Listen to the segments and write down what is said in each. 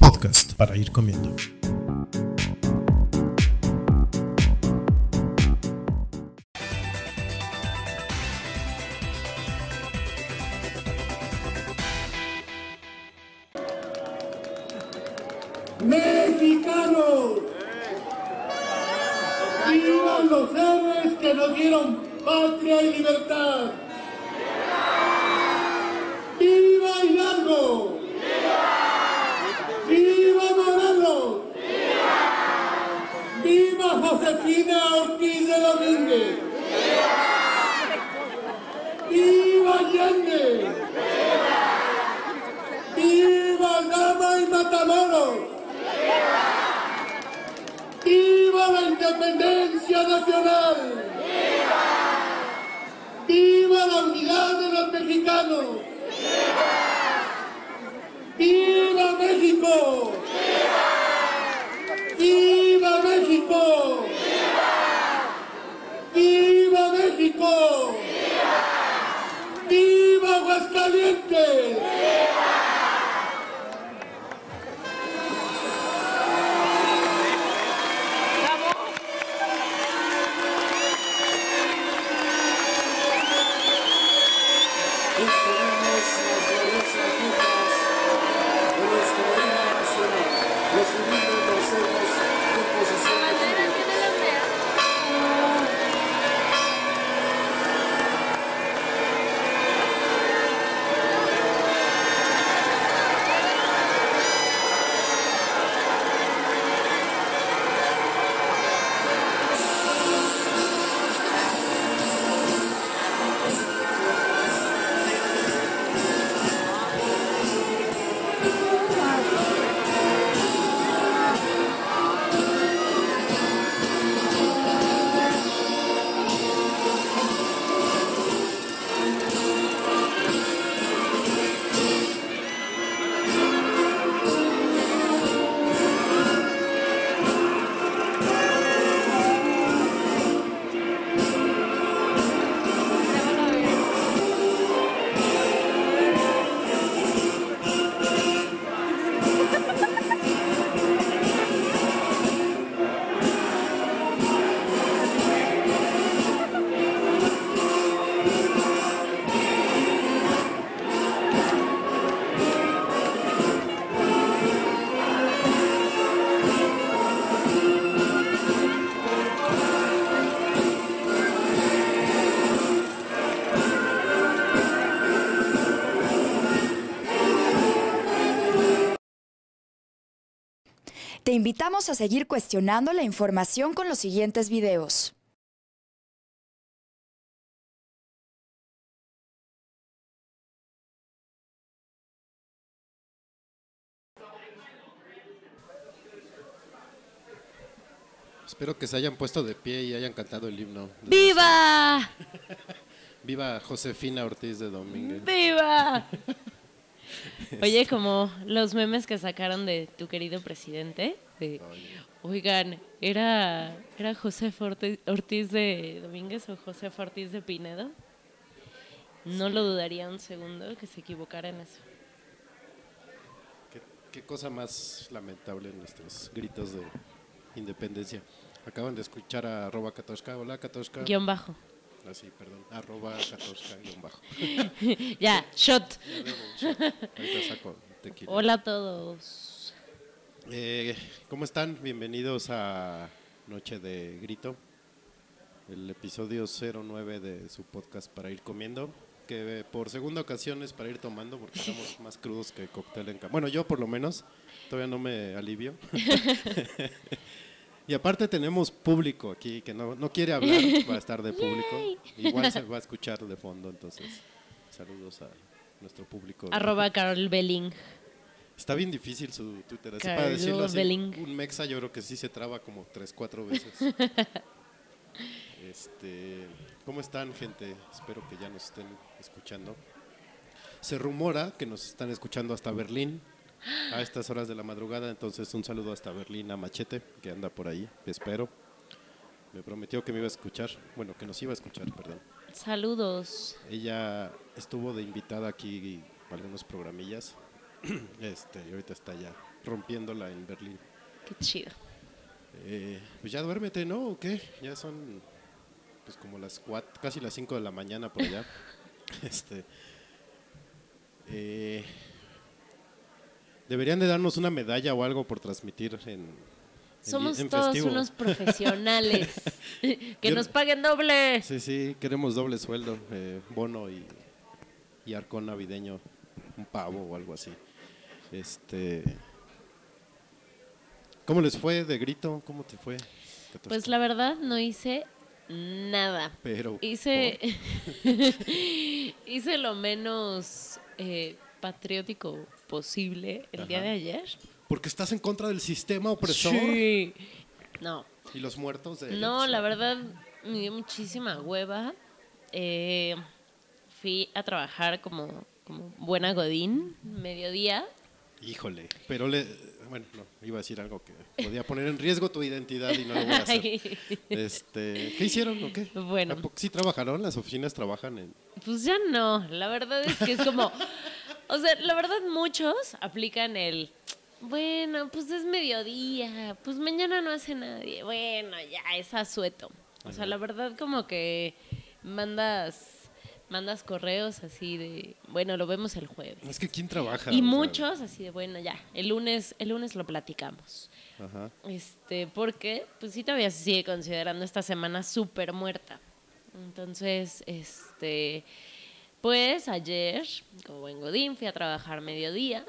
Podcast para ir comiendo. Invitamos a seguir cuestionando la información con los siguientes videos. Espero que se hayan puesto de pie y hayan cantado el himno. ¡Viva! Viva Josefina Ortiz de Domínguez. ¡Viva! Oye, como los memes que sacaron de tu querido presidente. De, Oigan, ¿era, ¿era José Ortiz, de Domínguez o José Ortiz de Pinedo? No lo dudaría un segundo que se equivocara en eso. ¿Qué, qué cosa más lamentable en nuestros gritos de independencia. Acaban de escuchar a arroba Katoshka. Hola Katoshka. Guión bajo. Ah, sí, perdón. Arroba Katoshka guion bajo. ya, shot. Ya debo un shot. Ahorita saco tequila. Hola a todos. Eh, ¿Cómo están? Bienvenidos a Noche de Grito, el episodio 09 de su podcast para ir comiendo, que por segunda ocasión es para ir tomando porque estamos más crudos que cóctel en cama. Bueno, yo por lo menos, todavía no me alivio. y aparte tenemos público aquí que no, no quiere hablar, va a estar de público. Igual se va a escuchar de fondo, entonces saludos a nuestro público. Arroba Carol Belling. Está bien difícil su Twitter. Así para decirlo así, Belling. un mexa yo creo que sí se traba como tres, cuatro veces. este, ¿Cómo están, gente? Espero que ya nos estén escuchando. Se rumora que nos están escuchando hasta Berlín a estas horas de la madrugada, entonces un saludo hasta Berlín a Machete, que anda por ahí, espero. Me prometió que me iba a escuchar, bueno, que nos iba a escuchar, perdón. Saludos. Ella estuvo de invitada aquí a algunos programillas Este, y ahorita está ya rompiéndola en Berlín. Qué chido. Eh, pues ya duérmete, ¿no? ¿O qué? Ya son pues como las cuatro, casi las 5 de la mañana por allá. este, eh, deberían de darnos una medalla o algo por transmitir en, Somos en todos festivo. unos profesionales. que Yo- nos paguen doble. Sí, sí, queremos doble sueldo, eh, bono y, y arcón navideño, un pavo o algo así. Este, ¿Cómo les fue de grito? ¿Cómo te fue? Te Pues la verdad no hice nada. Pero, Hice, hice lo menos eh, patriótico posible el día de ayer. Porque estás en contra del sistema opresor Sí. No, y los muertos de no, la verdad me dio muchísima hueva. Eh, fui a trabajar como, como buena godín, mediodía. Híjole, pero le, bueno, no, iba a decir algo que podía poner en riesgo tu identidad y no lo voy a hacer. Este, ¿qué hicieron o qué? Bueno. ¿A poco ¿Sí trabajaron? ¿Las oficinas trabajan en...? Pues ya no, la verdad es que es como, o sea, la verdad muchos aplican el, bueno, pues es mediodía, pues mañana no hace nadie, bueno, ya es asueto. O sea, la verdad como que mandas, mandas correos así de, bueno, lo vemos el jueves. Es que ¿quién trabaja? Y sea, muchos así de, bueno, ya, el lunes, el lunes lo platicamos. Ajá. Este, porque pues sí todavía se sigue considerando esta semana súper muerta. Entonces, este, pues ayer, como buen Godín, fui a trabajar mediodía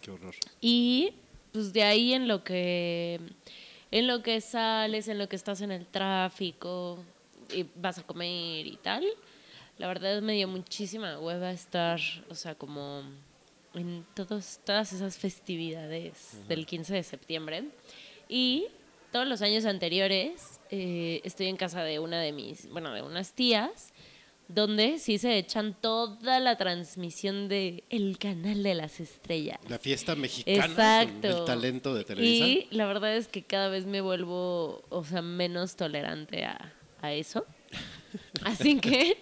Qué horror. y pues de ahí en lo que en lo que sales, en lo que estás en el tráfico y vas a comer y tal, la verdad me dio muchísima hueva estar, o sea, como en todos, todas esas festividades del 15 de septiembre. Y todos los años anteriores eh, estoy en casa de una de mis, bueno, de unas tías, donde sí se echan toda la transmisión de El Canal de las Estrellas. La fiesta mexicana Exacto. con el talento de Televisa. Y la verdad es que cada vez me vuelvo, o sea, menos tolerante a, a eso. Así que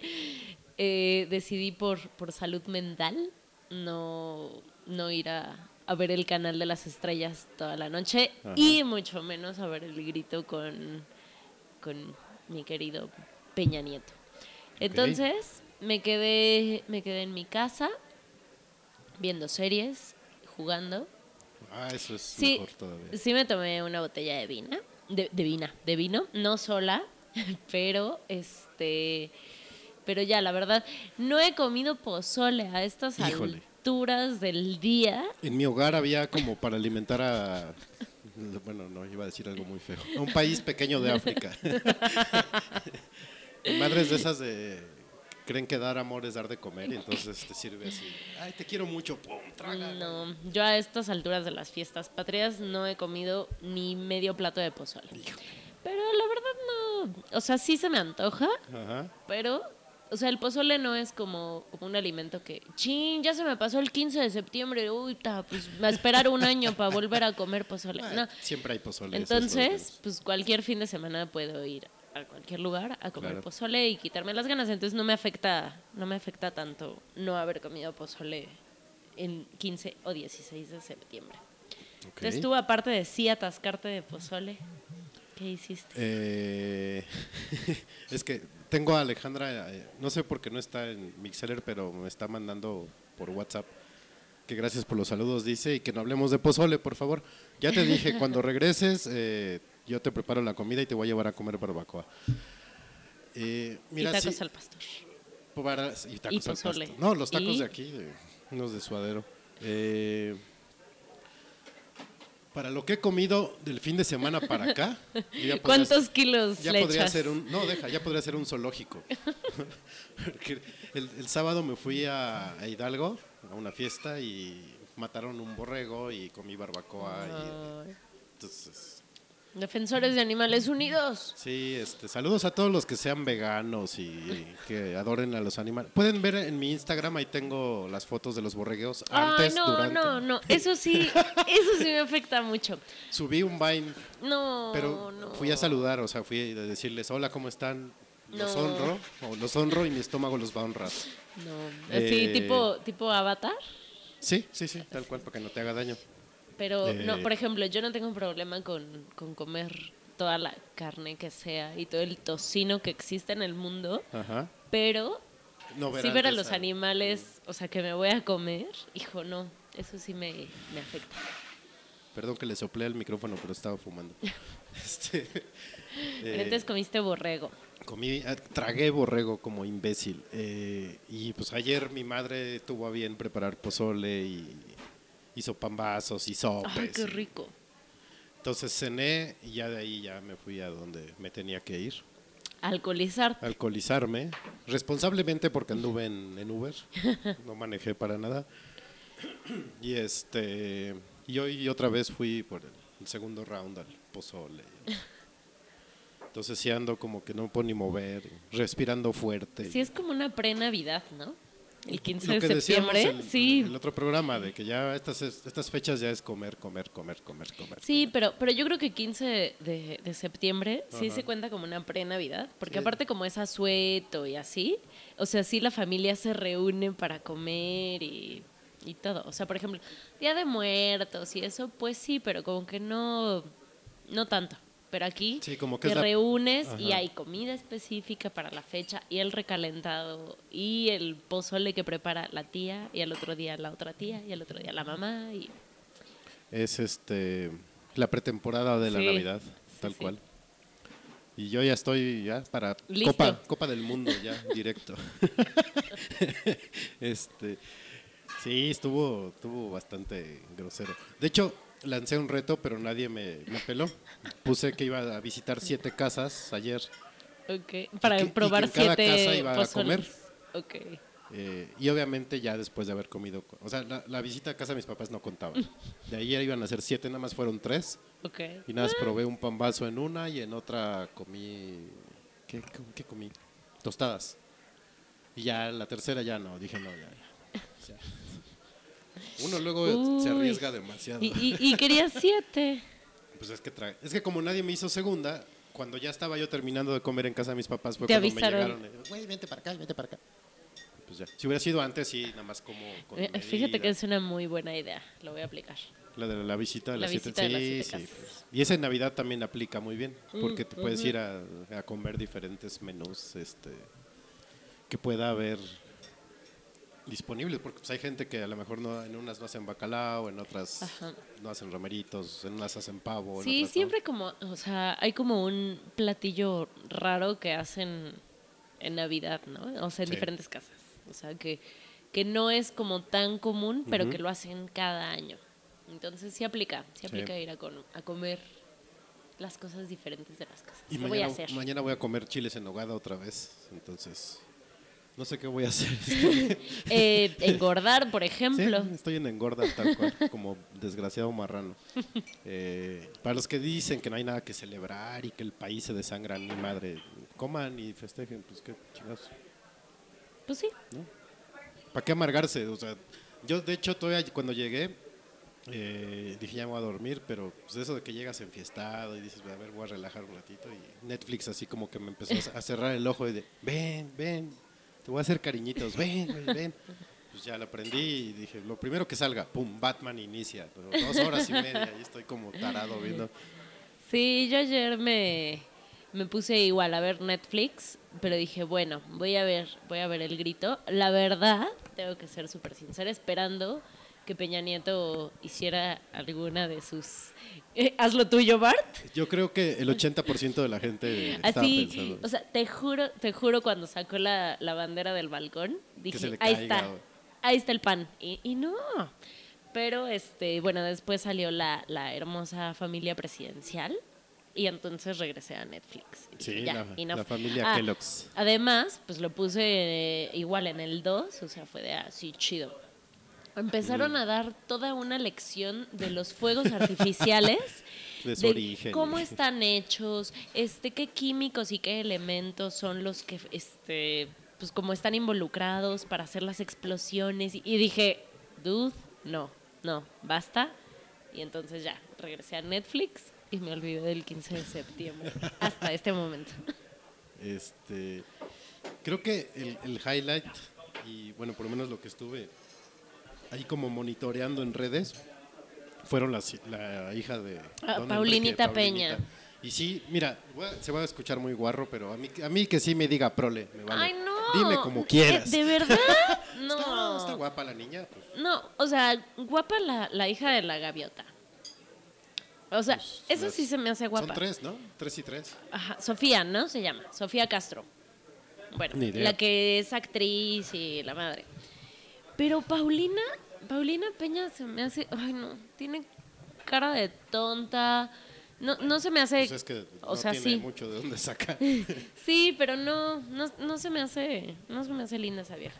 eh, decidí por, por salud mental no, no ir a, a ver el canal de las estrellas toda la noche Ajá. y mucho menos a ver el grito con, con mi querido Peña Nieto. Entonces me quedé, me quedé en mi casa viendo series, jugando. Ah, eso es Sí, mejor todavía. sí me tomé una botella de vina, de, de vina, de vino, no sola, pero este, pero ya la verdad no he comido pozole a estas Híjole. alturas del día. En mi hogar había como para alimentar a... Bueno, no, iba a decir algo muy feo. A un país pequeño de África. Madres de esas de... Creen que dar amor es dar de comer y entonces te sirve así. Ay, te quiero mucho. Pum, traga. No, yo a estas alturas de las fiestas patrias no he comido ni medio plato de pozole. Pero la verdad no, o sea, sí se me antoja, Ajá. Pero, o sea, el pozole no es como, como un alimento que, chin, ya se me pasó el 15 de septiembre, uy, ta, pues a esperar un año para volver a comer pozole. No. Siempre hay pozole. Entonces, es. pues cualquier fin de semana puedo ir a cualquier lugar a comer Claro. pozole y quitarme las ganas. Entonces no me afecta, no me afecta tanto no haber comido pozole en 15 o 16 de septiembre. Ok. Entonces tú, aparte de sí atascarte de pozole, ¿qué hiciste? Eh, es que tengo a Alejandra, eh, no sé por qué no está en Mixeler, pero me está mandando por WhatsApp que gracias por los saludos, dice, y que no hablemos de pozole, por favor. Ya te dije, cuando regreses, eh, yo te preparo la comida y te voy a llevar a comer barbacoa. Eh, mira, y tacos sí, al pastor. para- y tacos al pozole. pasto. No, los tacos Y- de aquí, de- unos de suadero. Eh, para lo que he comido del fin de semana para acá, ya podría ¿Cuántos kilos ya le podría echas? ser un no deja ya podría ser un zoológico Porque el, el sábado me fui a, a Hidalgo a una fiesta y mataron un borrego y comí barbacoa y entonces Defensores de Animales Unidos. sí este saludos a todos los que sean veganos y que adoren a los animales pueden ver en mi Instagram ahí tengo las fotos de los borregueos antes Ay, no, durante no, no. Eso sí, eso sí me afecta mucho. subí un Vine No, Pero no. fui a saludar, o sea, fui a decirles, hola, ¿cómo están? Los No. honro, o los honro y mi estómago los va a honrar. No, así Eh, tipo, tipo Avatar. Sí, sí, sí, tal cual, para que no te haga daño. Pero, Eh. no, por ejemplo, yo no tengo un problema con, con comer toda la carne que sea y todo el tocino que existe en el mundo, Ajá. pero No sí ver a antes los al- animales, o sea, que me voy a comer, hijo, no, eso sí me, me afecta. Perdón que le soplé al micrófono, pero estaba fumando. Este, Pero eh, comiste borrego. comí, ah, tragué borrego como imbécil. eh, y pues ayer mi madre tuvo a bien preparar pozole y hizo pambazos y sopes. Ay, qué rico. Entonces cené y ya de ahí ya me fui a donde me tenía que ir. Alcoholizar. Alcoholizarme, responsablemente porque anduve en, en Uber, no manejé para nada. Y este y hoy otra vez fui por el segundo round al pozole. Entonces sí ando como que no me puedo ni mover, respirando fuerte. Sí, es como una pre-Navidad, ¿no? El 15 Lo que de septiembre. sí. el otro programa de que ya estas es- estas fechas ya es comer, comer, comer, comer, comer. Sí, pero, pero yo creo que 15 de, de septiembre sí se cuenta como una pre-Navidad, porque Sí. aparte como es asueto y así, o sea, sí la familia se reúne para comer y, y todo. O sea, por ejemplo, Día de Muertos y eso, pues sí, pero como que no, no tanto. Pero aquí Sí, como que te la- reúnes y hay comida específica para la fecha y el recalentado y el pozole que prepara la tía y al otro día la otra tía y al otro día la mamá y Es este la pretemporada de la Sí, Navidad, tal sí. cual. Y yo ya estoy ya para Listo. Copa, Copa del Mundo ya directo. este sí, estuvo estuvo bastante grosero. De hecho, lancé un reto, pero nadie me, me peló. Puse que iba a visitar siete casas ayer. Ok, para que- y que probar en cada siete casa iba a pozoles. Ok. eh, y obviamente ya después de haber comido, o sea, la, la visita a casa de mis papás no contaba. De ahí iban a ser siete, nada más fueron tres. Ok. Y nada más probé un pambazo en una y en otra comí. ¿Qué, qué comí? Tostadas. Y ya la tercera ya no, dije no, ya. ya. Sea, uno luego se Uy. arriesga demasiado. Y, y, y quería siete. Pues es que, tra- es que como nadie me hizo segunda, cuando ya estaba yo terminando de comer en casa de mis papás fue Te cuando avisaron. me llegaron. Güey, vente para acá, vente para acá. Pues ya. Si hubiera sido antes, sí, nada más como. con Eh, Fíjate medida. que es una muy buena idea. Lo voy a aplicar. La de la visita de La las siete. visita de las siete sí, casas. pues. Y esa en Navidad también aplica muy bien, Mm, porque te puedes ir a, a comer diferentes menús este, que pueda haber disponibles, porque pues, hay gente que a lo mejor no, en unas no hacen bacalao, en otras Ajá. no hacen romeritos, en unas hacen pavo. en Sí, no. siempre como, o sea, hay como un platillo raro que hacen en Navidad, ¿no? O sea, en Sí. diferentes casas. O sea, que, que no es como tan común, pero que lo hacen cada año. Entonces sí aplica, sí Sí. aplica ir a, con- a comer las cosas diferentes de las casas. Y lo voy a mañana, hacer. mañana voy a comer chiles en nogada otra vez, entonces no sé qué voy a hacer. Eh, engordar, por ejemplo. Sí, estoy en engorda tal cual, como desgraciado marrano. Eh, para los que dicen que no hay nada que celebrar y que el país se desangra, ni madre, coman y festejen, pues qué chingados. Pues sí. ¿Para qué amargarse? O sea, yo de hecho todavía cuando llegué eh, dije ya me voy a dormir, pero pues eso de que llegas enfiestado y dices, a ver, voy a relajar un ratito y Netflix así como que me empezó a cerrar el ojo y de, ven, ven, te voy a hacer cariñitos, ven, güey, ven. Pues ya lo aprendí y dije, lo primero que salga, pum, Batman inicia, pero dos horas y media y estoy como tarado viendo. Sí, yo ayer me, me puse igual a ver Netflix, pero dije, bueno, voy a ver, voy a ver el grito. La verdad, tengo que ser súper sincera, esperando que Peña Nieto hiciera alguna de sus... Eh, haz lo tuyo, Bart. Yo creo que el 80% de la gente estaba Así, pensando. o sea, te juro, te juro cuando sacó la, la bandera del balcón, dije, ahí está, güey". ahí está el pan. Y, y no. Pero, este, bueno, después salió la, la hermosa familia presidencial y entonces regresé a Netflix. Y Sí, ya, la, familia Ah, Kellogg's. Además, pues lo puse eh, igual en el 2, o sea, fue de así chido. Empezaron a dar toda una lección de los fuegos artificiales, De su origen. cómo están hechos, este, qué químicos y qué elementos son los que, este, pues como están involucrados para hacer las explosiones. Y, y dije, dude, no, no, basta. Y entonces ya, regresé a Netflix y me olvidé del 15 de septiembre, hasta este momento. Este, creo que el, el highlight, y bueno, por lo menos lo que estuve ahí como monitoreando en redes, fueron las, la hija de Ah, Paulinita Enrique, Peña. Y sí, mira, se va a escuchar muy guarro, pero a mí, a mí que sí me diga prole, me vale. Ay, no. Dime como quieras. Eh, ¿De verdad? Está, No. está guapa la niña. pues, No, o sea, guapa la, la hija de la gaviota. O sea, eso las- sí se me hace guapa. Son tres, ¿no? Tres y tres. Ajá, Sofía, ¿no? Se llama. Sofía Castro. Bueno, la que es actriz y la madre. Pero Paulina, Paulina Peña se me hace, ay no, tiene cara de tonta. No, no se me hace, Pues es que o no sea, tiene sí. mucho de dónde sacar. Sí, pero no, no, no se me hace, no se me hace linda esa vieja.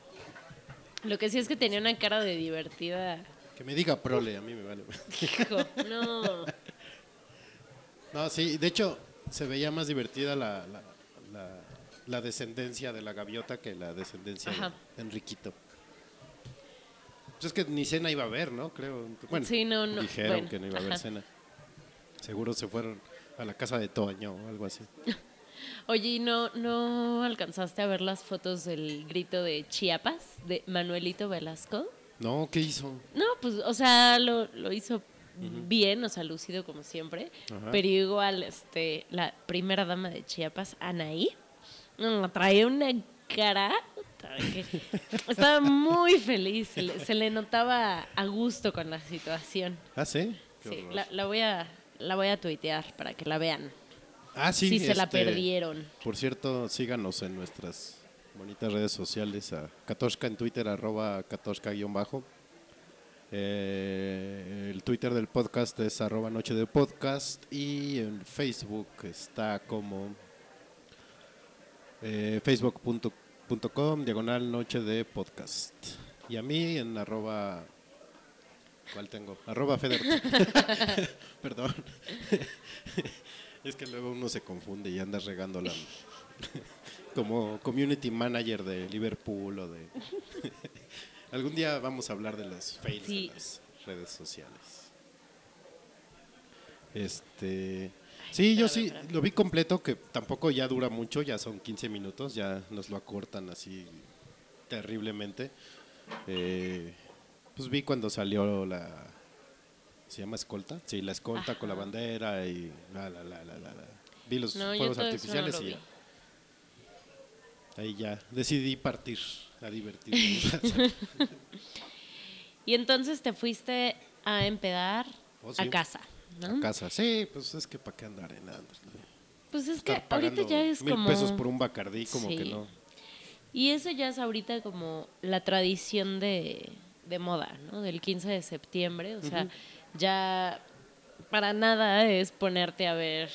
Lo que sí es que tenía una cara de divertida. que me diga prole, a mí me vale. Hijo, no. No, sí, de hecho, se veía más divertida la, la, la- la descendencia de la gaviota que la descendencia Ajá. de Enriquito. Pues es que ni cena iba a haber, ¿no? Creo. Bueno, Sí, no, no, dijeron bueno, que no iba a haber ajá. cena. Seguro se fueron a la casa de Toño o algo así. Oye, ¿y no, no alcanzaste a ver las fotos del grito de Chiapas de Manuelito Velasco? No, ¿qué hizo? No, pues, o sea, lo, lo hizo bien, o sea, lucido como siempre. Ajá. Pero igual, este, la primera dama de Chiapas, Anaí, no, traía una cara que estaba muy feliz, se le, se le notaba a gusto con la situación. Ah, sí. Sí, la, la voy a, la voy a tuitear para que la vean. ah, sí. si se la este, perdieron. Por cierto, síganos en nuestras bonitas redes sociales, a Katoshka en Twitter, arroba Katoshka guion bajo. Eh, el Twitter del podcast es arroba noche de podcast y en Facebook está como eh, facebook.com diagonal noche de podcast. Y a mí en arroba... ¿Cuál tengo? Arroba Feder. Perdón. es que luego uno se confunde y anda regando la... como community manager de Liverpool o de... Algún día vamos a hablar de los fails Sí. de las redes sociales. Este... Sí, yo sí lo vi completo, que tampoco ya dura mucho, ya son 15 minutos, ya nos lo acortan así terriblemente. Eh, pues vi cuando salió la... ¿Se llama escolta? Sí, la escolta con la bandera y la, la, la, la, la. Vi los No, fuegos no artificiales lo y ya. Ahí ya decidí partir a divertirme. Y entonces te fuiste a empedar Oh, sí. a casa, ¿no? a casa. Sí, pues es que para qué andar en nada. Pues es que ahorita ya es mil como... pesos por un bacardí, como que Sí. no. Y eso ya es ahorita como la tradición de, de moda, ¿no? Del 15 de septiembre. O sea, ya para nada es ponerte a ver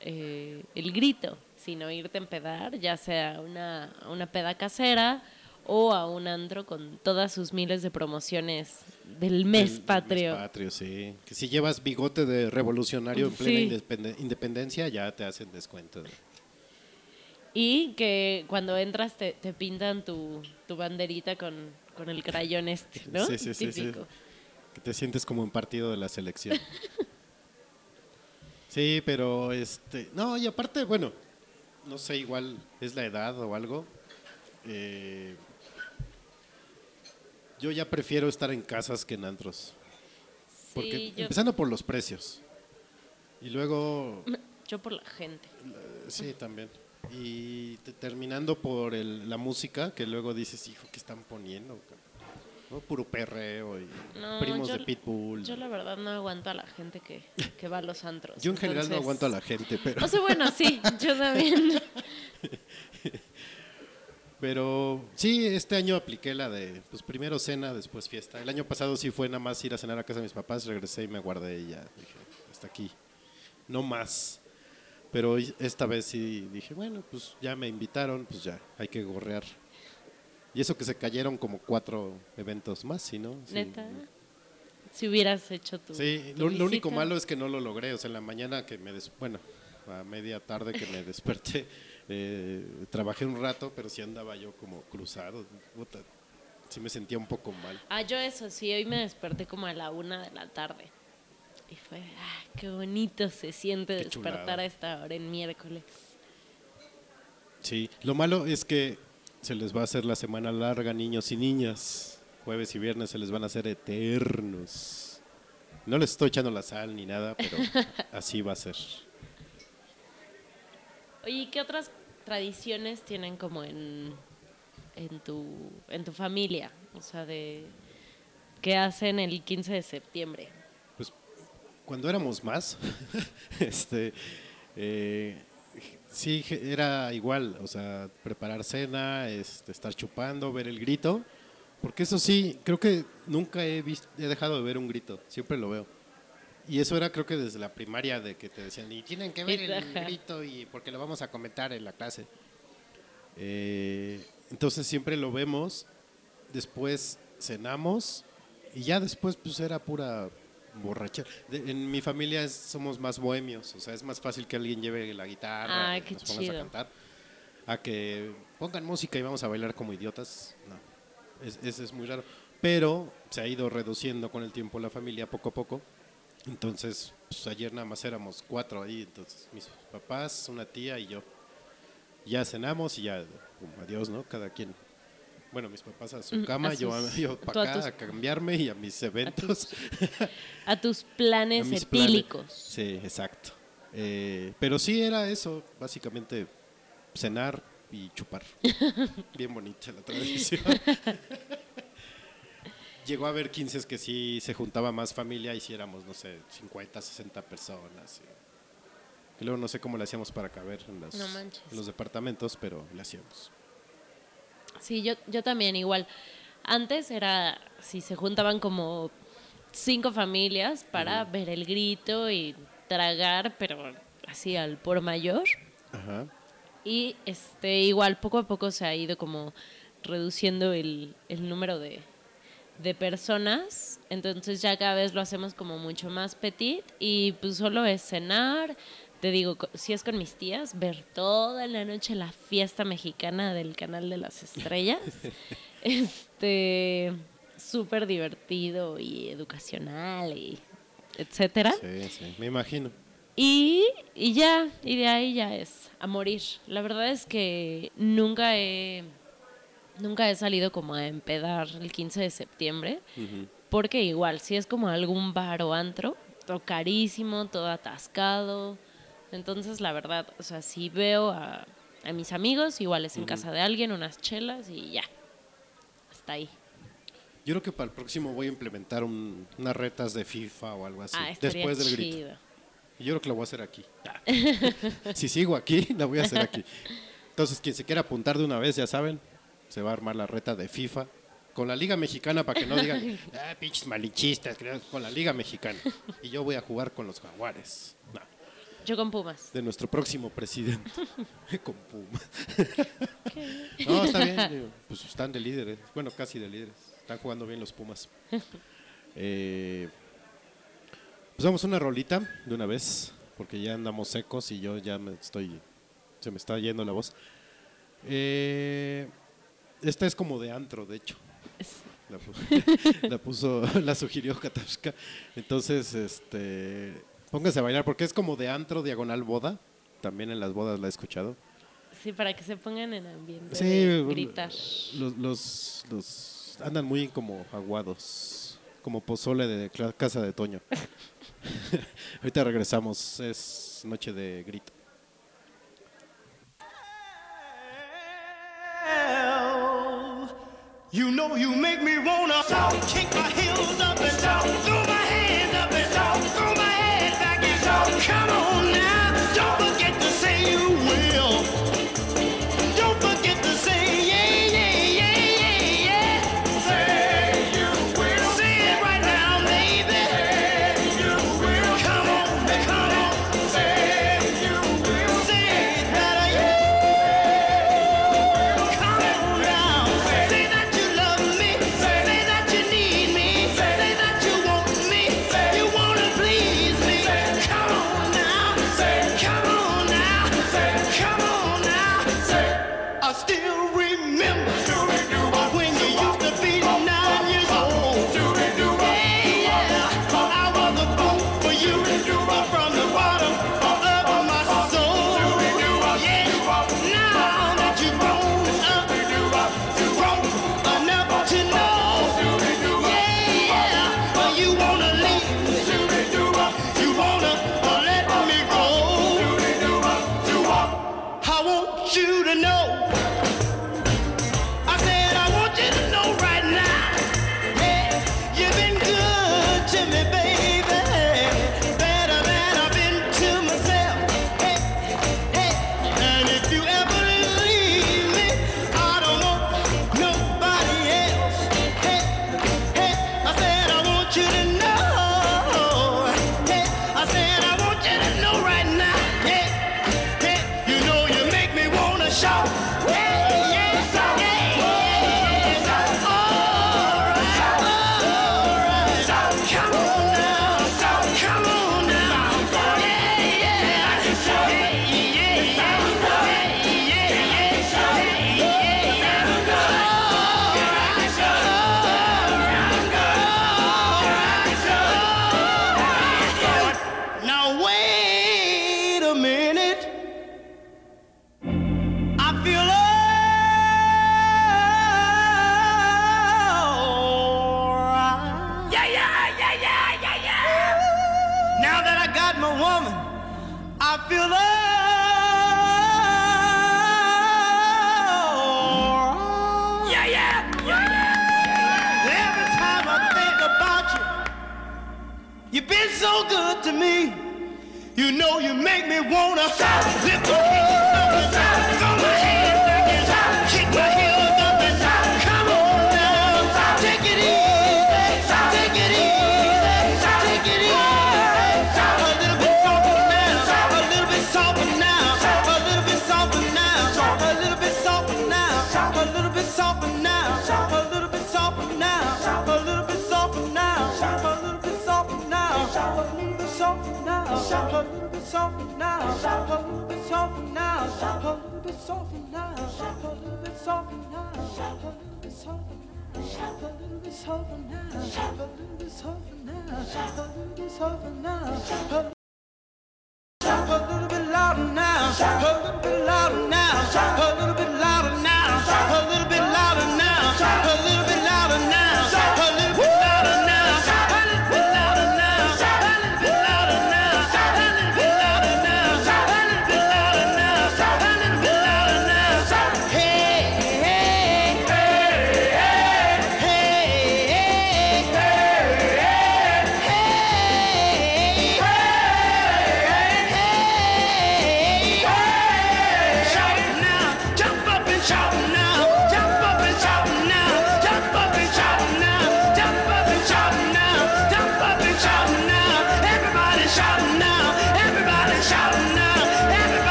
eh, el grito, sino irte a empedar, ya sea una, una peda casera o a un antro con todas sus miles de promociones del mes Del- patrio. mes patrio, sí. Que si llevas bigote de revolucionario en plena Sí. independencia, ya te hacen descuento. Y que cuando entras te, te pintan tu, tu banderita con, con el crayón este, ¿no? Sí, sí, sí, sí. Típico. Que te sientes como en partido de la selección. sí, pero este. No, y aparte, bueno, no sé, igual es la edad o algo. Eh, yo ya prefiero estar en casas que en antros. Porque, yo, empezando por los precios. Y luego yo por la gente. Sí, también. Y te- terminando por el- la música, que luego dices, hijo, ¿qué están poniendo? ¿No? Puro perreo y No, primos yo- de Pitbull. Yo la verdad no aguanto a la gente que, que va a los antros. Yo en general no aguanto a la gente, pero, O sea, bueno, sí, yo también. pero sí, este año apliqué la de, pues primero cena, después fiesta. El año pasado sí fue nada más ir a cenar a casa de mis papás, regresé y me guardé y ya dije, hasta aquí, no más. Pero esta vez sí dije, bueno, pues ya me invitaron, pues ya, hay que gorrear. Y eso que se cayeron como cuatro eventos más, ¿sí, no? Sí. Neta. Si hubieras hecho tu. Sí, tu lo, lo único malo es que no lo logré. O sea, en la mañana que me des, bueno, a media tarde que me desperté, eh, trabajé un rato, pero sí andaba yo como cruzado. Puta, sí me sentía un poco mal. Ah, yo eso sí, hoy me desperté como a la una de la tarde. Y fue, ah, qué bonito se siente Qué despertar chulada. a esta hora en miércoles. Sí, lo malo es que se les va a hacer la semana larga, niños y niñas. jueves y viernes se les van a hacer eternos. No les estoy echando la sal ni nada, pero así va a ser. Oye, ¿qué otras tradiciones tienen como en, en, tu, en tu familia? O sea, de qué hacen el 15 de septiembre. Pues cuando éramos más, este, eh, sí era igual, o sea, preparar cena, este, estar chupando, ver el grito, porque eso sí, creo que nunca he visto, he dejado de ver un grito, siempre lo veo. Y eso era creo que desde la primaria de que te decían, y tienen que ver el grito y porque lo vamos a comentar en la clase. Eh, entonces siempre lo vemos, después cenamos y ya después pues era pura borrachera. En mi familia es- somos más bohemios, o sea, es más fácil que alguien lleve la guitarra qué nos pongas chido. a cantar, a que pongan música y vamos a bailar como idiotas. No, es, es, es muy raro. Pero se ha ido reduciendo con el tiempo la familia poco a poco. Entonces, pues, ayer nada más éramos cuatro ahí, entonces mis papás, una tía y yo. Ya cenamos y ya, pum, adiós, ¿no? Cada quien. Bueno, mis papás a su Mm, cama, a yo, sus- yo para a acá tus- a cambiarme y a mis eventos. A tus planes a planes. Sí, exacto. Eh, pero sí era eso, básicamente cenar y chupar. Bien bonita la tradición. Llegó a haber 15 que sí se juntaba más familia y si éramos, no sé, 50, 60 personas. y- Que luego no sé cómo le hacíamos para caber en, las- No manches. en los departamentos, pero le hacíamos. Sí, yo, yo también igual. Antes era, si se juntaban como cinco familias para ver el grito y tragar, pero así al por mayor. Ajá. Y este igual poco a poco se ha ido como reduciendo el, el número de, de personas. Entonces ya cada vez lo hacemos como mucho más petit y pues solo es cenar. Te digo, si es con mis tías, ver toda la noche la fiesta mexicana del canal de las estrellas. este súper divertido y educacional y etcétera. Sí, sí, me imagino. Y, y ya, y de ahí ya es a morir. La verdad es que nunca he, nunca he salido como a empedar el 15 de septiembre, porque igual, si es como algún bar o antro, todo carísimo, todo atascado. Entonces, la verdad, o sea, si veo a, a mis amigos, igual es en casa de alguien, unas chelas y ya. Hasta ahí. Yo creo que para el próximo voy a implementar un- unas retas de FIFA o algo así. ah, después del grito. Y Yo creo que lo voy a hacer aquí. si sigo aquí, la voy a hacer aquí. Entonces, quien se quiera apuntar de una vez, ya saben, se va a armar la reta de FIFA con la Liga Mexicana para que no digan, ah, pinches malichistas, creo", con la Liga Mexicana. Y yo voy a jugar con los jaguares. No, Yo con Pumas. de nuestro próximo presidente. con Puma. no, está bien. Pues están de líderes. Bueno, casi de líderes. Están jugando bien los Pumas. Eh, pues vamos a una rolita de una vez, porque ya andamos secos y yo ya me estoy, se me está yendo la voz. Eh, esta es como de antro, de hecho. La, pu- la puso, la sugirió Katashka. Entonces, este, póngase a bailar, porque es como de antro diagonal boda. También en las bodas la he escuchado. Sí, para que se pongan en ambiente Sí, de gritar. Los, los, los andan muy como aguados, como pozole de casa de Toño. Ahorita regresamos, es noche de grito. You know you make me wanna kick my heels up and throw wanna live now, a little bit softer now, Shout a little bit softer now, Shout a little bit softer now, Shout a little bit softer now, Shout a little bit softer now, a little bit softer now, a little bit softer now, a little bit softer now. A little bit louder now, a little bit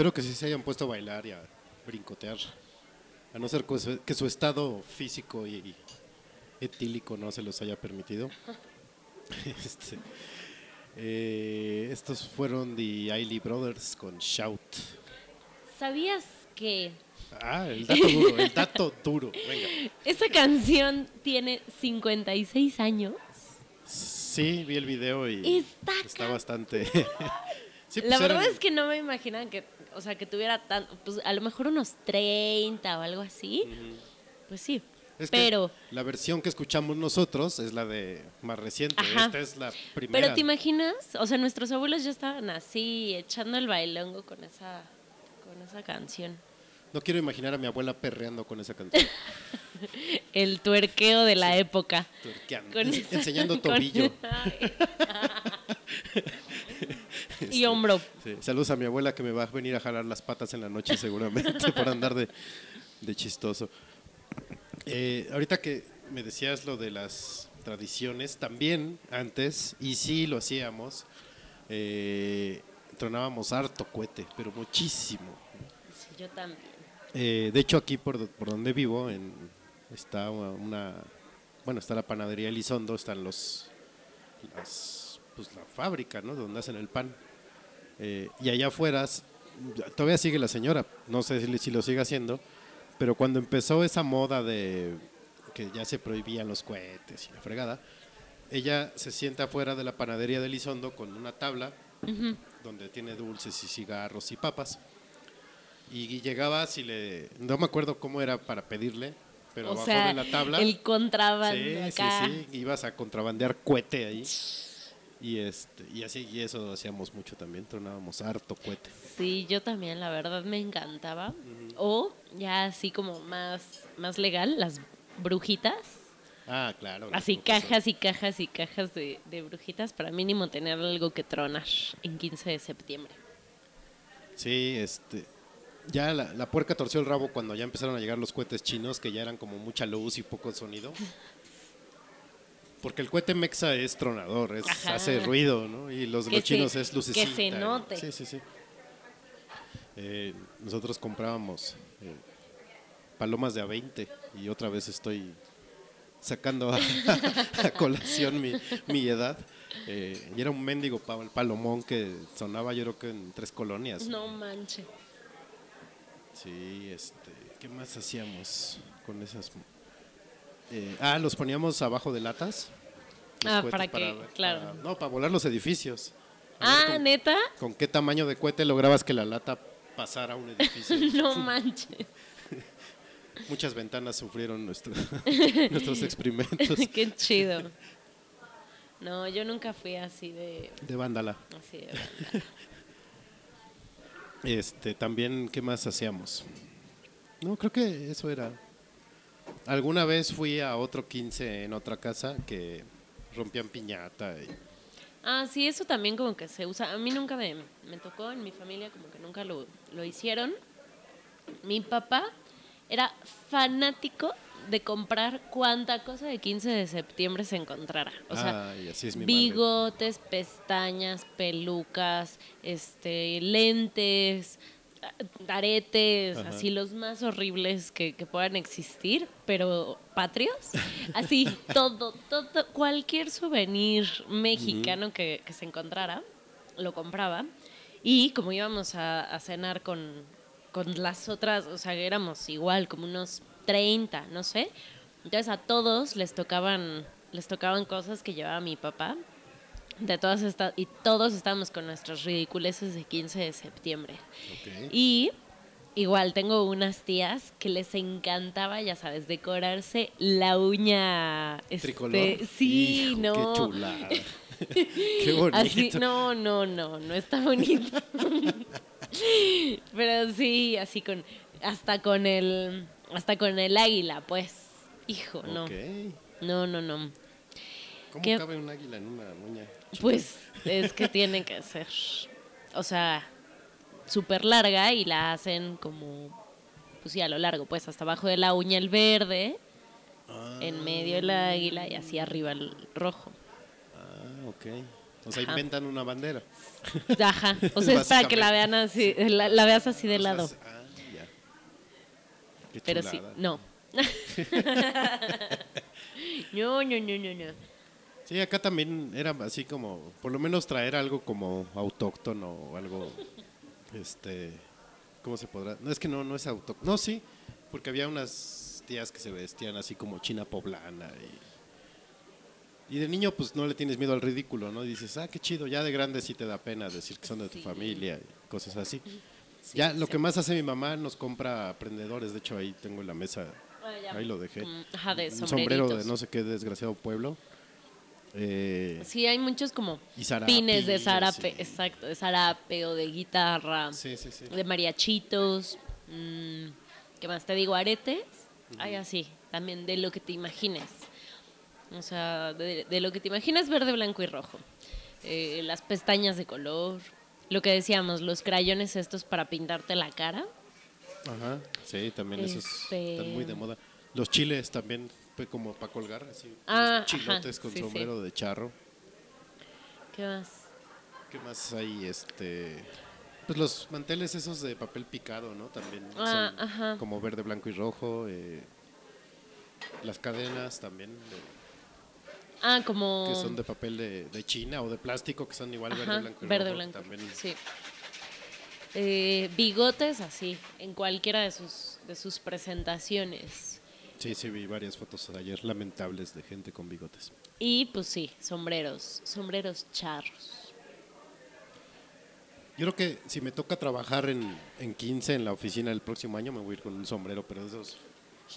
Espero que sí se hayan puesto a bailar y a brincotear. A no ser que su, estado físico y, etílico no se los haya permitido. Este, eh, estos fueron The Ailey Brothers con Shout. ¿Sabías que Ah, el dato duro, el dato duro. Venga. esta canción tiene 56 años? Sí, vi el video y Está bastante. Sí, La pues verdad eran- es que no me imaginaban que, o sea, que tuviera tan, pues a lo mejor unos 30 o algo así. Pues sí. es pero, la versión que escuchamos nosotros es la de más reciente. Ajá. Esta es la primera. pero te imaginas, o sea, nuestros abuelos ya estaban así, echando el bailongo con esa, con esa canción. No quiero imaginar a mi abuela perreando con esa canción. El tuerqueo de la época. tuerqueando, Con ens- esa- enseñando con- y hombro. Sí, Saludos a mi abuela que me va a venir a jalar las patas en la noche seguramente por andar de, de chistoso. Eh, ahorita que me decías lo de las tradiciones, también antes, y sí lo hacíamos, eh, tronábamos harto cohete, pero muchísimo. Sí, yo también. Eh, de hecho, aquí por, por donde vivo en, está una, bueno, está la panadería Elizondo, están los, las, pues la fábrica, ¿no? Donde hacen el pan. Eh, y allá afuera, todavía sigue la señora, no sé si, si lo sigue haciendo, pero cuando empezó esa moda de que ya se prohibían los cohetes y la fregada, ella se sienta afuera de la panadería de Elizondo con una tabla donde tiene dulces y cigarros y papas. Y llegabas y le. No me acuerdo cómo era para pedirle, pero o abajo sea, de la tabla. el contrabando sí, acá. sí, sí. Ibas a contrabandear cohete ahí. Y, este, y así, y eso hacíamos mucho también. Tronábamos harto cohete. Sí, yo también, la verdad me encantaba. O ya así como más, más legal, las brujitas. Ah, claro. Así cajas y cajas y cajas de, de brujitas para mínimo tener algo que tronar en 15 de septiembre. Sí, este. Ya la, la puerca torció el rabo cuando ya empezaron a llegar los cohetes chinos, que ya eran como mucha luz y poco sonido. Porque el cohete mexa es tronador, es, Ajá. hace ruido, ¿no? Y los los chinos se- es lucecita. que se note. Sí, sí, sí. Eh, nosotros comprábamos eh, palomas de a 20 y otra vez estoy sacando a, a colación mi, mi edad. Eh, y era un mendigo el palomón que sonaba yo creo que en tres colonias. No manches. Sí, este, ¿qué más hacíamos con esas? Eh, ah, los poníamos abajo de latas. Ah, para que- claro. para- no, para volar los edificios. A Ah, con, neta. ¿Con qué tamaño de cohete lograbas que la lata pasara a un edificio? No manches. Muchas ventanas sufrieron nuestro- nuestros experimentos Qué chido. No, yo nunca fui así de. de vándala. Así de Este, también, ¿qué más hacíamos? No, creo que eso era. Alguna vez fui a otro 15 en otra casa que rompían piñata y Ah, sí, eso también como que se usa. A mí nunca me, me tocó, en mi familia como que nunca lo, lo hicieron. Mi papá era fanático de comprar cuanta cosa de 15 de septiembre se encontrara. O sea, Ay, así es mi madre. bigotes, pestañas, pelucas, este, lentes, aretes, Ajá. así los más horribles que, que puedan existir, pero patrios. Así, todo, todo, cualquier souvenir mexicano que, que se encontrara, lo compraba. Y como íbamos a, a cenar con, con las otras, o sea, éramos igual, como unos 30, no sé. Entonces a todos les tocaban, les tocaban cosas que llevaba mi papá. De todas estas, y todos estábamos con nuestras ridiculeces de 15 de septiembre. Y igual tengo unas tías que les encantaba, ya sabes, decorarse la uña. este, Tricolor. Sí, Hijo, no. Qué qué bonito. Así, no, no, no, no está bonito. Pero sí, así con, hasta con el, hasta con el águila, pues. Hijo, no. No, no, no. ¿Cómo cabe un águila en una uña? Pues es que tiene que ser, o sea, súper larga y la hacen como, pues sí, a lo largo, pues hasta abajo de la uña el verde, en medio el águila y así arriba el rojo. Ah, ok. O sea, Ajá. inventan una bandera. Ajá, o sea, es para que la vean así, la, la veas así de O sea, lado. es- ah, ya. Qué Pero sí, no, no, no, no, no. Sí, acá también era así como, por lo menos traer algo como autóctono o algo, este, ¿cómo se podrá? No, es que no, no es autóctono. No, sí, porque había unas tías que se vestían así como china poblana y, y de niño pues no le tienes miedo al ridículo, ¿no? dices, ah, qué chido, ya de grande sí te da pena decir que son de tu Sí. familia y cosas así. ya, lo que más hace mi mamá nos compra aprendedores, de hecho ahí tengo en la mesa, Ah, ahí lo dejé. Mm, Ajá, de Un sombrero de no sé qué desgraciado pueblo. Eh, Sí, hay muchos como Y zarape, pines de zarape, exacto, de zarape o de guitarra. sí, sí, sí. de mariachitos, mm, ¿qué más te digo? Aretes, hay así, también de lo que te imagines. O sea, de, de lo que te imagines verde, blanco y rojo. Eh, las pestañas de color, lo que decíamos, los crayones estos para pintarte la cara. Ajá, sí, también esos Este- están muy de moda. Los chiles también, como para colgar, así. Ah, chilotes ajá, con sí, sí. sombrero de charro. ¿Qué más? ¿Qué más hay? Este, pues los manteles esos de papel picado, ¿no? También Ah, son ajá. como verde, blanco y rojo. eh, las cadenas también, de- Ah, como... que son de papel de, de China o de plástico, que son igual Ajá, verde, blanco y verde, rojo. blanco. También. Sí. Eh, bigotes así, en cualquiera de sus, de sus presentaciones. Sí, sí, vi varias fotos ayer lamentables de gente con bigotes. Y pues sí, sombreros, sombreros charros. Yo creo que si me toca trabajar en, en 15 en la oficina el próximo año, me voy a ir con un sombrero, pero de esos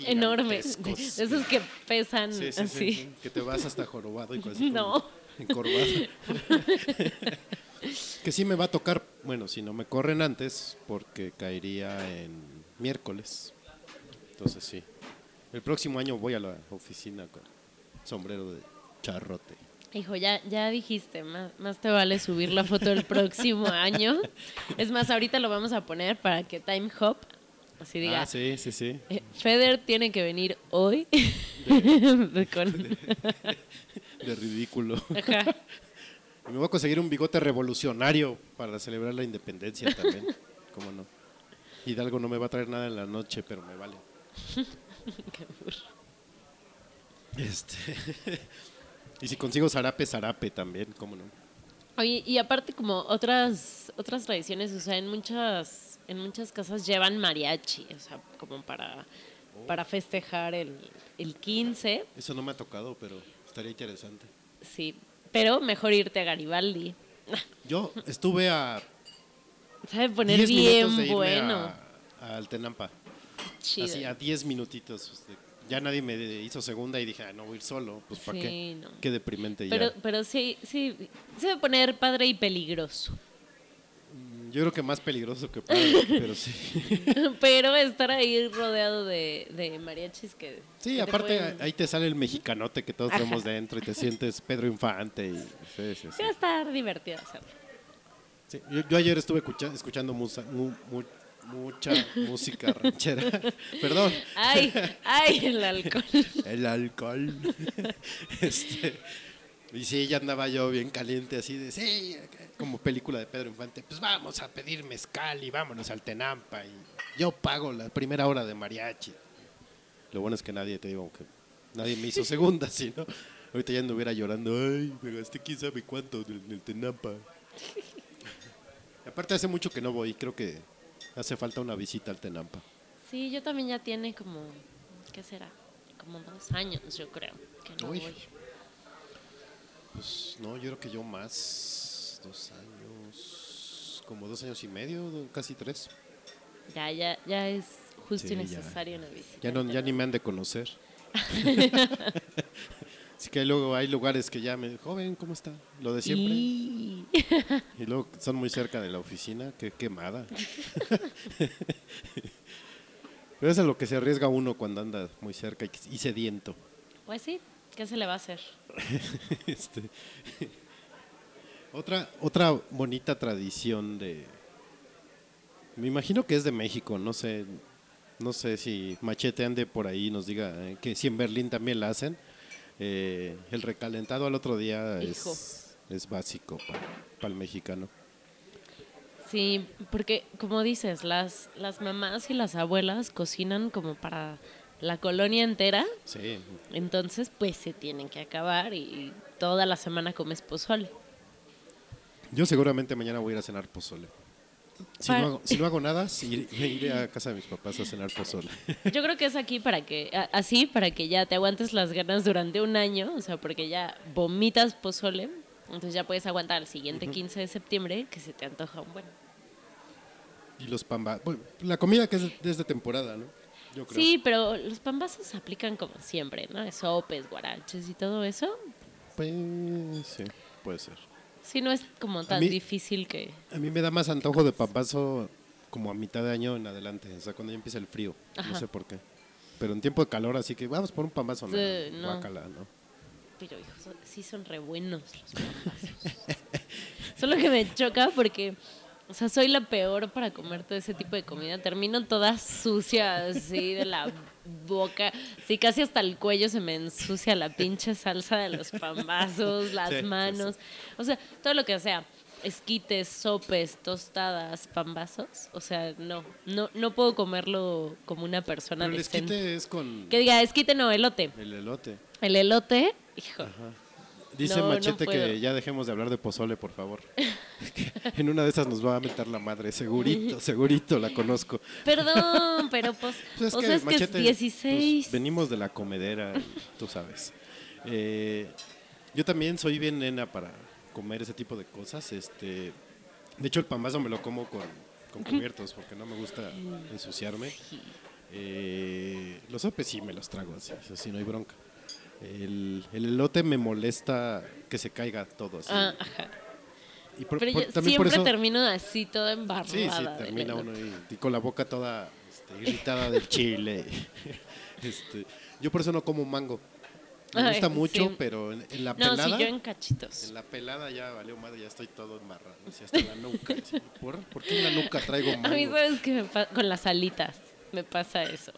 Enormes, de, de esos que pesan Sí, sí, sí, así. sí, que te vas hasta jorobado y cosas así No. encorvado. que sí me va a tocar, bueno, si no me corren antes, porque caería en miércoles. Entonces sí. El próximo año voy a la oficina con sombrero de charrote. Hijo, ya, ya dijiste, más, más te vale subir la foto el próximo año. Es más, ahorita lo vamos a poner para que Time Hop así diga. Ah, sí, sí, sí. eh, Feder tiene que venir hoy con- de ridículo. Ajá. Y me voy a conseguir un bigote revolucionario para celebrar la independencia también. ¿Cómo no? Hidalgo no me va a traer nada en la noche, pero me vale. Este. y si consigo zarape, zarape también, ¿cómo no? Oye, y aparte como otras otras tradiciones, o sea, en muchas en muchas casas llevan mariachi, o sea, como para para festejar el, el 15, Eso no me ha tocado, pero estaría interesante. sí, pero mejor irte a Garibaldi. Yo estuve a Sabe poner 10 minutos bien bueno. a, a Altenampa. Chido. Así, a 10 minutitos. Ya nadie me hizo segunda y dije, ah, no voy a ir solo. Pues, ¿para Sí, qué? no. Qué deprimente Pero, ya. pero sí, sí, se debe poner padre y peligroso. Yo creo que más peligroso que padre, pero sí. pero estar ahí rodeado de, de mariachis que... Sí, que te aparte pueden- ahí te sale el mexicanote que todos Ajá. tenemos dentro y te sientes Pedro Infante. Y, sí, sí, sí. Sí, va a estar divertido hacerlo. Sí, Yo, yo ayer estuve escucha- escuchando musa- mu- mu- mucha música ranchera. Perdón. Ay, ay, el alcohol. El alcohol. este, y sí, ya andaba yo bien caliente, así de, sí, como película de Pedro Infante, pues vamos a pedir mezcal y vámonos al Tenampa. Y yo pago la primera hora de mariachi. Lo bueno es que nadie, te digo, que nadie me hizo segunda, si no, ahorita ya anduviera llorando, ay, me gasté quién sabe cuánto en el Tenampa. Aparte hace mucho que no voy, creo que hace falta una visita al Tenampa. Sí, yo también ya tiene como, ¿qué será? Como dos años, yo creo, que no Uy. voy. Pues no, yo creo que yo más, dos años, como dos años y medio, casi tres. Ya, ya, ya es justo Sí, y ya. necesario una visita. Ya, no, ya ni me han de conocer. Así que luego hay lugares que ya me, joven, ¿cómo está? Lo de siempre. Y... Y luego son muy cerca de la oficina, qué quemada. Pero eso es lo que se arriesga uno cuando anda muy cerca y, y sediento. Pues sí, ¿qué se le va a hacer? Este, otra, otra bonita tradición de. Me imagino que es de México, no sé. No sé si Machete ande por ahí y nos diga eh, que si en Berlín también la hacen. Eh, el recalentado al otro día es, es básico para el mexicano. Sí, porque como dices, las, las mamás y las abuelas cocinan como para la colonia entera, Sí, entonces pues se tienen que acabar y toda la semana comes pozole. yo seguramente mañana voy a ir a cenar pozole. Si, Pa- no hago, si no hago nada, sí, me iré a casa de mis papás a cenar pozole. Yo creo que es aquí para que, así, para que ya te aguantes las ganas durante un año, o sea, porque ya vomitas pozole, entonces ya puedes aguantar el siguiente 15 de septiembre que se te antoja un buen. Y los pambas. la comida que es de, es de temporada, ¿no? Yo creo. Sí, pero los pambazos se aplican como siempre, ¿no? Sopes, guaraches y todo eso. Pues sí, puede ser. Sí, no es como tan mí- difícil que... A mí me da más antojo de papazo como a mitad de año en adelante, o sea, cuando ya empieza el frío. No sé por qué. Pero en tiempo de calor, así que vamos por un pambazo, no, Sí, no. guácala, ¿no? Pero hijos, son- sí son re buenos los pambazos. Solo que me choca porque, o sea, soy la peor para comer todo ese tipo de comida. Termino toda sucia, así de la boca. Sí, casi hasta el cuello se me ensucia la pinche salsa de los pambazos, las Sí, sí, sí. manos. O sea, todo lo que sea. Esquites, sopes, tostadas, pambazos. O sea, no, no, no puedo comerlo como una persona Pero el decente. esquite es con Que diga, esquite no, elote. el elote. El elote, hijo. Dice No, Machete que ya dejemos de hablar de pozole, por favor. en una de esas nos va a meter la madre, segurito, segurito, la conozco. Perdón, pero pues, Pues o sea, es que es Machete, 16. pues, venimos de la comedera, tú sabes. Eh, yo también soy bien nena para comer ese tipo de cosas. Este, de hecho, el pambazo me lo como con, con cubiertos porque no me gusta ensuciarme. Eh, los sopes sí me los trago, así, así no hay bronca. El, el elote me molesta que se caiga todo así. Ah, ajá. Y por- Pero por- yo también por siempre eso- termino así, toda embarrada. Sí, sí, termina uno y, y con la boca toda este, irritada del chile. Este, yo por eso no como mango. Me Ay, gusta mucho, sí. pero en, en la No, pelada, sí, yo en cachitos. en la pelada ya valió madre, ya estoy todo embarrado, así hasta la nuca. ¿Por? ¿Por qué en la nuca traigo A mí, mango? ¿sabes pa- Con las alitas me pasa eso.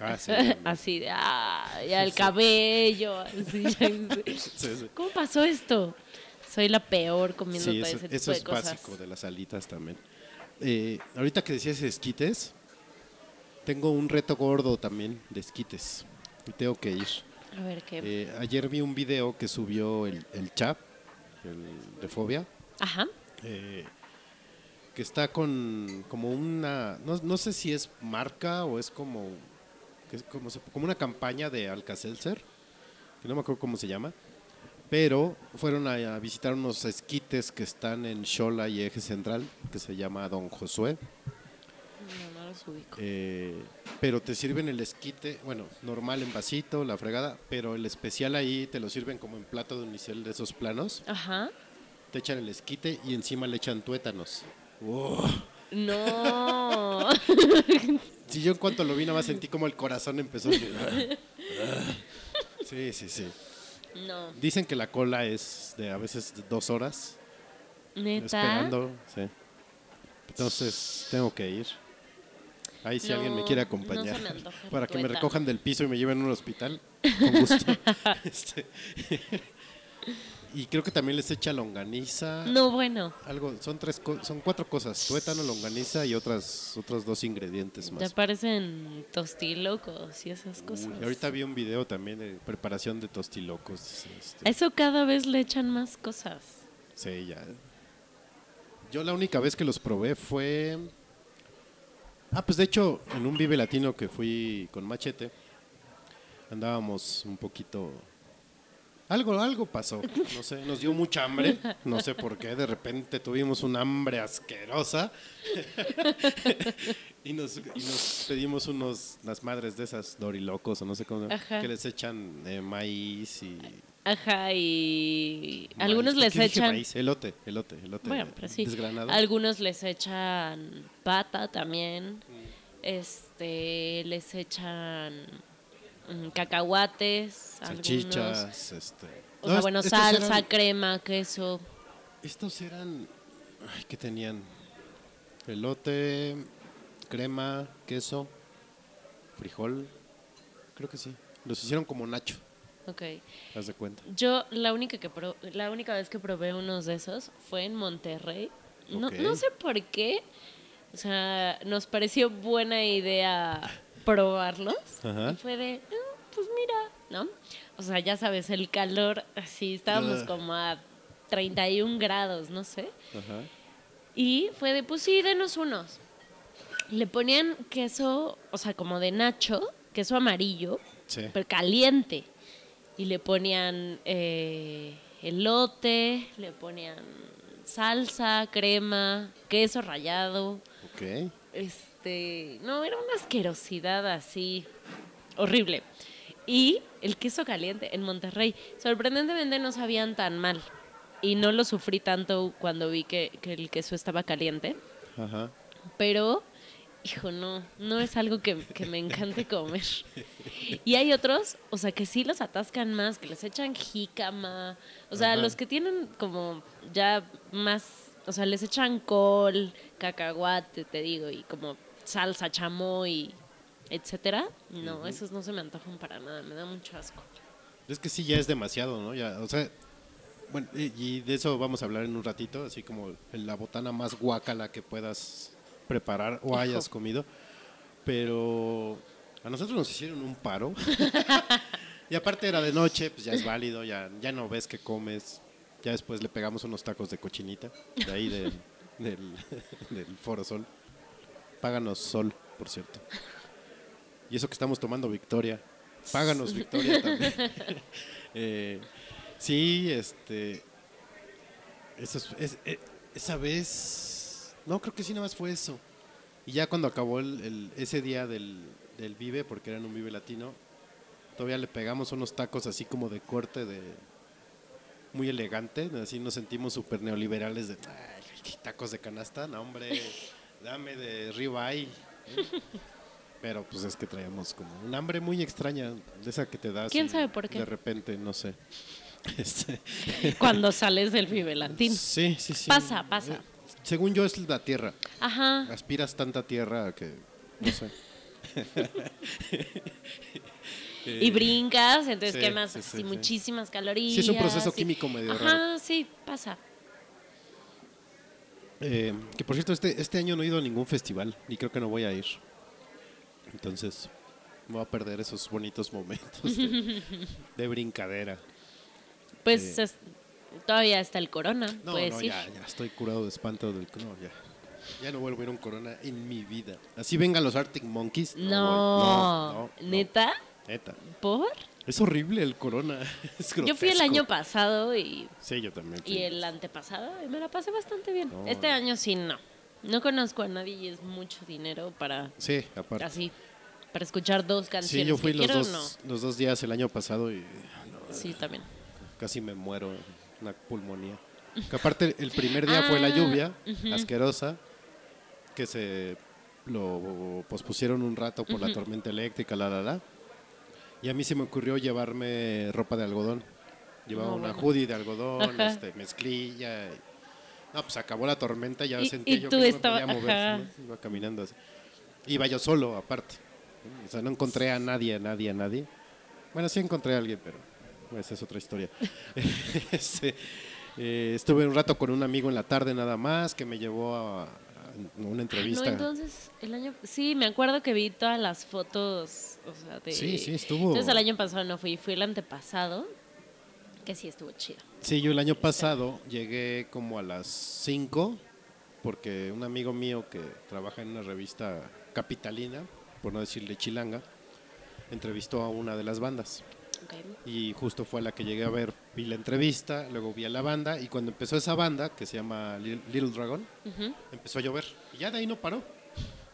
Ah, sí. así de, ah, ya el cabello, así, ya. ¿Cómo pasó esto? Soy la peor comiendo todo eso, ese tipo eso de es cosas. básico de las alitas también. Eh, ahorita que decías esquites, tengo un reto gordo también de esquites. Y tengo que ir. A ver qué. Eh, ayer vi un video que subió el, el Chap, el de Fobia, Ajá. eh, que está con como una, no, no sé si es marca o es como, que es como, como una campaña de Alka-Seltzer, que no me acuerdo cómo se llama, pero fueron a, a visitar unos esquites que están en Xola y Eje Central, que se llama Don Josué. No, no los ubico. Eh, pero te sirven el esquite, bueno, normal en vasito, la fregada, pero el especial ahí te lo sirven como en plato de unicel de esos planos. Ajá. Te echan el esquite y encima le echan tuétanos. No. Si yo en cuanto lo vi nada más sentí como el corazón empezó a... Sí, sí, sí. no. Dicen que la cola es de a veces dos horas Neta. esperando. Sí. Entonces tengo que ir. Ahí si No, alguien me quiere acompañar me para que me recojan del piso y me lleven a un hospital, con gusto. Este, y creo que también les echa longaniza. No, bueno. Algo, son tres, son cuatro cosas: tuétano, longaniza y otras, otros dos ingredientes Ya más. parecen tostilocos y esas cosas. Uy, ahorita vi un video también de preparación de tostilocos. este, A eso cada vez le echan más cosas. Sí, ya. Yo la única vez que los probé fue. Ah, pues de hecho, en un Vive Latino que fui con Machete, andábamos un poquito. Algo, algo pasó, no sé, nos dio mucha hambre, no sé por qué, de repente tuvimos un hambre asquerosa y, nos, y nos pedimos unos, las madres de esas dorilocos o no sé cómo, Ajá. que les echan eh, maíz y Ajá, y Maíz, algunos ¿por les qué dije echan... maíz? Elote, elote, elote. Bueno, pero sí. Desgranado. Algunos les echan pata también. Mm. Este, les echan mm, cacahuates. algunos. Salchichas, este. O No, sea, bueno, salsa, eran- crema, queso. estos eran. Ay, ¿qué tenían? Elote, crema, queso, frijol. Creo que sí. Los hicieron como nacho, Ok. haz de cuenta. Yo la única que pro- la única vez que probé unos de esos fue en Monterrey. No, sé por qué. O sea, nos pareció buena idea probarlos. Ajá. Y fue de, "Ah, pues mira, ¿no? O sea, ya sabes, el calor, así, estábamos Ah. como a 31 grados, no sé. Y fue de, pues sí, denos unos. Le ponían queso, o sea, como de nacho, queso amarillo, Sí. pero caliente. Y le ponían eh, elote, le ponían salsa, crema, queso rallado. Ok. Este, no, era una asquerosidad así horrible. Y el queso caliente en Monterrey, sorprendentemente no sabían tan mal. Y no lo sufrí tanto cuando vi que, que el queso estaba caliente. Ajá. Pero, hijo, no, no es algo que, que me encante comer. Y hay otros, o sea, que sí los atascan más, que les echan jícama. O sea, Ajá. los que tienen como ya más, o sea, les echan col, cacahuate, te digo, y como salsa, chamoy, etcétera. No, esos no se me antojan para nada, me da mucho asco. Es que sí, ya es demasiado, ¿no? Ya, o sea, bueno, y de eso vamos a hablar en un ratito, así como la botana más guacala que puedas preparar o Hijo. hayas comido. Pero a nosotros nos hicieron un paro. y aparte era de noche, pues ya es válido, ya, ya no ves que comes. Ya después le pegamos unos tacos de cochinita, de ahí del, del, del Foro Sol. Páganos Sol, por cierto. Y eso que estamos tomando Victoria. Páganos Victoria también. Eh, sí, este. eso es- es- eh, esa vez. No, creo que sí, nada más fue eso. Y ya cuando acabó el, el- ese día del, del Vive, porque era en un Vive Latino, todavía le pegamos unos tacos así como de corte de. Muy elegante, así nos sentimos súper neoliberales de "Ay, tacos de canasta, no hombre, dame de ribeye. ¿eh? Pero pues es que traíamos como un hambre muy extraña, de esa que te das. ¿Quién sabe por qué? De repente, no sé. Este, Cuando sales del Vive Latín. sí, sí, sí. Pasa, pasa. Eh, Según yo es la tierra. Ajá. Aspiras tanta tierra que, no sé. y brincas, entonces sí, quemas sí, sí, así sí. muchísimas calorías. Sí, es un proceso químico medio Ajá, raro. sí, pasa. Eh, que por cierto, este, este año no he ido a ningún festival y creo que no voy a ir. Entonces, voy a perder esos bonitos momentos de, de brincadera. Pues es- todavía está el corona, No, puedes no, ir. ya, ya estoy curado de espanto del no, ya. Ya no vuelvo a ir a un corona en mi vida. Así vengan los Arctic Monkeys. No, no, no. ¿neta? Neta. ¿Por? Es horrible el corona. Es Yo fui el año pasado y, Sí, yo también. y el antepasado y me la pasé bastante bien. No, este año sí no. No conozco a nadie y es mucho dinero para Sí, aparte. así para escuchar dos canciones. Sí, yo fui que los quiero, dos, los dos días el año pasado y no. Sí, también. casi me muero, una pulmonía. Que aparte el primer día fue la Ah, lluvia, asquerosa, que se lo pospusieron un rato por la tormenta eléctrica, la, la, la. Y a mí se me ocurrió llevarme ropa de algodón. Llevaba No, una bueno. hoodie de algodón, este, mezclilla. y- No, pues acabó la tormenta, ya Y- sentí y yo que no estaba- me podía mover. ¿no? Iba caminando así. Iba yo solo, aparte. O sea, no encontré a nadie, a nadie, a nadie. Bueno, sí encontré a alguien, pero esa es otra historia. Este, eh, estuve un rato con un amigo en la tarde nada más, que me llevó a, a una No, entrevista. entonces el año sí, me acuerdo que vi todas las fotos, o sea, de Sí, sí, estuvo- Entonces el año pasado no fui, fui el antepasado, que sí estuvo chido. Sí, yo el año pasado llegué como a las 5, porque un amigo mío que trabaja en una revista capitalina, por no decirle chilanga, entrevistó a una de las bandas. Y justo fue a la que llegué a ver, vi la entrevista, luego vi a la banda, y cuando empezó esa banda, que se llama Little Dragon, empezó a llover. Y ya de ahí no paró.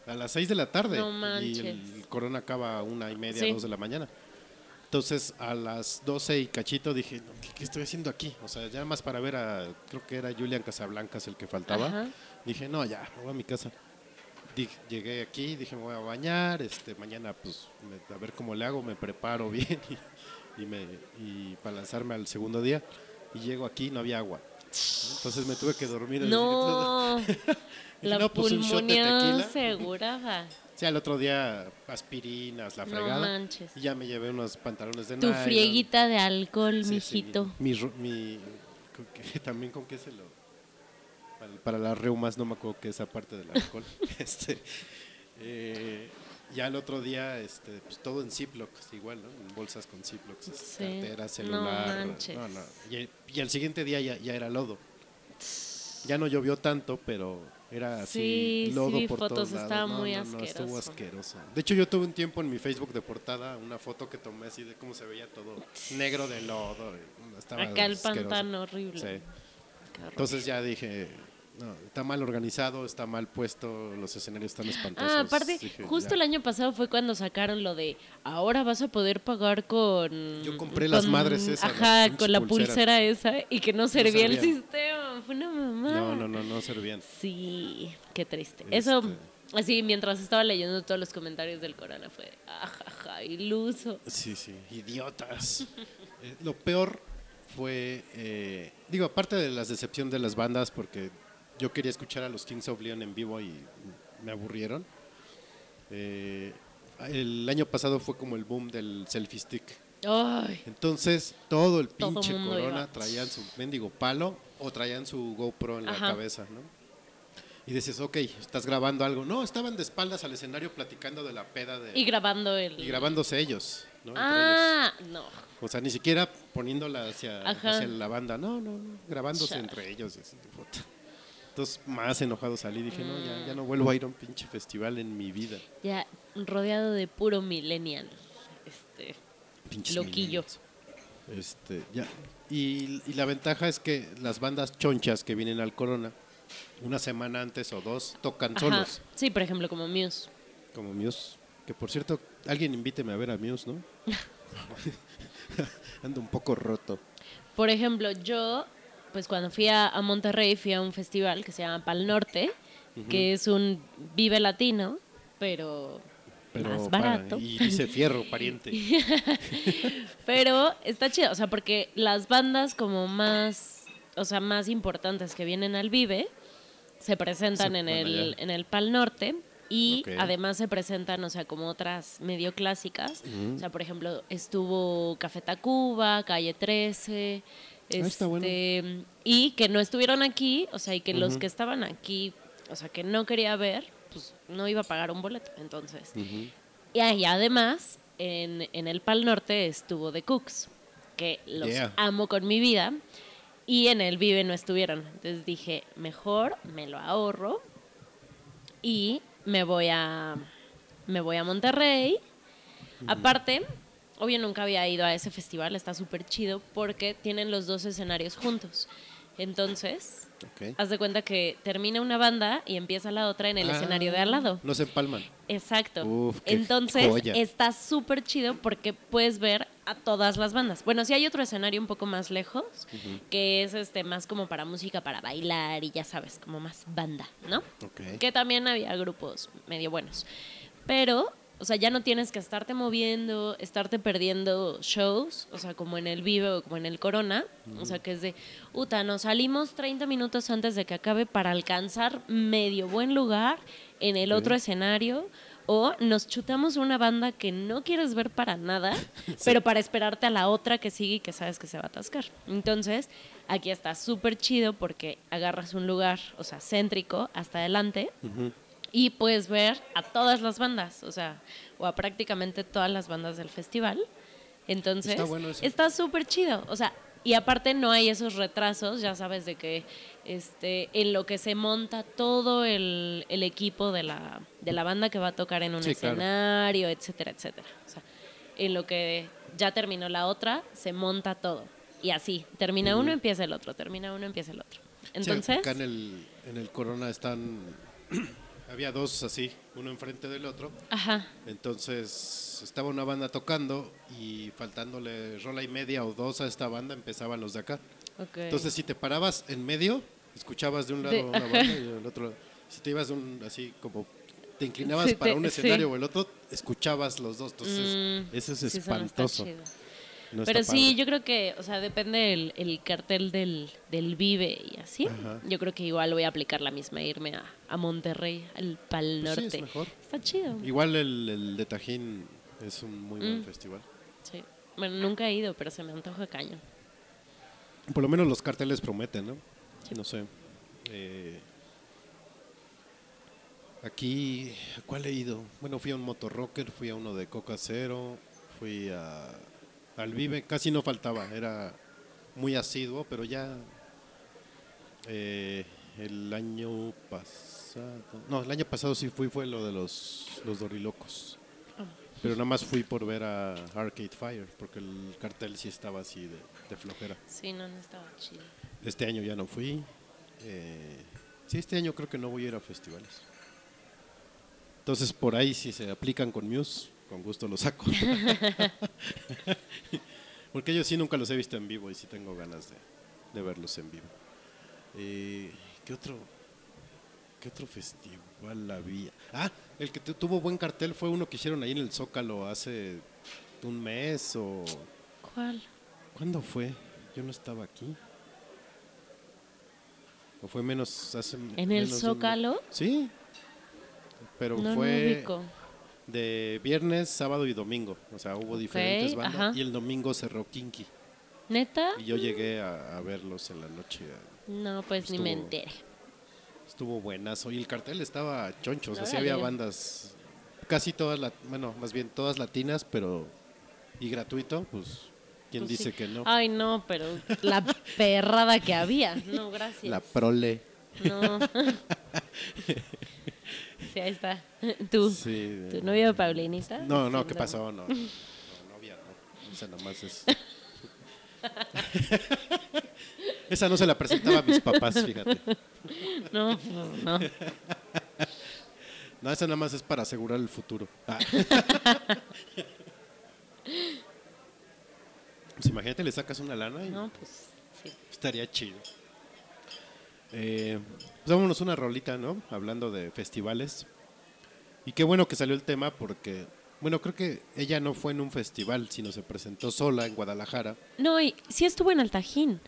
A las 6 de la tarde. No y el corona acaba a una y media, Sí. dos de la mañana. Entonces a las 12 y cachito dije, "No, ¿qué, qué estoy haciendo aquí? O sea, ya más para ver a, creo que era Julian Casablancas el que faltaba. Ajá. Dije, no, ya, me voy a mi casa. Di- llegué aquí, dije, me voy a bañar, este, mañana pues me- a ver cómo le hago, me preparo bien y, y me, y para lanzarme al segundo día. Y llego aquí, no había agua. Entonces me tuve que dormir. No, la no, pues, un shot de pulmonía tequila. asegurada. Sí, al otro día aspirinas, la No fregada. manches. Y ya me llevé unos pantalones de Tu nylon. frieguita de alcohol, Sí, sí, mijito. mi, mi- que- también con qué se lo... Para, para las reumas no me acuerdo que esa parte del alcohol. este, eh, ya el otro día, este, pues todo en Ziplocs, igual, ¿no? En bolsas con Ziplocs, Sí. cartera, No celular. manches. no, no. Y, y al siguiente día ya, ya era lodo. Ya no llovió tanto, pero era así Sí, lodo sí, por fotos, todos lados. estaba No, muy no, no, estuvo asqueroso. asqueroso. De hecho, yo tuve un tiempo en mi Facebook de portada una foto que tomé así de cómo se veía todo negro de lodo. Estaba Acá el asqueroso. pantano horrible. Sí. Entonces ya dije, no, está mal organizado, está mal puesto, los escenarios están espantosos. Ah, aparte, justo ya. el año pasado fue cuando sacaron lo de ahora vas a poder pagar con. Yo compré las madres esas, Ajá, con la pulsera esa y que no servía el sistema. Fue una mamá. No, no, no, no servían. Sí, qué triste. Este- Eso, así, mientras estaba leyendo todos los comentarios del Corona, fue ajaja, iluso. Sí, sí, idiotas. Eh, lo peor fue, eh, digo, aparte de las decepción de las bandas, porque yo quería escuchar a los Kings of Leon en vivo y me aburrieron. Eh, el año pasado fue como el boom del selfie stick. Ay, Entonces, todo el pinche corona iba. traían su mendigo palo o traían su GoPro en la cabeza, ¿no? Y dices, ok, estás grabando algo. No, estaban de espaldas al escenario platicando de la peda de, y grabando el. y grabándose ellos, ¿no? Ah, no. O sea, ni siquiera poniéndola hacia, hacia la banda. No, no, no. Grabándose entre ellos. y así, puta. Entonces, más enojado salí. Dije, no, ya, ya no vuelvo a ir a un pinche festival en mi vida. Ya rodeado de puro millennial. Este, Pinches Loquillo. Este, ya. Y, y la ventaja es que las bandas chonchas que vienen al Corona, una semana antes o dos, tocan ajá. solos, Sí, por ejemplo, como Muse. como Muse. Que por cierto, alguien invíteme a ver a Muse, ¿no? Ando un poco roto. Por ejemplo, yo, pues cuando fui a, a Monterrey, fui a un festival que se llama Pal Norte, que es un Vive Latino, pero, Pero más para- barato. y dice fierro, pariente. Pero está chido, o sea, porque las bandas como más, o sea, más importantes que vienen al Vive se presentan Se en el, allá. en el Pal Norte Y además se presentan, o sea, como otras medio clásicas. O sea, por ejemplo, estuvo Café Tacuba, Calle 13. Ah, está bueno. este, Y que no estuvieron aquí, o sea, y que los que estaban aquí, o sea, que no quería ver, pues no iba a pagar un boleto. Entonces. Y ahí además, en, en el Pal Norte estuvo The Cooks, que los Yeah. amo con mi vida. Y en el Vive no estuvieron. Entonces dije, mejor me lo ahorro y me voy a me voy a Monterrey. Aparte, obvio nunca había ido a ese festival, está súper chido porque tienen los dos escenarios juntos. Entonces, haz de cuenta que termina una banda y empieza la otra en el Ah, escenario de al lado. No se empalman. Exacto. Uf, Entonces joya. está súper chido porque puedes ver a todas las bandas. Bueno, sí hay otro escenario un poco más lejos, que es este más como para música para bailar y ya sabes, como más banda, ¿no? Ok. Que también había grupos medio buenos. Pero, o sea, ya no tienes que estarte moviendo, estarte perdiendo shows, o sea, como en el Vive o como en el Corona. O sea, que es de, uta, nos salimos 30 minutos antes de que acabe para alcanzar medio buen lugar en el otro escenario. O nos chutamos una banda que no quieres ver para nada, pero para esperarte a la otra que sigue y que sabes que se va a atascar. Entonces, aquí está súper chido porque agarras un lugar, o sea, céntrico hasta adelante y puedes ver a todas las bandas, o sea, o a prácticamente todas las bandas del festival. Entonces, Está bueno súper chido, o sea, y aparte no hay esos retrasos, ya sabes de que este en lo que se monta todo el, el equipo de la, de la banda que va a tocar en un Sí, claro. escenario, etcétera, etcétera. O sea, en lo que ya terminó la otra, se monta todo. Y así, termina uno, empieza el otro, termina uno, empieza el otro. Sí, Entonces, acá en el, en el Corona están. Había dos así, uno enfrente del otro. ajá, Entonces estaba una banda tocando y faltándole rola y media o dos a esta banda empezaban los de acá. ok. Entonces si te parabas en medio, escuchabas de un lado De- una banda y del otro lado. Si te ibas un, así como te inclinabas Sí, para te- un sí. escenario o el otro, escuchabas los dos. Entonces Mm, eso es sí, no espantoso. chido. No Pero sí, padre. yo creo que, o sea, depende el, el cartel del, del Vive y así. Ajá. Yo creo que igual voy a aplicar la misma, irme a, a Monterrey, al Pal Pues sí, Norte. es mejor. Está chido. Igual el, el de Tajín es un muy buen Mm. festival. Sí. Bueno, nunca he ido, pero se me antoja caño. Por lo menos los carteles prometen, ¿no? No sé. Eh, aquí, ¿a cuál he ido? Bueno, fui a un motorrocker, fui a uno de Coca Cero, fui a, al Vive, casi no faltaba, era muy asiduo, pero ya eh, el año pasado, no, el año pasado sí fui, fue lo de los, los dorilocos. Pero nada más fui por ver a Arcade Fire, porque el cartel sí estaba así de, de flojera. Sí, no, no estaba chido. Este año ya no fui. Eh, sí, este año creo que no voy a ir a festivales. Entonces, por ahí, si se aplican con Muse, con gusto los saco. Porque ellos sí nunca los he visto en vivo y sí tengo ganas de, de verlos en vivo. Eh, ¿Qué otro? ¿Qué otro festival había? Ah, el que tu- tuvo buen cartel fue uno que hicieron ahí en el Zócalo hace un mes o... ¿Cuál? ¿Cuándo fue? Yo no estaba aquí. ¿O fue menos hace ¿En el de un? Zócalo? Sí. Pero No, no fue ubico. De viernes, sábado y domingo. O sea, hubo diferentes bandas. ajá. Y el domingo cerró Kinky. ¿Neta? Y yo llegué a, a verlos en la noche. No, pues ni me Estuvo- enteré. Estuvo buenazo. Y el cartel estaba choncho. O sea, sí había bandas, casi todas, lat- bueno, más bien todas latinas, pero. Y gratuito, pues. ¿Quién Pues sí. dice que no? Ay, no, pero la perrada que había. No, gracias. La prole. No. sí, ahí está. ¿Tú? Sí. ¿Tu novio Paulinista? No, no, ¿qué pasó? No, no, novia, no. Esa nomás es. Esa no se la presentaba a mis papás, fíjate. No, no. No, esa nada más es para asegurar el futuro. Ah. Pues imagínate, le sacas una lana y No, pues sí. estaría chido. Eh, pues vámonos una rolita, ¿no? Hablando de festivales. Y qué bueno que salió el tema porque, bueno, creo que ella no fue en un festival, sino se presentó sola en Guadalajara. No, y sí estuvo en el Tajín.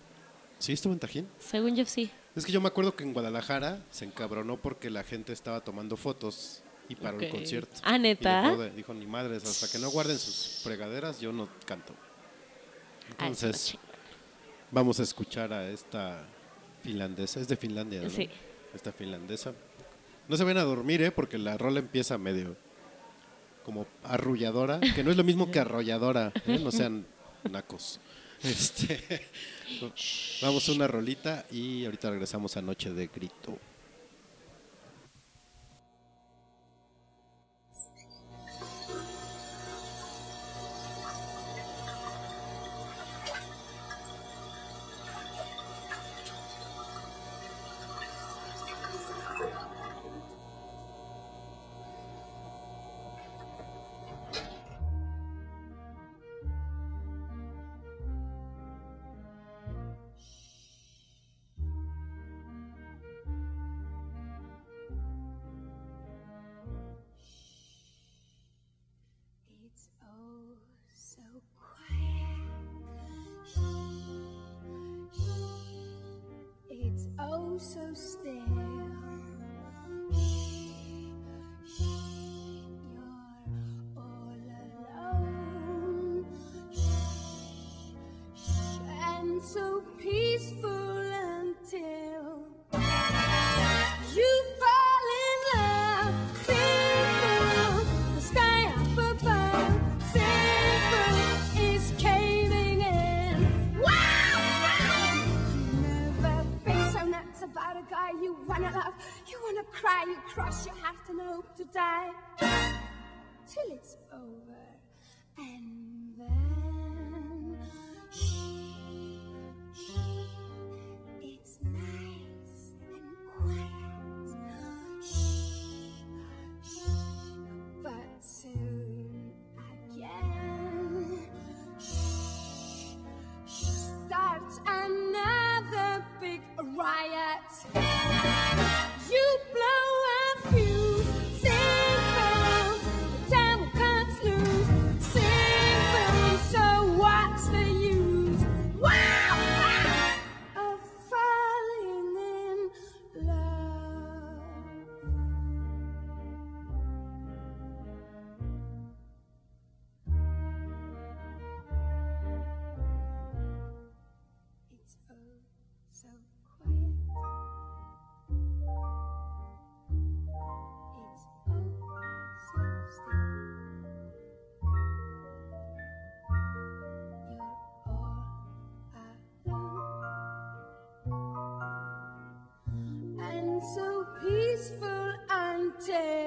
¿Sí estuvo en Tajín? Según yo sí. Es que yo me acuerdo que en Guadalajara se encabronó porque la gente estaba tomando fotos y paró Ok. el concierto. Ah, ¿neta? de- dijo, ni madres, hasta que no guarden sus fregaderas, yo no canto. Entonces, vamos a escuchar a esta finlandesa. Es de Finlandia, ¿no? Sí. Esta finlandesa. No se ven a dormir, ¿eh? Porque la rola empieza medio como arrulladora, que no es lo mismo que arrolladora, ¿eh? No sean nacos. Este, vamos a una rolita y ahorita regresamos a Noche de Grito. So quiet. It's oh so still. You're all alone and so peaceful until you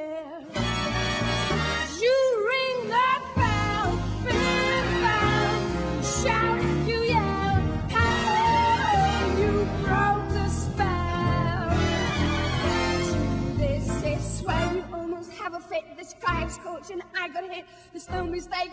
life's coach and I got hit. There's no mistake.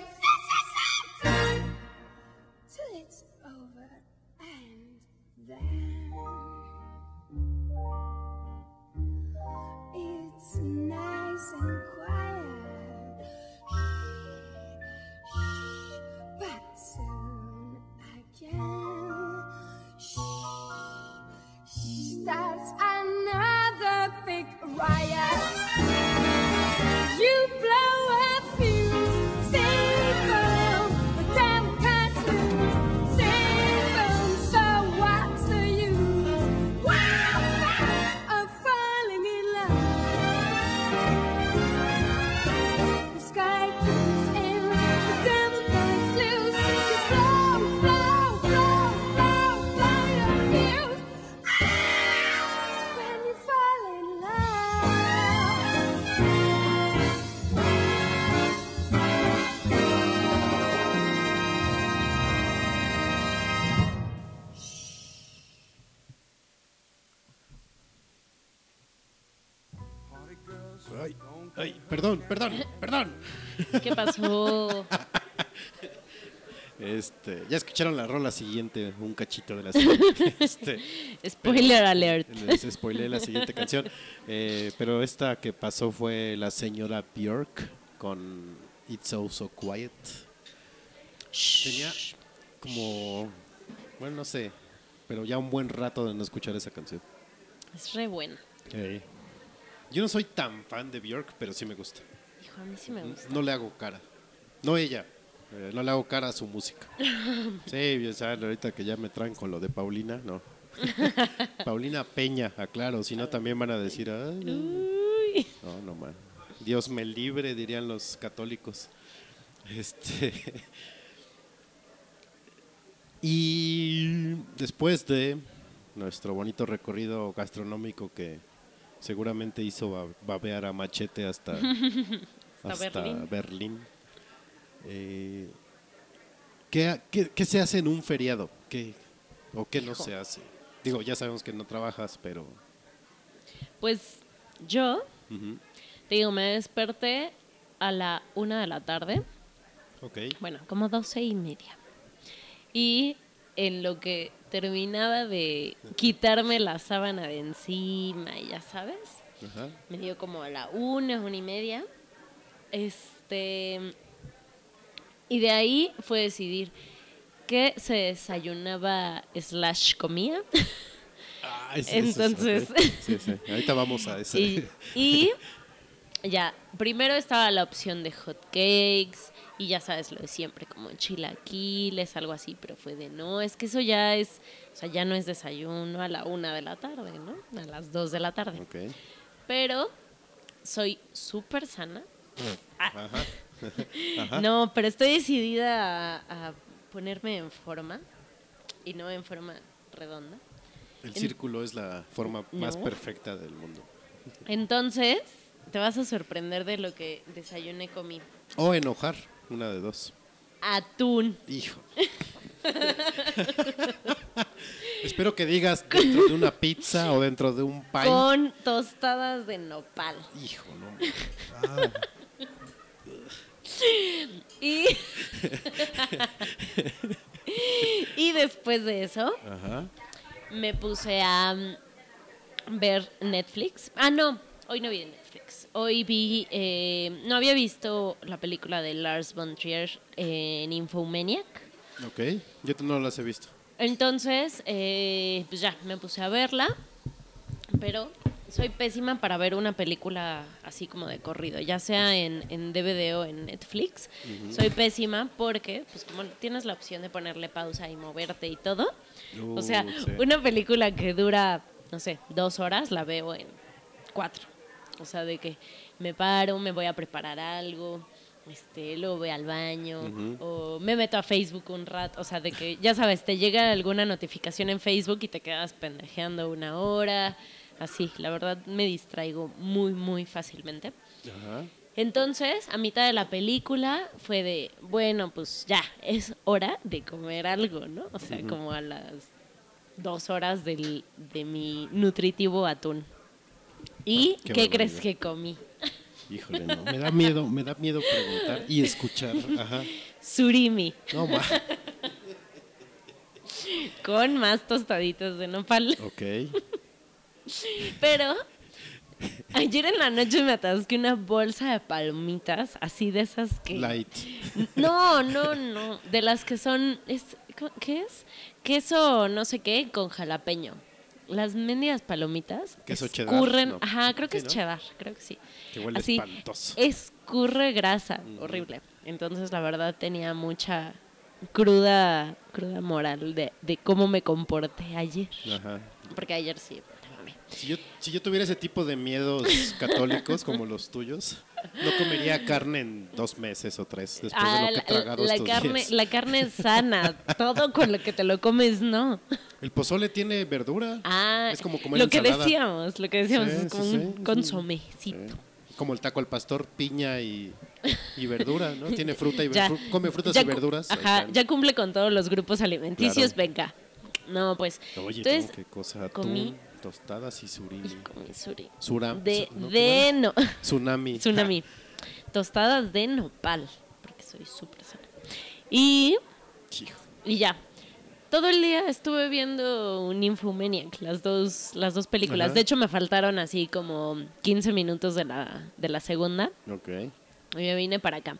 Perdón, perdón, perdón. ¿Qué pasó? Este, ya escucharon la rola siguiente, un cachito de la siguiente. Este, Spoiler alert. les spoileé la siguiente canción. Eh, pero esta que pasó fue la señora Björk con It's So So Quiet. Tenía como, bueno, no sé, pero ya un buen rato de no escuchar esa canción. Es re buena. Yo no soy tan fan de Bjork, pero sí me gusta. Hijo, a mí sí me gusta. No le hago cara. No ella. eh, no le hago cara a su música. Sí, ya ahorita que ya me traen con lo de Paulina, no. Paulina Peña, aclaro, si no también van a decir, "Ay, no, no, no, man. Dios me libre, dirían los católicos. Este. Y después de nuestro bonito recorrido gastronómico que seguramente hizo ba- babear a Machete hasta, Hasta hasta Berlín. Berlín. eh, ¿qué, qué, qué se hace en un feriado? ¿Qué, ¿O qué no se hace? Digo, ya sabemos que no trabajas, pero... Pues yo, te digo, me desperté a la una de la tarde. Ok. Bueno, como doce y media. Y en lo que terminaba de quitarme la sábana de encima, y ya sabes, Ajá. me dio como a la una, una y media. Este. Y de ahí fue decidir qué se desayunaba slash comía. Ah, es, Entonces-. Sí, sí. Ahorita vamos a ese. Y, y ya, primero estaba la opción de hot cakes y ya sabes lo de siempre, como chilaquiles, algo así, pero fue de no, es que eso ya es, o sea, ya no es desayuno a la una de la tarde, ¿no? A las dos de la tarde. Ok. Pero soy súper sana. Ah, Ajá. Ajá. no, pero estoy decidida a, a ponerme en forma y no en forma redonda. El círculo es la forma más perfecta del mundo. Entonces, te vas a sorprender de lo que desayuné comí. O enojar, una de dos. Atún. Hijo. Espero que digas dentro de una pizza o dentro de un pie. Con tostadas de nopal. Hijo, no. Y, y después de eso, Ajá. me puse a ver Netflix. Ah, no, hoy no vi Netflix. Hoy vi, eh, no había visto la película de Lars von Trier eh, en Infomaniac. Ok. Yo no las he visto. Entonces, eh, pues ya, me puse a verla, pero soy pésima para ver una película así como de corrido, ya sea en, en DVD o en Netflix. Soy pésima porque, pues como tienes la opción de ponerle pausa y moverte y todo, o sea, sí. una película que dura, no sé, dos horas, la veo en cuatro. O sea, de que me paro, me voy a preparar algo, este, luego voy al baño, o me meto a Facebook un rato, o sea, de que, ya sabes, te llega alguna notificación en Facebook y te quedas pendejeando una hora, así, la verdad me distraigo muy, muy fácilmente. Ajá. Entonces, a mitad de la película fue de, bueno, pues ya, es hora de comer algo, ¿no? O sea, como a las dos horas del, de mi nutritivo atún. ¿Y Ah, qué qué, crees que comí? Híjole, no. Me da miedo, me da miedo preguntar y escuchar. Ajá. Surimi, No, ma. con más tostaditos de nopal. Ok. Pero ayer en la noche me atasqué una bolsa de palomitas, así de esas que... Light. No, no, no. De las que son. Es, ¿Qué es? Queso no sé qué con jalapeño. Las mendigas palomitas Queso cheddar, escurren. ¿no? Ajá, creo que Sí, es ¿no? cheddar, creo que sí. Que huele Así, espantoso. Escurre grasa, horrible. Entonces, la verdad, tenía mucha cruda, cruda moral de, de cómo me comporté ayer. Ajá. Porque ayer sí. Si yo, si yo tuviera ese tipo de miedos católicos como los tuyos, no comería carne en dos meses o tres después de Ah, lo que he la, tragado la estos carne, días. la carne es sana. Todo con lo que te lo comes, no. El pozole tiene verdura. Ah, es como comer lo que ensalada. decíamos, lo que decíamos, Sí, es como sí, un consomecito. Sí. Como el taco al pastor, piña y, y verdura, ¿no? Tiene fruta y Ya. verdura. Come frutas Ya y verduras. Ajá, ya cumple con todos los grupos alimenticios, Claro. venga. No, pues. Oye, entonces, qué cosa. Comí- tostadas y surimi. y comí suri. Sura, De, su- ¿no? de no. Tsunami. Tsunami. Tostadas de nopal, porque soy súper sana. Y, Hijo. y ya. Todo el día estuve viendo un Infomaniac, las dos, las dos películas. Ajá. De hecho, me faltaron así como 15 minutos de la, de la segunda. Ok. Y me vine para acá.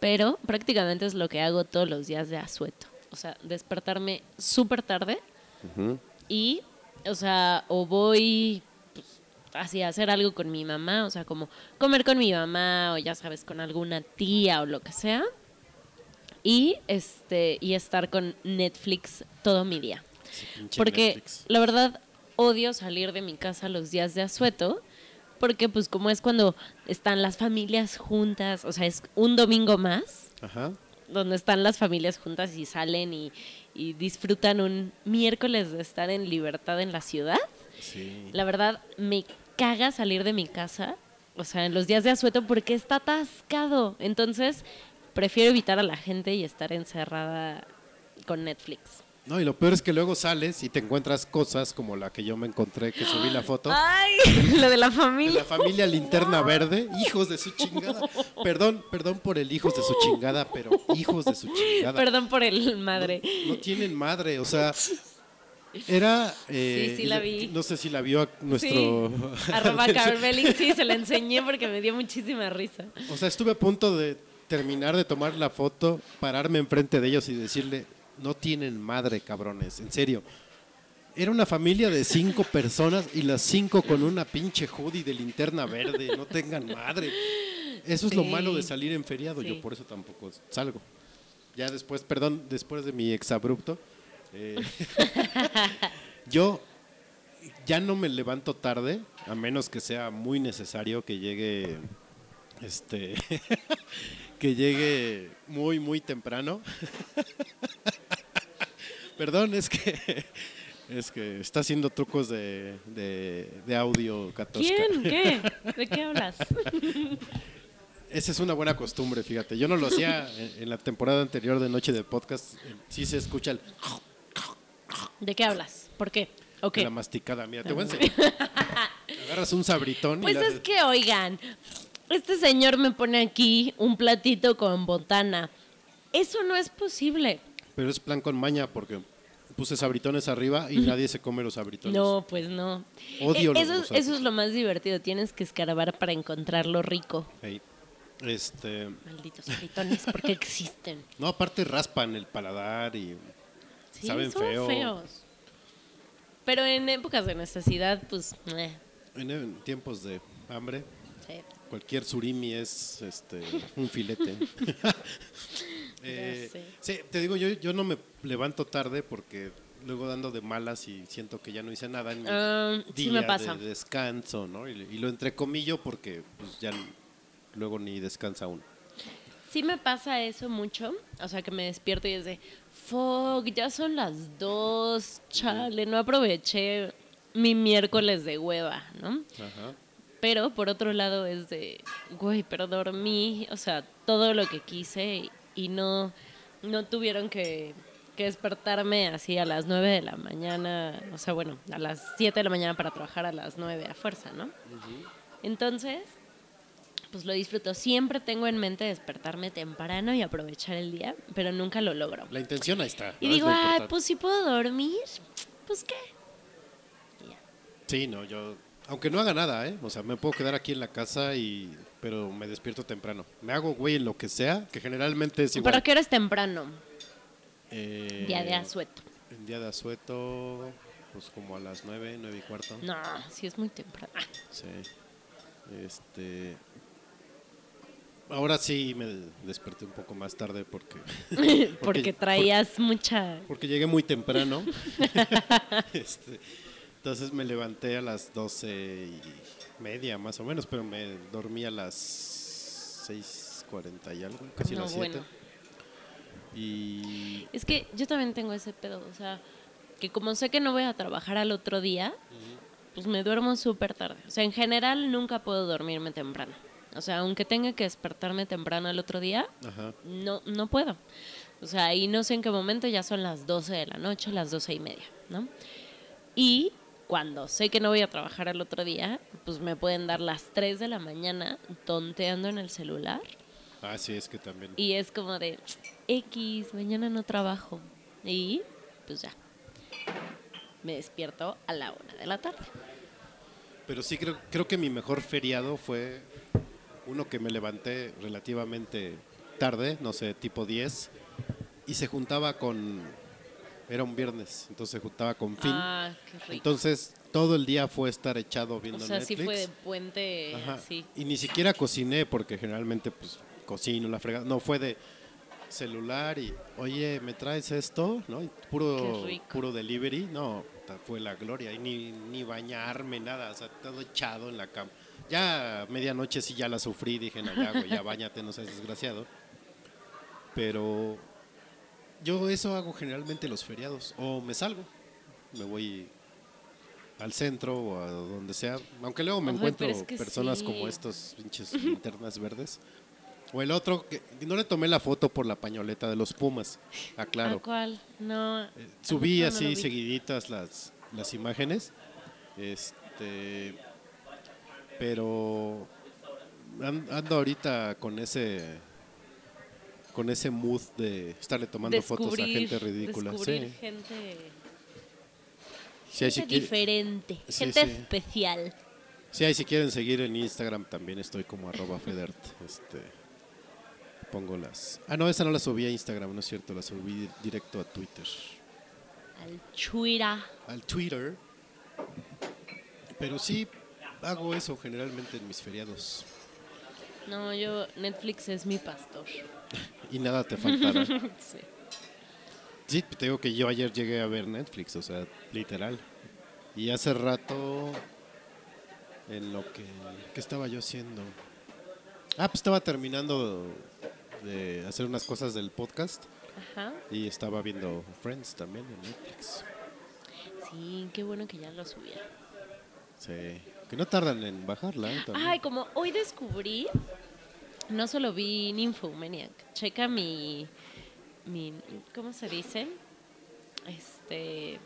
Pero prácticamente es lo que hago todos los días de asueto. O sea, despertarme súper tarde Ujú. y, o sea, o voy pues, así hacer algo con mi mamá, o sea, como comer con mi mamá o ya sabes, con alguna tía o lo que sea. Y este y estar con Netflix todo mi día. Porque Netflix. la verdad odio salir de mi casa los días de asueto, porque pues como es cuando están las familias juntas, o sea, es un domingo más Ajá. donde están las familias juntas y salen y, y disfrutan un miércoles de estar en libertad en la ciudad. Sí. La verdad, me caga salir de mi casa, o sea, en los días de asueto, porque está atascado. Entonces, prefiero evitar a la gente y estar encerrada con Netflix. No, y lo peor es que luego sales y te encuentras cosas como la que yo me encontré, que subí la foto. ¡Ay! Lo de la de familia. la familia Linterna Verde, hijos de su chingada. Perdón, perdón por el hijos de su chingada, pero hijos de su chingada. Perdón por el madre. No, no tienen madre, o sea, era... eh, Sí, sí la vi. No sé si la vio a nuestro... Sí. Arroba Carbelix, sí, se la enseñé porque me dio muchísima risa. O sea, estuve a punto de terminar de tomar la foto, pararme enfrente de ellos y decirle, no tienen madre, cabrones, en serio. Era una familia de cinco personas y las cinco con una pinche hoodie de linterna verde, no tengan madre. Eso es lo malo de salir en feriado, Sí. yo por eso tampoco salgo. Ya después, perdón, después de mi exabrupto, eh, yo ya no me levanto tarde, a menos que sea muy necesario que llegue este que llegue muy muy temprano. Perdón, es que es que está haciendo trucos de, de, de audio Katosca. ¿Quién? ¿Qué? ¿De qué hablas? Esa es una buena costumbre, fíjate. Yo no lo hacía en, en la temporada anterior de Noche de Podcast. Sí se escucha el ¿De qué hablas? ¿Por qué? ¿O qué? la masticada. Mira, te voy a enseñar. Agarras un sabritón Pues y es que, oigan, este señor me pone aquí un platito con botana. Eso no es posible. Pero es plan con maña porque puse sabritones arriba y nadie se come los sabritones. No, pues no. Odio Eh, los eso, es- gusanos. eso es lo más divertido. Tienes que escarbar para encontrar lo rico. Este, Malditos fritones, porque existen. no, aparte raspan el paladar y Sí, Saben son feo. feos. Pero en épocas de necesidad, pues, eh, en, en tiempos de hambre sí. cualquier surimi es este un filete. Eh, sí, te digo, yo, yo no me levanto tarde porque luego dando de malas y siento que ya no hice nada en mi Ah, sí día me pasa. de descanso, ¿no? Y, y lo entrecomillo porque pues ya luego ni descansa uno. Sí me pasa eso mucho, o sea que me despierto y es de, fuck, ya son las dos, chale, no aproveché mi miércoles de hueva, ¿no? Ajá. Pero por otro lado es de, güey, pero dormí, o sea, todo lo que quise y, no, no tuvieron que, que despertarme así a las nueve de la mañana, o sea, bueno, a las siete de la mañana para trabajar a las nueve a fuerza, ¿no? Entonces, pues lo disfruto. Siempre tengo en mente despertarme temprano y aprovechar el día, pero nunca lo logro. La intención ahí está. Y digo, lo ay, importante". pues si puedo dormir, pues qué. Y ya. Sí, no, yo aunque no haga nada, ¿eh? O sea, me puedo quedar aquí en la casa y pero me despierto temprano. Me hago güey en lo que sea, que generalmente es igual. ¿Pero qué hora es temprano? Eh, Día de asueto. En día de asueto, pues como a las nueve, nueve y cuarto. No, sí es muy temprano. Ah, Sí. Este. Ahora sí me desperté un poco más tarde porque. Porque traías mucha... Porque llegué muy temprano. Este, entonces me levanté a las doce y media más o menos, pero me dormí a las seis cuarenta y algo, casi No, las siete. bueno. Y Es que yo también tengo ese pedo, o sea, que como sé que no voy a trabajar al otro día, pues me duermo súper tarde. O sea, en general nunca puedo dormirme temprano. O sea, aunque tenga que despertarme temprano al otro día, ajá, no, no puedo. O sea, ahí no sé en qué momento ya son las 12 de la noche, las 12 y media, ¿no? Y cuando sé que no voy a trabajar al otro día, pues me pueden dar las 3 de la mañana tonteando en el celular. ah sí es que también. Y es como de, X, mañana no trabajo. Y pues ya. Me despierto a la una de la tarde. Pero sí creo, creo que mi mejor feriado fue uno que me levanté relativamente tarde, no sé, tipo 10, y se juntaba con, era un viernes, entonces se juntaba con fin. Ah, qué rico. Entonces todo el día fue estar echado O viendo sea, sí Netflix. fue de puente Ajá. así. Y ni siquiera cociné porque generalmente pues cocino la fregada. No, fue de celular y, oye, ¿me traes esto? ¿No? Y puro, puro delivery. No, fue la gloria. Y ni, ni bañarme, nada. O sea, todo echado en la cama. Ya medianoche sí ya la sufrí. Dije, no, ya, güey, ya bañate, no seas desgraciado. Pero yo eso hago generalmente los feriados. O me salgo. Me voy al centro o a donde sea. Aunque luego me Ay, encuentro pero es que personas sí. como estos pinches linternas verdes. O el otro, que no le tomé la foto por la pañoleta de los Pumas. ¿A Aclaro. cuál? No. Eh, Subí no así seguiditas las, las imágenes. Este. Pero. an- Ando ahorita con ese. Con ese mood de estarle tomando fotos a gente ridícula. Descubrir Sí. gente, diferente, Sí, gente especial. Sí, ahí si quieren seguir en Instagram también estoy como arroba Federt. Este, pongo las... Ah, no, esa no la subí a Instagram, no es cierto, la subí directo a Twitter. Al chuira. Al Twitter. Pero sí, hago eso generalmente en mis feriados. No, yo, Netflix es mi pastor. Y nada te faltará. Sí. Sí, te digo que yo ayer llegué a ver Netflix, o sea, literal. Y hace rato, en lo que... ¿Qué estaba yo haciendo? Ah, pues estaba terminando de hacer unas cosas del podcast Ajá. y estaba viendo Friends también en Netflix. Sí, qué bueno que ya lo subieron. Sí, que no tardan en bajarla, ¿eh? Ay, como hoy descubrí, no solo vi Nymphomaniac, checa mi, mi ¿cómo se dice? Este,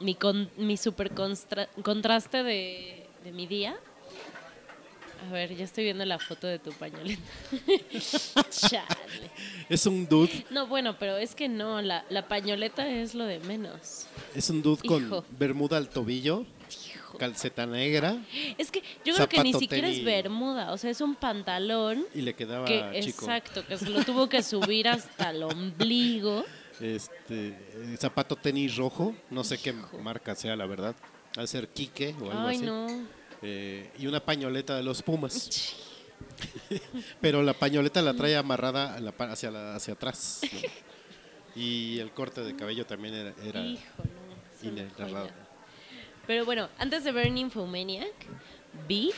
mi, con- mi super constra- contraste de, de mi día. A ver, ya estoy viendo la foto de tu pañoleta. Chale. Es un dude, No, bueno, pero es que no, la, la pañoleta es lo de menos. es un dude con bermuda al tobillo. Calceta negra Es que yo creo que ni siquiera es tenis. bermuda, o sea, es un pantalón y le quedaba que chico. exacto, que se lo tuvo que subir hasta el ombligo. Este, eh, zapato tenis rojo, no sé qué marca sea, la verdad. Va a ser Quique o algo Ay, así. no. Eh, y una pañoleta de los Pumas. Pero la pañoleta la trae amarrada hacia, la- hacia atrás. ¿no? Y el corte de cabello también era, era Hijo, no. es. Pero bueno, antes de ver Nymphomaniac, vi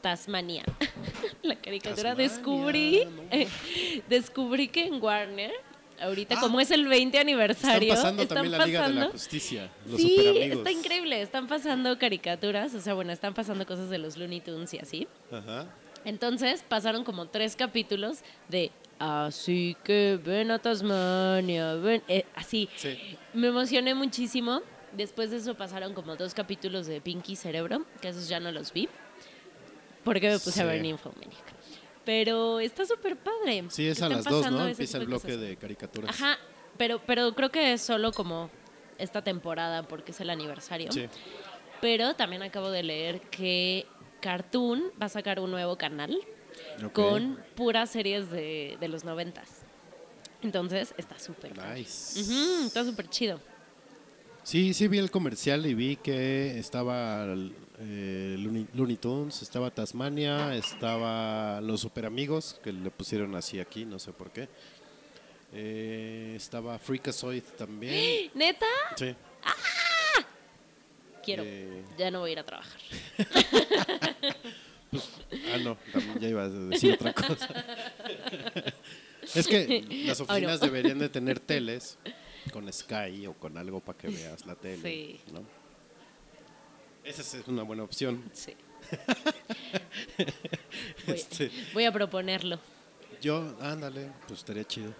Tasmania. La caricatura Tasmania, descubrí, no. eh, descubrí que en Warner, ahorita Ah. como es el 20 Están aniversario, pasando también la Liga de la pasando- Justicia, los sí, superamigos. está increíble. Están pasando caricaturas, o sea, bueno, están pasando cosas de los Looney Tunes y así. Ajá. Entonces pasaron como tres capítulos de Así que ven a Tasmania, ven, eh, así. Sí. Me emocioné muchísimo. Después de eso pasaron como dos capítulos de Pinky Cerebro, que esos ya no los vi, porque me puse a ver. Nymphomaniac. Pero está súper padre. Sí, es a las dos, ¿no? Empieza el de bloque de caricaturas. Ajá, pero, pero creo que es solo como esta temporada porque es el aniversario. Sí. Pero también acabo de leer que Cartoon va a sacar un nuevo canal con puras series de, de los noventas. Entonces está súper. Nice. Está súper chido. Sí, sí vi el comercial y vi que estaba eh, Looney, Looney Tunes, estaba Tasmania, estaba Los Super Amigos, que le pusieron así aquí, no sé por qué. Eh, estaba Freakazoid también. ¿Neta? Sí. Quiero. Eh. Ya no voy a ir a trabajar. Ah, no, también ya iba a decir otra cosa. es que las oficinas no. deberían de tener teles con Sky o con algo para que veas la tele. Sí. ¿no? Esa es una buena opción. Sí. Voy, Este. voy a proponerlo. Yo, ándale, pues estaría chido.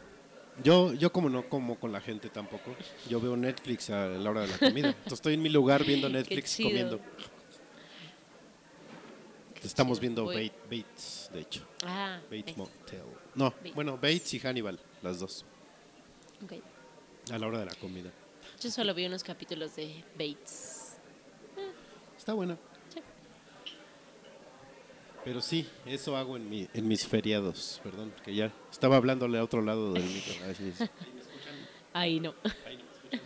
Yo, yo como no como con la gente tampoco. Yo veo Netflix a la hora de la comida. Entonces estoy en mi lugar viendo Netflix comiendo. Estamos chido. viendo Bait- Bates, de hecho. Ah, Bates nice. Motel. No, Bates. bueno, Bates y Hannibal, las dos. Ok. A la hora de la comida. Yo solo vi unos capítulos de Bates. Está buena. Sí. Pero sí, eso hago en, mi, en mis feriados. Perdón, que ya estaba hablándole a otro lado del micro. A ver si- Ahí no.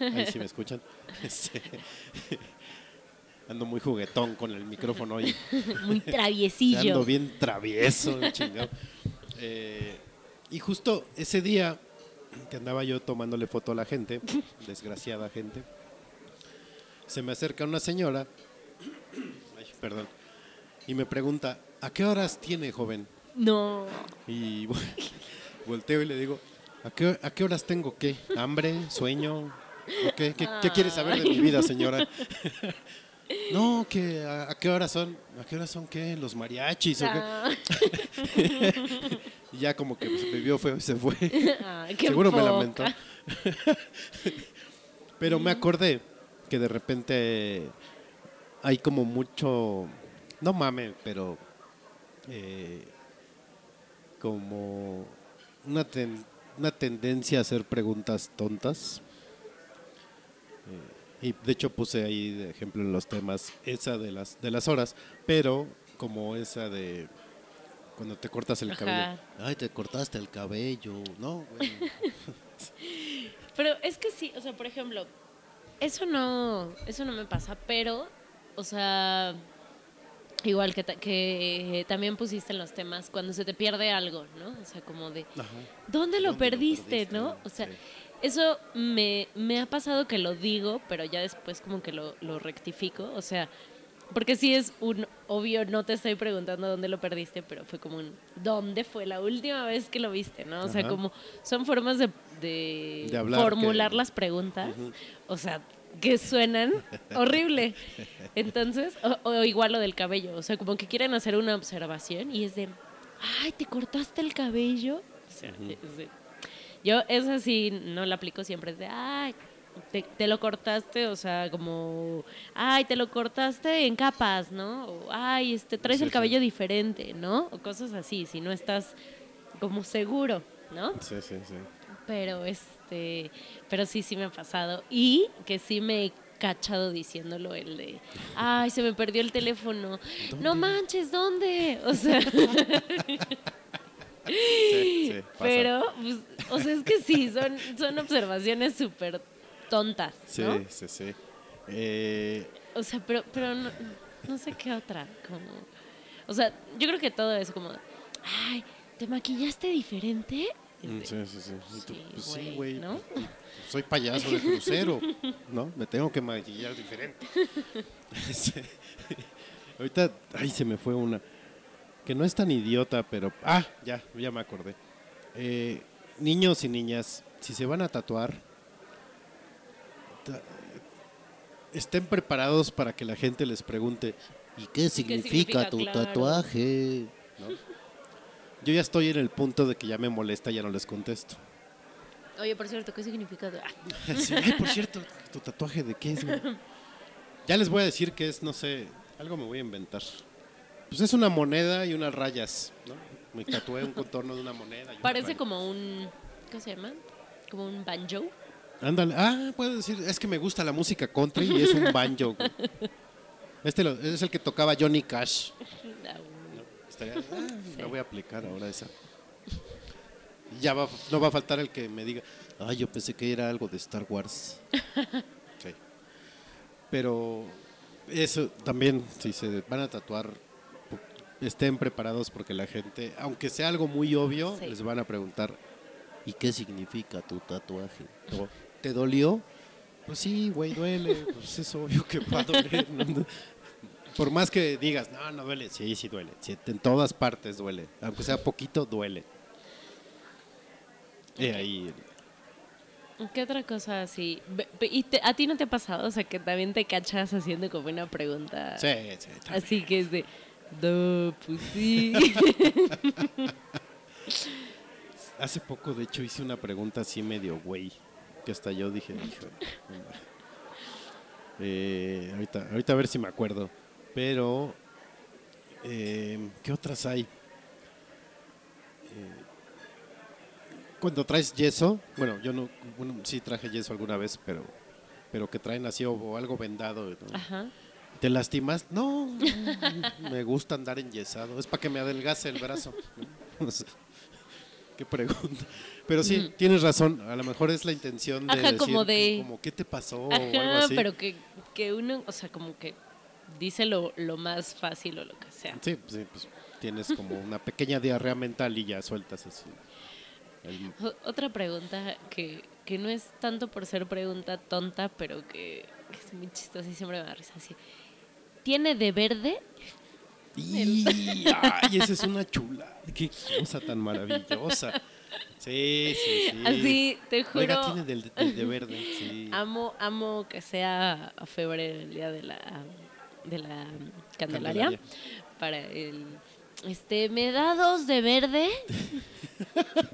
Ahí sí me escuchan. Este, ando muy juguetón con el micrófono hoy. Muy traviesillo. ando bien travieso, chingado. Eh, y justo ese día que andaba yo tomándole foto a la gente, desgraciada gente, se me acerca una señora, ay, perdón, y me pregunta, ¿a qué horas tiene, joven? No. Y vo- volteo y le digo, ¿a qué, a qué horas tengo qué? ¿Hambre? ¿Sueño? ¿O qué, qué, qué quiere saber de mi vida, señora? no, que a, a qué horas son? ¿A qué horas son qué? ¿Los mariachis o qué? Ah, Y ya como que se me vio feo y se fue. ah, Seguro me lamentó. Pero me acordé que de repente hay como mucho, no mame, pero eh, como una, ten- una tendencia a hacer preguntas tontas. Y de hecho puse ahí de ejemplo en los temas esa de las, de las horas, pero como esa de cuando te cortas el Ajá. cabello. Ay, te cortaste el cabello, ¿no? Bueno, Pero es que sí, o sea, por ejemplo, eso no, eso no me pasa, pero, o sea, igual que, ta- que también pusiste en los temas, cuando se te pierde algo, ¿no? O sea, como de, Ajá. ¿dónde lo ¿Dónde lo perdiste, perdiste? no? O sea, Sí. Eso me, me ha pasado que lo digo, pero ya después como que lo, lo rectifico, o sea, porque sí es un obvio, no te estoy preguntando dónde lo perdiste, pero fue como un ¿dónde fue la última vez que lo viste? ¿no? O sea, como son formas de, de, De hablar formular que- las preguntas, o sea, que suenan horrible. Entonces, o, o igual lo del cabello, o sea, como que quieren hacer una observación y es de, ay, ¿te cortaste el cabello? O sea, es de- yo eso sí no la aplico siempre, es de, ay, te, te lo cortaste, o sea, como, ay, te lo cortaste en capas, ¿no? O, ay, este, traes Sí, el sí. cabello diferente, ¿no? O cosas así, si no estás como seguro, ¿no? Sí, sí, sí. Pero este, pero sí, sí me ha pasado. Y que sí me he cachado diciéndolo el de, ay, se me perdió el teléfono. No manches, ¿dónde? O sea, Sí, sí, pasa. pero, pues, o sea, es que sí, son, son observaciones súper tontas, Sí, ¿no? sí, sí. Eh, O sea, pero, pero no, no sé qué otra, como, o sea, yo creo que todo es como, ay, ¿te maquillaste diferente? mm, sí, sí, sí. Tú, Sí, pues sí, güey, güey. ¿no? pues, Soy payaso de crucero, ¿no? Me tengo que maquillar diferente. Sí. Ahorita, ay, se me fue una. Que no es tan idiota, pero. Ah, ya, ya me acordé. Eh, niños y niñas, si se van a tatuar, ta- estén preparados para que la gente les pregunte, ¿y qué significa, significa? tu Claro. tatuaje? ¿No? Yo ya estoy en el punto de que ya me molesta, ya no les contesto. Oye, por cierto, ¿qué significa? Sí, ay, por cierto, ¿tu tatuaje de qué es? Ya les voy a decir que es, no sé, algo me voy a inventar. Pues es una moneda y unas rayas, ¿no? Me tatué un contorno de una moneda. y Parece como un, ¿cómo se llama? Como un banjo. Ándale, ah, puedo decir, es que me gusta la música country y es un banjo. güey. Este lo- es el que tocaba Johnny Cash. Ah, Estaría, ah, la voy a aplicar ahora esa. Y Ya va, no va a faltar el que me diga, ay, yo pensé que era algo de Star Wars. Sí. Pero eso también, si se van a tatuar, estén preparados porque la gente, aunque sea algo muy obvio, Sí. les van a preguntar, ¿y qué significa tu tatuaje? O, ¿Te dolió? Pues sí, güey, duele. Pues es obvio que va a doler. Por más que digas, no, no duele. Sí, sí duele. Sí, en todas partes duele. Aunque sea poquito, duele. Y ahí. ¿Qué otra cosa así? ¿Y te- a ti no te ha pasado? O sea, que también te cachas haciendo como una pregunta. Sí, sí. también. Así que es de, pues sí. Hace poco, de hecho, hice una pregunta así medio güey. Que hasta yo dije, hijo. no mames". Eh, ahorita, ahorita a ver si me acuerdo. Pero, eh, ¿qué otras hay? Eh, cuando traes yeso, bueno, yo no, bueno, sí traje yeso alguna vez, pero, pero que traen así o, o algo vendado. ¿no? Ajá. ¿Te lastimas? No, me gusta andar enyesado. Es para que me adelgace el brazo. O sea, Qué pregunta. Pero sí, tienes razón. A lo mejor es la intención de Ajá, decir, como de- como, ¿qué te pasó? o algo Ajá, así. pero que, que uno, o sea, como que dice lo, lo más fácil o lo que sea. Sí, sí, pues tienes como una pequeña diarrea mental y ya sueltas así. el- O- Otra pregunta que, que no es tanto por ser pregunta tonta, pero que, que es muy chistosa y siempre me da risa. Así, ¿Tiene de verde? Y, ay, esa es una chula. Qué cosa tan maravillosa. Sí, sí, sí. Así, te Oiga, juro. tiene del, del de verde, sí. Amo, amo que sea a febrero el día de la, de la Candelaria. Candelaria. Para el. Este, ¿me da dos de verde?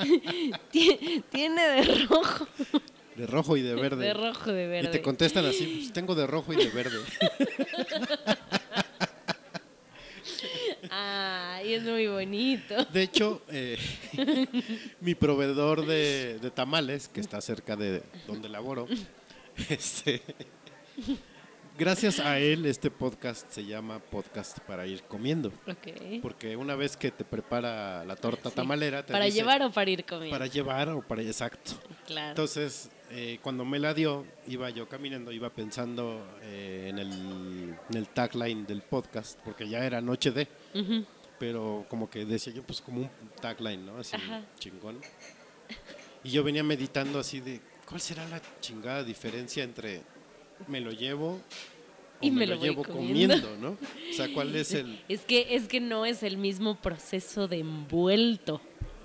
Tie- Tiene de rojo. De rojo y de verde. De rojo de Y verde. te contestan así, pues tengo de rojo y de verde. Ay, es muy bonito. De hecho, eh, mi proveedor de, de tamales, que está cerca de donde laboro, este, gracias a él este podcast se llama Podcast para ir comiendo. Ok. Porque una vez que te prepara la torta Sí. tamalera, te ¿Para dice, llevar o para ir comiendo? Para llevar o para... Exacto. Claro. Entonces, eh, cuando me la dio, iba yo caminando, iba pensando eh, en, el, en el tagline del podcast, porque ya era noche de, pero como que decía yo, pues como un tagline, ¿no? Así, Ajá. chingón. Y yo venía meditando así de, ¿cuál será la chingada diferencia entre me lo llevo o Y me, me lo, llevo comiendo? comiendo, ¿no? O sea, ¿cuál es el...? Es que, es que no es el mismo proceso de envuelto.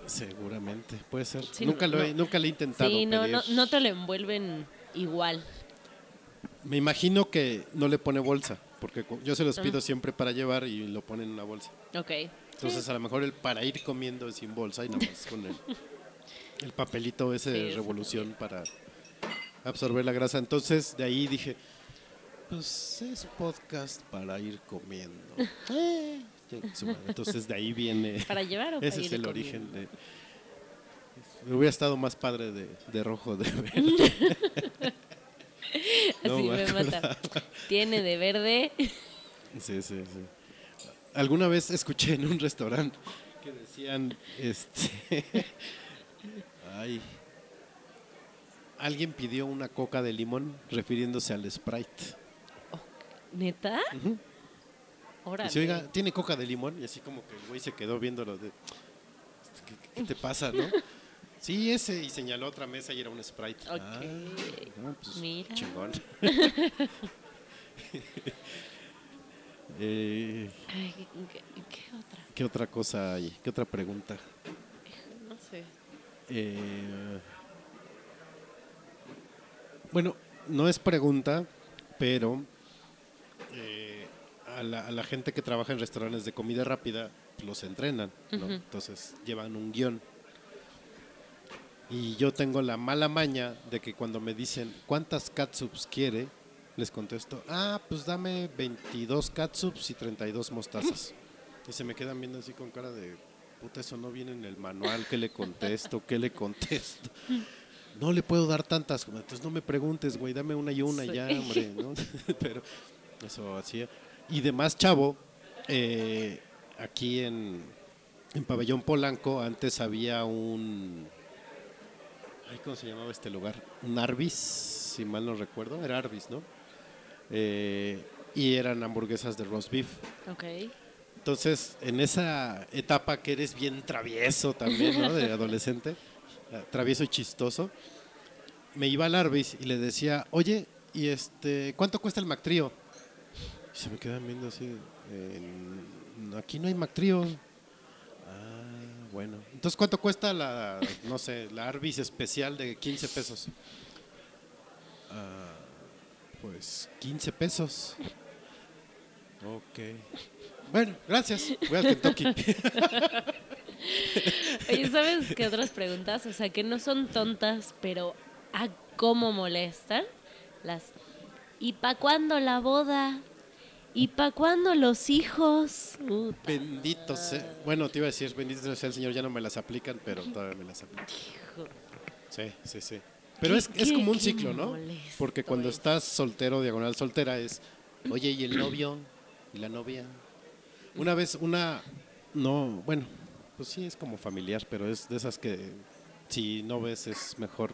Seguramente, puede ser. Sí, nunca, no, lo he, no. nunca lo he intentado. Sí, no, no, pedir. no te lo envuelven igual. Me imagino que no le pone bolsa, porque yo se Ah. los pido siempre para llevar y lo ponen en una bolsa. Ok. Entonces, a lo mejor el para ir comiendo es sin bolsa y nada más con el, el papelito ese Sí, de revolución para absorber la grasa. Entonces, de ahí dije, pues es podcast para ir comiendo. Entonces, de ahí viene. ¿Para llevar o para Ese es el comiendo? origen de. Hubiera estado más padre de, de rojo de verde. No Así me me mata. Tiene de verde. Sí, sí, sí. Alguna vez escuché en un restaurante que decían, este, ay, alguien pidió una coca de limón refiriéndose al Sprite. ¿Neta? Órale. Dice, oiga, ¿tiene coca de limón? Y así como que el güey se quedó viéndolo de, ¿qué, qué te pasa, no? Sí, ese, y señaló otra mesa y era un Sprite. Ok. Ah, pues, Mira. chingón. Eh, Ay, ¿qué, qué- qué otra? ¿Qué otra cosa hay? ¿Qué otra pregunta? No sé. Eh, bueno, no es pregunta, pero eh, a, la, a la gente que trabaja en restaurantes de comida rápida los entrenan, ¿no? Entonces llevan un guion. Y yo tengo la mala maña de que cuando me dicen cuántas catsups quiere, les contesto, ah, pues dame 22 catsups y 32 mostazas. Y se me quedan viendo así con cara de, puta, eso no viene en el manual, ¿qué le contesto? ¿Qué le contesto? No le puedo dar tantas, entonces no me preguntes, güey, dame una y una Sí. ya, hombre, ¿no? Pero eso hacía. Y de más chavo, eh, aquí en, en Pabellón Polanco antes había un... Ay, ¿Cómo se llamaba este lugar? Un Arbis, si mal no recuerdo. Era Arbis, ¿no? Eh, y eran hamburguesas de roast beef. Ok. Entonces, en esa etapa que eres bien travieso también, ¿no? De adolescente, eh, travieso y chistoso, me iba al Arbis y le decía, oye, ¿y este, cuánto cuesta el Mactrío? Se me quedan viendo así, eh, "N- aquí no hay Mactrío. Ah, bueno. Entonces, ¿cuánto cuesta la, no sé, la Arbis especial de 15 pesos? "Ah, pues 15 pesos. Ok. Bueno, gracias. Voy al Kentucky. Oye, ¿sabes qué otras preguntas? O sea, que no son tontas, pero a cómo molestan. Las. ¿Y pa' cuándo la boda? ¿Y pa' cuándo los hijos? Bendito sea. Bueno, te iba a decir, bendito sea el Señor, ya no me las aplican, pero todavía me las aplican. Hijo. Sí, sí, sí. Pero es, es como un ciclo, ¿no? Porque cuando es. estás soltero, diagonal soltera, es, oye, ¿y el novio? ¿Y la novia? Una vez, una, no, bueno, pues sí, es como familiar, pero es de esas que si no ves es mejor.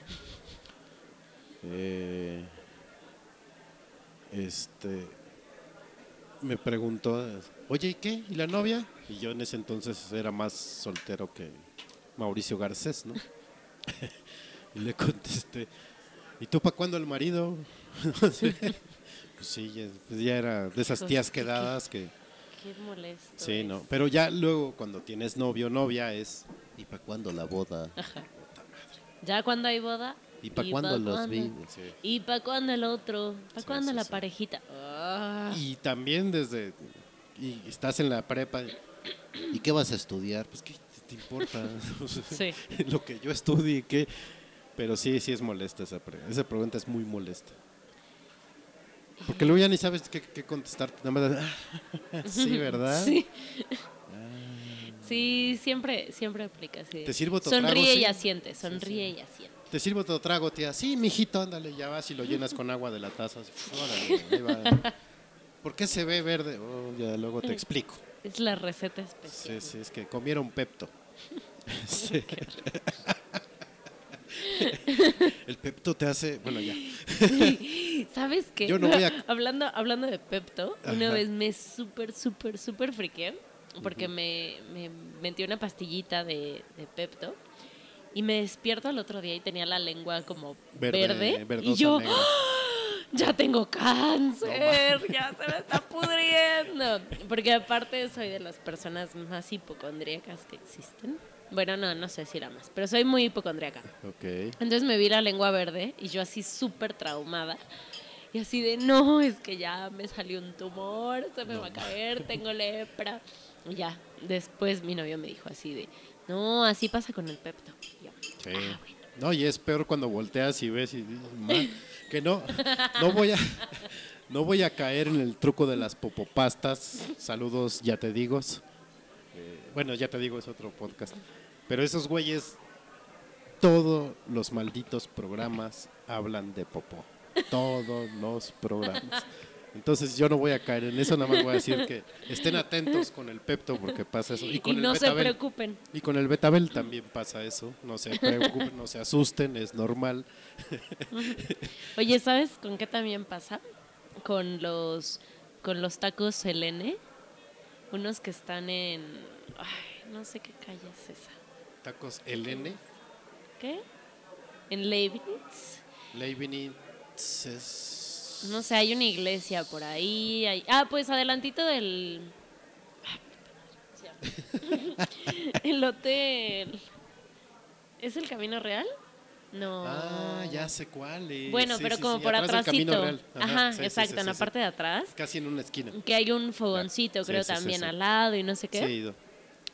Eh, este, me preguntó, oye, ¿y qué? ¿Y la novia? Y yo en ese entonces era más soltero que Mauricio Garcés, ¿no? y le contesté, ¿y tú para cuándo el marido? pues sí, ya, pues ya era de esas tías quedadas que... Qué molesto. Sí, es. no. Pero ya luego cuando tienes novio o novia es, ¿y para cuándo la boda? Ya cuando hay boda. ¿Y para cuándo los cuándo? vi? Sí. ¿Y para cuándo el otro? ¿Para Sí, cuándo sí, la parejita? Ah. Y también desde, y estás en la prepa, ¿y qué vas a estudiar? Pues qué te importa Sí. lo que yo estudie, ¿qué? Pero sí, sí es molesta esa pregunta. Esa pregunta es muy molesta. Porque luego ya ni sabes qué, qué contestar. Nada más, "Ah, sí, ¿verdad? Sí. Sí, siempre, siempre aplica así. ¿Te sirvo otro Sonríe trago, y sí? asiente, sonríe y asiente. Te sirvo otro trago, tía. Sí, mijito, ándale, ya vas y lo llenas con agua de la taza. así, órale, ahí va. ¿Por qué se ve verde? Oh, ya luego te explico. Es la receta especial. Sí, sí, es que comieron Pepto. Sí. El Pepto te hace, bueno, ya. ¿Sabes qué? Yo no voy a- hablando, hablando de Pepto, una vez me súper, súper, súper friqué porque me, me metí una pastillita de, de Pepto y me despierto al otro día y tenía la lengua como Verde, verde, y yo negra. ¡Ah! ya tengo cáncer, ya se me está pudriendo. Porque aparte soy de las personas más hipocondríacas que existen. Bueno, no, no sé si era más, pero soy muy hipocondríaca. Ok. Entonces me vi la lengua verde y yo así súper traumada. Y así de, no, es que ya me salió un tumor, se me va a caer, tengo lepra. Y ya, después mi novio me dijo así de, no, así pasa con el pepto. Yo, Sí. "Ah, bueno". No, y es peor cuando volteas y ves y dices, "Man, que no, no voy a, no voy a caer en el truco de las popopastas. Saludos, ya te digo. Eh, bueno, ya te digo, es otro podcast. Pero esos güeyes, todos los malditos programas hablan de popó. Todos los programas. Entonces yo no voy a caer en eso, nada más voy a decir que estén atentos con el Pepto porque pasa eso. Y, con Y el no se Betabel. preocupen. Y con el Betabel también pasa eso. No se preocupen, no se asusten, es normal. Oye, ¿sabes con qué también pasa? Con los, con los tacos Selene. Unos que están en... Ay, no sé qué calle es esa. Tacos LN, ¿Qué? En Leibniz. Leibniz es... No sé, hay una iglesia por ahí. hay- Ah, pues adelantito del... el hotel. ¿Es el Camino Real? No. Ah, ya sé cuál es. Bueno, Sí, pero sí, como sí, por atrás atrásito. Real. Ajá, exacto, en la parte de atrás. Casi en una esquina. Que hay un fogoncito, creo, también al lado y no sé Sí, he qué. ido.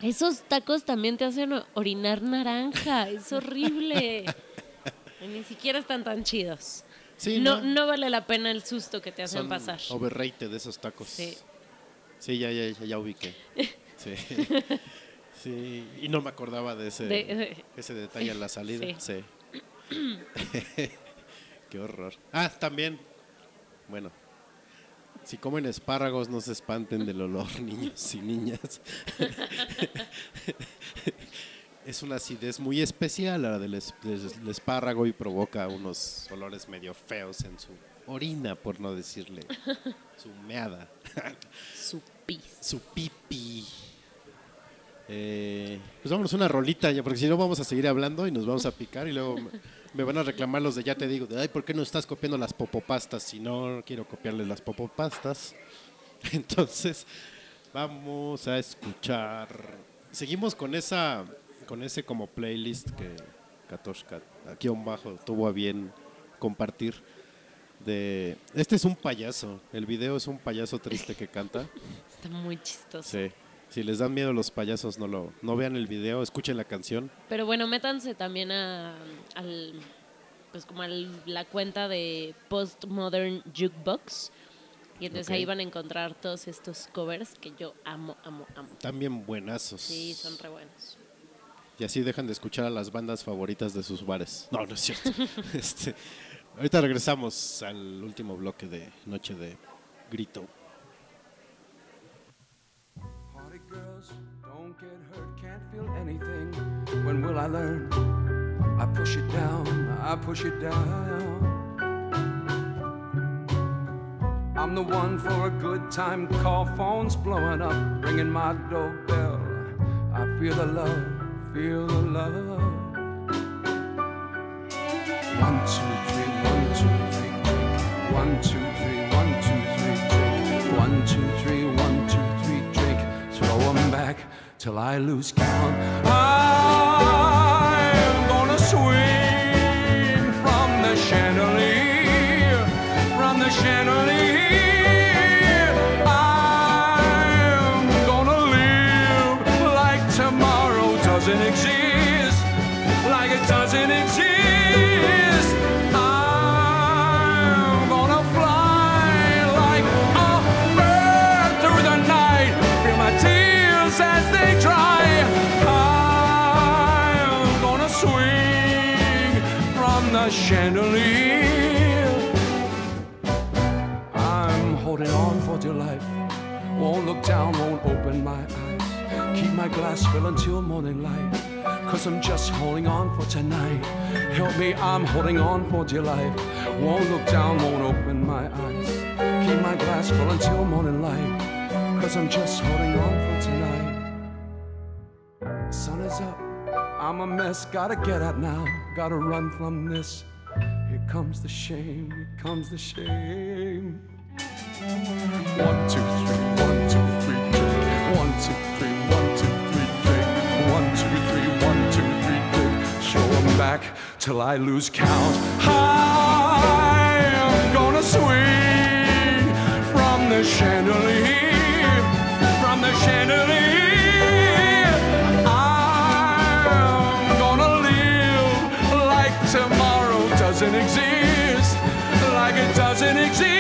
Esos tacos también te hacen orinar naranja. Es horrible. Ni siquiera están tan chidos. Sí, no, no, no vale la pena el susto que te hacen son pasar. overrated esos tacos. Sí. Sí, ya, ya, ya, ya ubiqué. Sí. Sí, y no me acordaba de ese, De- de- ese detalle en la salida. Sí. Sí. Qué horror. Ah, también. Bueno, si comen espárragos, no se espanten del olor, niños y niñas. Es una acidez muy especial la del, es- del espárrago y provoca unos olores medio feos en su orina, por no decirle su meada, Su pis. su pipi. Eh, pues vámonos una rolita ya, porque si no vamos a seguir hablando y nos vamos a picar y luego me, van a reclamar los de ya te digo, de, ay, ¿por qué no estás copiando las popopastas? Si no, no quiero copiarle las popopastas. Entonces, vamos a escuchar. Seguimos con esa, con ese como playlist que Katoshka aquí un bajo tuvo a bien compartir. De, este es un payaso, el video es un payaso triste que canta. Está muy chistoso. Sí. Si les dan miedo los payasos, no lo, no vean el video, escuchen la canción. Pero bueno, métanse también a, al, pues como a la cuenta de Postmodern Jukebox. Y entonces ahí van a encontrar todos estos covers que yo amo, amo, amo. También buenazos. Sí, son re buenos. Y así dejan de escuchar a las bandas favoritas de sus bares. No, no es cierto. Este, ahorita regresamos al último bloque de Noche de Grito. Party girls, don't get hurt, can't feel anything. When will I learn? I push it down, I push it down. I'm the one for a good time. Call phones blowing up, ringing my doorbell. I feel the love, feel the love. One, two, three, one, two, three, drink. One, two, three, one, two, three, drink. One, two, three, one, two, three, drink. Throw 'em back till I lose count. I'm gonna swing dear life. Won't look down, won't open my eyes. Keep my glass full until morning light. Cause I'm just holding on for tonight. Help me, I'm holding on for dear life. Won't look down, won't open my eyes. Keep my glass full until morning light. Cause I'm just holding on for tonight. Sun is up, I'm a mess. Gotta get out now, gotta run from this. Here comes the shame, here comes the shame. One, two, three, one, two, three, drink. One, two, three, one, two, three, drink. One, two, three, one, two, three, drink. Show back till I lose count. I'm gonna swing from the chandelier, from the chandelier. I'm gonna live like tomorrow doesn't exist, like it doesn't exist.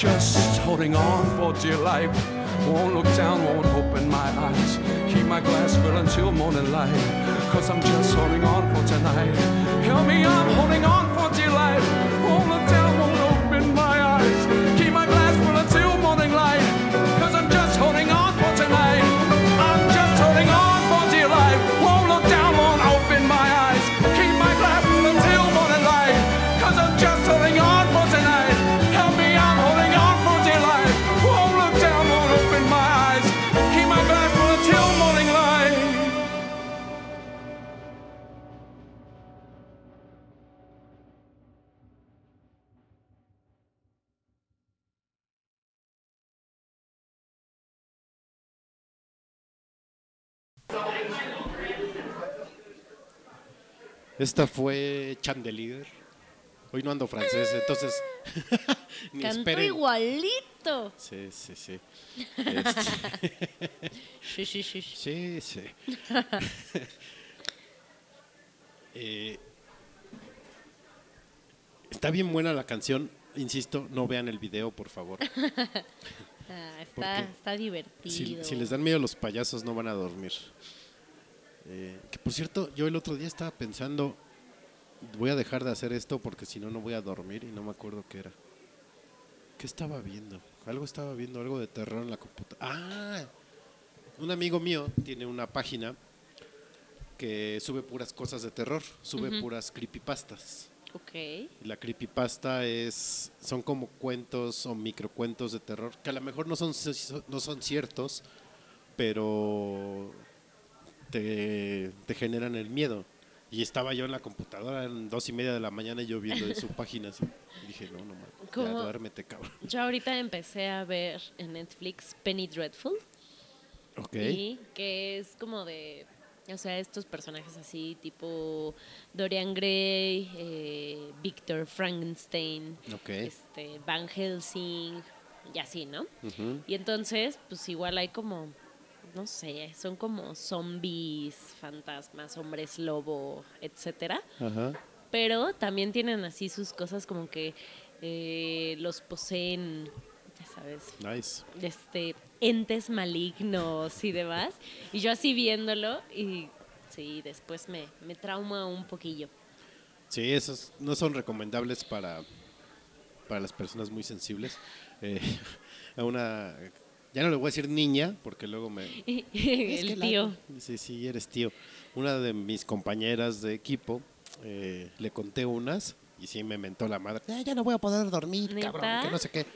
Just holding on for dear life. Won't look down, won't open my eyes. Keep my glass full until morning light. Cause I'm just holding on for tonight. Help me, I'm holding on for dear life. Won't look down, Esta fue Chandelier. Hoy no ando francés, entonces. ni Cantó esperen. igualito. Sí, sí, sí. Este, Sí, sí, sí. sí. sí, sí. Eh, está bien buena la canción. Insisto, no vean el video, por favor. Ah, está, divertido. Si, si les dan miedo los payasos, no van a dormir. Eh, que por cierto, yo el otro día estaba pensando, voy a dejar de hacer esto porque si no, no voy a dormir y no me acuerdo qué era. ¿Qué estaba viendo? Algo estaba viendo, algo de terror en la computadora. Ah, un amigo mío tiene una página que sube puras cosas de terror, sube puras creepypastas. Ok. Y La creepypasta es son como cuentos o microcuentos de terror que a lo mejor no son no son ciertos, pero te, te generan el miedo. Y estaba yo en la computadora en dos y media de la mañana y yo viendo en su página así. Y dije, no, no, mames, duérmete, cabrón. Yo ahorita empecé a ver en Netflix Penny Dreadful. Ok. Y que es como de, o sea, estos personajes así, tipo Dorian Gray, eh, Victor Frankenstein, este, Van Helsing, y así, ¿no? Y entonces, pues igual hay como, no sé, son como zombies, fantasmas, hombres lobo, etcétera. Ajá. Pero también tienen así sus cosas como que eh, los poseen, ya sabes, Nice. este, entes malignos y demás. Y yo así viéndolo y sí, después me, me trauma un poquillo. Sí, esos no son recomendables para, para las personas muy sensibles. Eh, a una, ya no le voy a decir niña, porque luego me... Es que el la- tío. Sí, sí, eres tío. Una de mis compañeras de equipo, eh, le conté unas y sí me mentó la madre. "Ah, ya no voy a poder dormir, ¿Neta? cabrón, que no sé qué.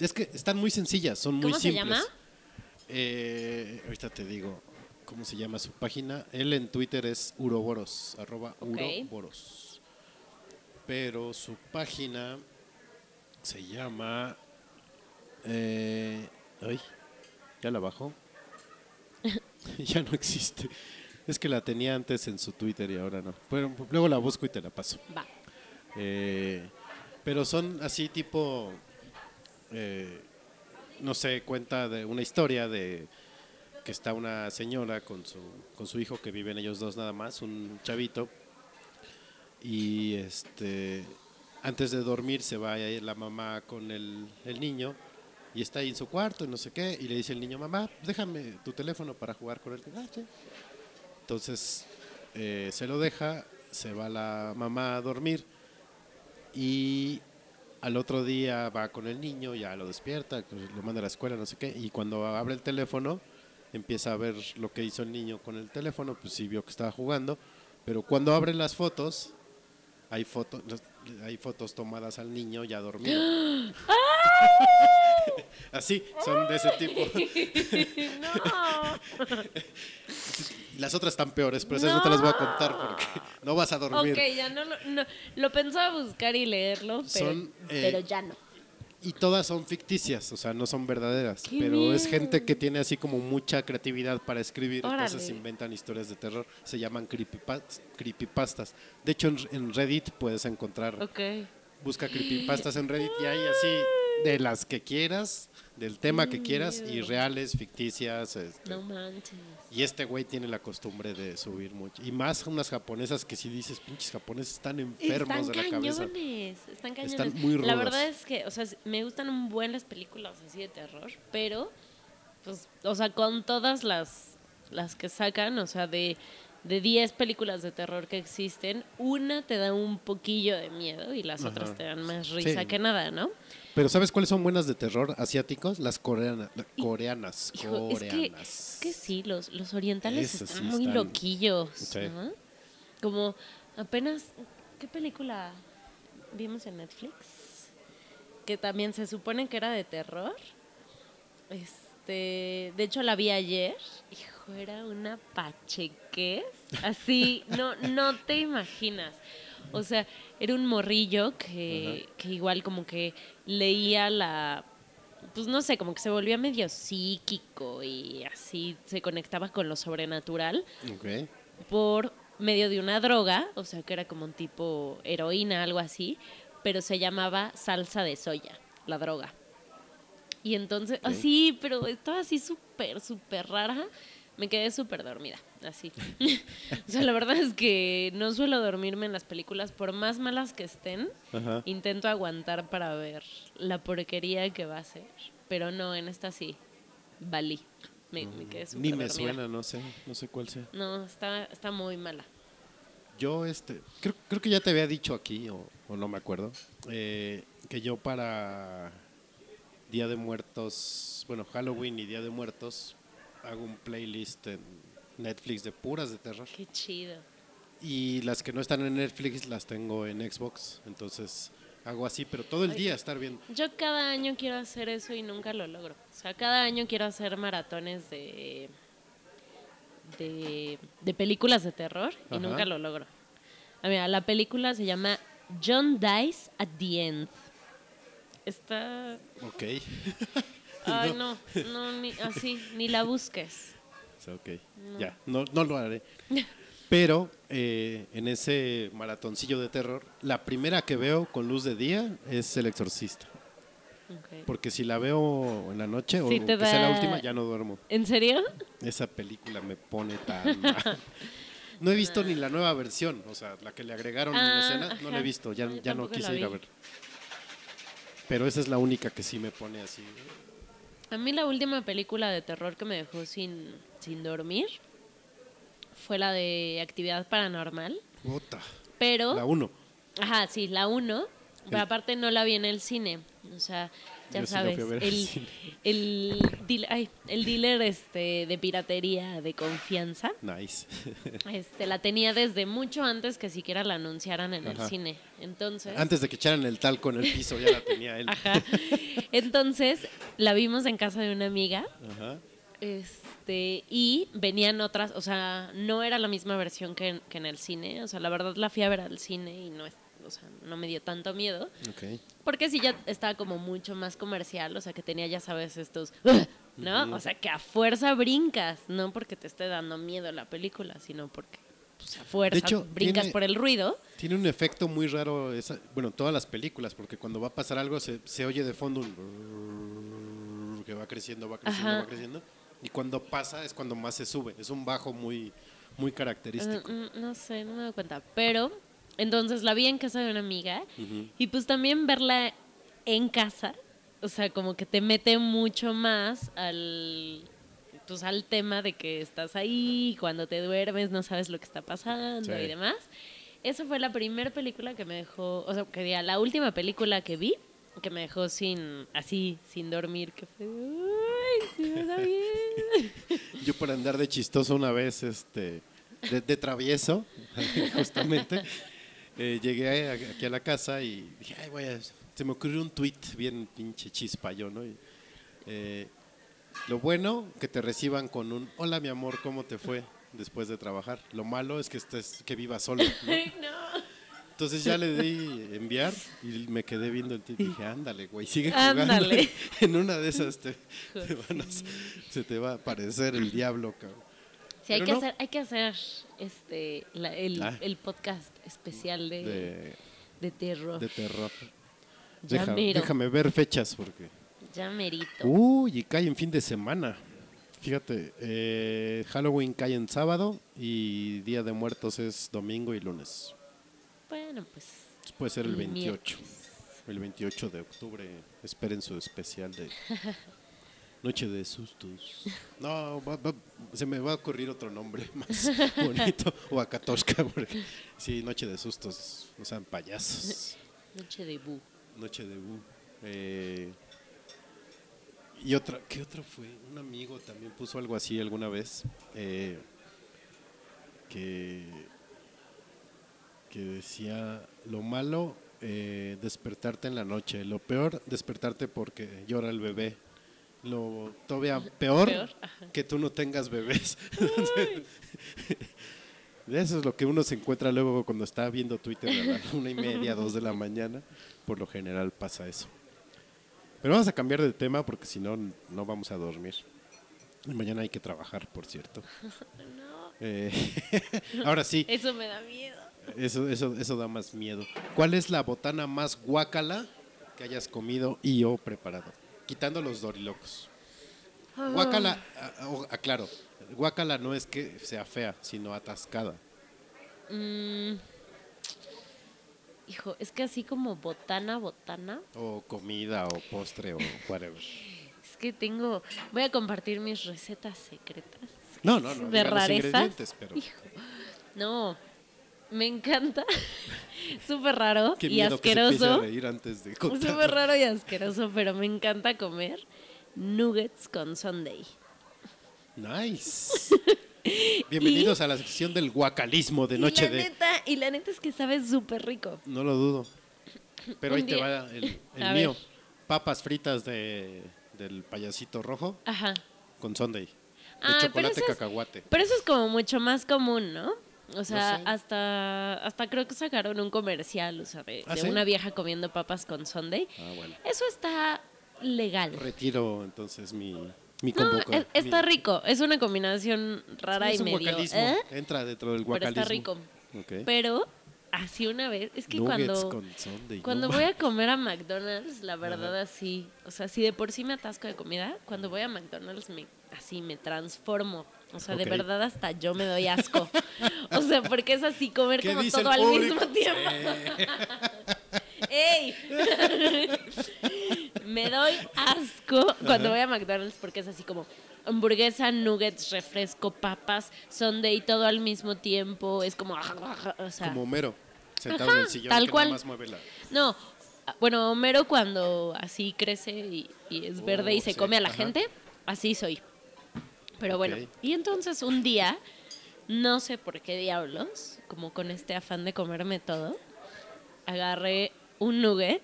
Es que están muy sencillas, son muy ¿Cómo se simples. llama? Eh, ahorita te digo cómo se llama su página. Él en Twitter es uroboros, arroba uroboros. Pero su página se llama... Eh, ay, ya la bajó. ya no existe. Es que la tenía antes en su Twitter y ahora no. Pero luego la busco y te la paso. Va. Eh, pero son así tipo, eh, no sé, cuenta de una historia de que está una señora con su, con su hijo que viven ellos dos nada más, un chavito, y este, antes de dormir se va a ir la mamá con el, el niño y está ahí en su cuarto y no sé qué, y le dice el niño, mamá, déjame tu teléfono para jugar con él. "Ah, sí". Entonces eh, se lo deja, se va la mamá a dormir y al otro día va con el niño, ya lo despierta, lo manda a la escuela, no sé qué, y cuando abre el teléfono empieza a ver lo que hizo el niño con el teléfono, pues sí vio que estaba jugando, pero cuando abre las fotos, hay fotos, hay fotos tomadas al niño ya dormido. Así, son de ese tipo. no. Las otras están peores, pero esas no te las voy a contar porque no vas a dormir. Ok, ya no lo, no, lo pensaba buscar y leerlo, pero, Son, eh, pero ya no. Y todas son ficticias, o sea, no son verdaderas. ¡Qué pero es gente que tiene así como mucha creatividad para escribir, entonces inventan historias de terror. Se llaman creepypas- creepypastas. De hecho, en, en Reddit puedes encontrar, Ok. busca creepypastas en Reddit y hay así de las que quieras, del tema que quieras, y reales, ficticias. este, No manches. y este güey tiene la costumbre de subir mucho. Y más unas japonesas que si dices, pinches japoneses están enfermos Están de la cabeza. cañones, están cañones. Están muy La rudas. verdad es que, o sea, me gustan un buen las películas así de terror, pero, pues, o sea, con todas las, las que sacan, o sea, de, de 10 películas de terror que existen, una te da un poquillo de miedo y las otras Ajá. te dan más risa Sí. que nada, ¿no? Pero ¿sabes cuáles son buenas de terror asiáticos? Las coreanas. coreanas. Hijo, es que, coreanas. es que sí, los, los orientales están sí muy están- loquillos, Sí. ¿no? Como apenas, ¿qué película vimos en Netflix? Que también se supone que era de terror. Este, de hecho la vi ayer. Hijo, era una pachequez. Así, no, no te imaginas. O sea, era un morrillo que, que igual como que leía la, pues no sé, como que se volvía medio psíquico y así se conectaba con lo sobrenatural por medio de una droga, o sea que era como un tipo heroína, algo así, pero se llamaba salsa de soya, la droga. Y entonces, así, pero estaba así súper, súper rara. Me quedé súper dormida, así. o sea, la verdad es que no suelo dormirme en las películas, por más malas que estén, Ajá. intento aguantar para ver la porquería que va a ser. Pero no, en esta sí, valí. Me, me quedé súper Ni me dormida. suena, no sé, no sé cuál sea. No, está, está muy mala. Yo, este, creo, creo que ya te había dicho aquí, o, o no me acuerdo, eh, que yo para Día de Muertos, bueno, Halloween y Día de Muertos, hago un playlist en Netflix de puras de terror. Qué chido. Y las que no están en Netflix las tengo en Xbox, entonces hago así, pero todo el día estar viendo. Yo cada año quiero hacer eso y nunca lo logro. O sea, cada año quiero hacer maratones de de, de películas de terror y Ajá. nunca lo logro. A ver, la película se llama John Dies at the End. Está... Ok. Ay, no, no, ni, así, ni la busques. Ok, ya, no, no lo haré. Pero eh, en ese maratoncillo de terror, la primera que veo con luz de día es El Exorcista. Porque si la veo en la noche o Sí que sea la da- última, ya no duermo. ¿En serio? Esa película me pone tan mal. No he visto ni la nueva versión, o sea, la que le agregaron en la Ah, escena, no la he visto, ya, ya no quise ir a ver. Pero esa es la única que sí me pone así. A mí la última película de terror que me dejó sin, sin dormir fue la de Actividad Paranormal. Puta. pero... La 1. Ajá, sí, la 1. Pero aparte no la vi en el cine. O sea, ya Yo sabes, el, el, deal- ay, el dealer este, de piratería de confianza. Nice. Este, la tenía desde mucho antes que siquiera la anunciaran en Ajá. el cine. Entonces, Antes de que echaran el talco en el piso, ya la tenía él. ajá. Entonces, la vimos en casa de una amiga. Ajá. Este, y venían otras, o sea, no era la misma versión que en, que en el cine. O sea, la verdad la fui a ver al cine y no, es- o sea, no me dio tanto miedo. Ok. Porque sí ya estaba como mucho más comercial, o sea, que tenía, ya sabes, estos, ¿no? O sea, que a fuerza brincas, no porque te esté dando miedo la película, sino porque pues, a fuerza De hecho, brincas tiene- por el ruido. Tiene un efecto muy raro, esa, bueno, todas las películas, porque cuando va a pasar algo se, se oye de fondo un que va creciendo, va creciendo, Ajá. va creciendo. Y cuando pasa es cuando más se sube. Es un bajo muy, muy característico. Mm, mm, no sé, no me doy cuenta. Pero, entonces la vi en casa de una amiga y pues también verla en casa, o sea, como que te mete mucho más al pues al tema de que estás ahí, cuando te duermes no sabes lo que está pasando Sí. y demás. Esa fue la primera película que me dejó, o sea, que diga, la última película que vi que me dejó sin así, sin dormir, que fue ay, sí me da bien. Yo por andar de chistoso una vez, este, de, de travieso, justamente, eh, llegué a- aquí a la casa y dije, ay, voy a- se me ocurrió un tweet bien pinche chispa yo, ¿no? Y, eh, lo bueno, que te reciban con un, hola mi amor, ¿cómo te fue después de trabajar? Lo malo es que estés, que vivas solo, ¿no? Entonces ya le di enviar y me quedé viendo el tweet y dije, ándale, güey, sigue jugando. Ándale. En una de esas te, te van a- se te va a aparecer el diablo, cabrón. Sí, hay Pero que, no. hacer, hay que hacer este la- el, Ah. el podcast especial de, de, De, terror. de terror. Deja- déjame ver fechas porque... ya merito. Uy, y cae en fin de semana. Fíjate, eh, Halloween cae en sábado y Día de Muertos es domingo y lunes. Bueno, pues Puede ser el El 28. El 28 de octubre. Esperen su especial de Noche de Sustos. No, va- va- se me va a ocurrir otro nombre más bonito. O Akatoshka, porque sí, Noche de Sustos. O sea, payasos. noche de bu. Noche de Bu. Eh, y otra, ¿qué otra fue? Un amigo también puso algo así alguna vez. eh, que, que decía, lo malo, eh, despertarte en la noche. Lo peor, despertarte porque llora el bebé. Lo todavía peor, que tú no tengas bebés. Eso es lo que uno se encuentra luego cuando está viendo Twitter a una y media, dos de la mañana. Por lo general pasa eso. Pero vamos a cambiar de tema porque si no, no vamos a dormir. Y mañana hay que trabajar, por cierto. Eh, ahora sí, Eso me da miedo. eso, eso, eso da más miedo. ¿Cuál es la botana más guácala que hayas comido y o preparado? Quitando los dorilocos. Guácala, ah, oh, aclaro, guácala no es que sea fea, sino atascada. Mm, hijo, es que así como botana, botana, O comida, o postre, o whatever. es que tengo, voy a compartir mis recetas secretas. No, no, no. de rarezas. ingredientes, pero Hijo, no, me encanta. Súper raro qué y asqueroso. Súper raro y asqueroso, pero me encanta comer nuggets con Sunday. Nice. Bienvenidos a la sección del guacalismo de y Noche la de... neta, y la neta es que sabe súper rico. No lo dudo. Pero ahí te va el, mío. ver. Papas fritas de, del payasito rojo Ajá. con sundae. De Ah, pero chocolate eso es- cacahuate. Pero eso es como mucho más común, ¿no? O sea, sé. hasta hasta creo que sacaron un comercial, o sea, de, ¿Ah, de sí? una vieja comiendo papas con Sunday. Ah, bueno. Eso está legal. Retiro entonces mi, mi No, está mi- rico. Es una combinación rara y es un medio. guacalismo. ¿eh? Entra dentro del Pero guacalismo. está rico. Pero así una vez, es que Nuggets cuando con sundae, cuando no voy a comer a McDonald's, la verdad así, o sea, si de por sí me atasco de comida, cuando voy a McDonald's me así me transformo. O sea, de verdad hasta yo me doy asco. o sea, porque es así comer ¿Qué como todo al mismo tiempo. ¡Ey! me doy asco cuando voy a McDonald's porque es así como hamburguesa, nuggets, refresco, papas, sundae, todo al mismo tiempo. Es como, o sea, Como Homero. Sentado en el sillón tal que cual. nada más mueve la... No, bueno, Homero cuando así crece y, y es verde y Oh, se sí, come a la ajá. gente, así soy. Pero bueno, y entonces un día, no sé por qué diablos, como con este afán de comerme todo, agarré un nugget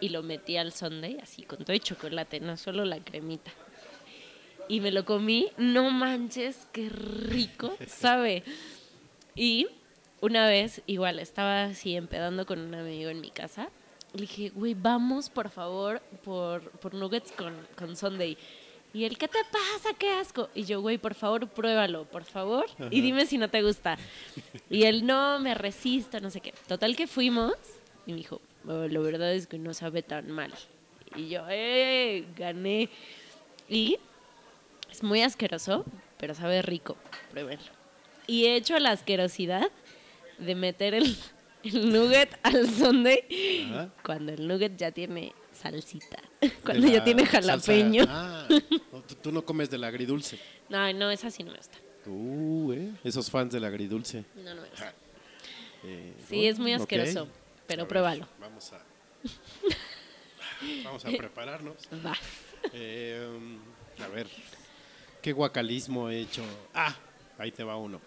y lo metí al sundae, así con todo el chocolate, no solo la cremita. Y me lo comí, no manches, qué rico, ¿sabe? Y una vez, igual, estaba así empedando con un amigo en mi casa. Le dije, güey, vamos por favor por, por nuggets con, con Sunday. Y él, ¿qué te pasa? ¡Qué asco! Y yo, güey, por favor, pruébalo, por favor. Y dime si no te gusta. Y él, no, me resisto, no sé qué. Total que fuimos. Y me dijo, "Oh, la verdad es que no sabe tan mal. Y yo, ¡eh! Gané. Y es muy asqueroso, pero sabe rico. Pruébenlo. Y he hecho la asquerosidad de meter el, el nugget al sundae Ajá. cuando el nugget ya tiene salsita. Cuando ya tiene jalapeño. Ah, tú, tú no comes del agridulce. No, no, esa sí no me gusta. Uh, eh, esos fans del agridulce. No, no me gusta. Eh, Sí, es muy asqueroso, pero ver, pruébalo. Vamos a... Vamos a prepararnos. Va. Eh, a ver, ¿qué guacalismo he hecho? Ah, ahí te va uno.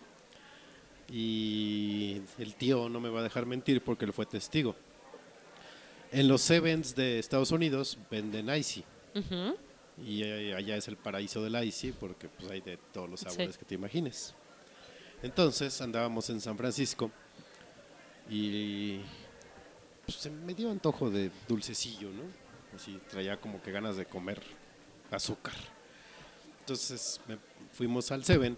Y el tío no me va a dejar mentir porque él fue testigo. En los Sevens de Estados Unidos venden Icy. Ujú. Y eh, allá es el paraíso del Icy porque pues hay de todos los Sí. sabores que te imagines. Entonces andábamos en San Francisco y pues, se me dio antojo de dulcecillo, ¿no? Así traía como que ganas de comer azúcar. Entonces me- fuimos al Seven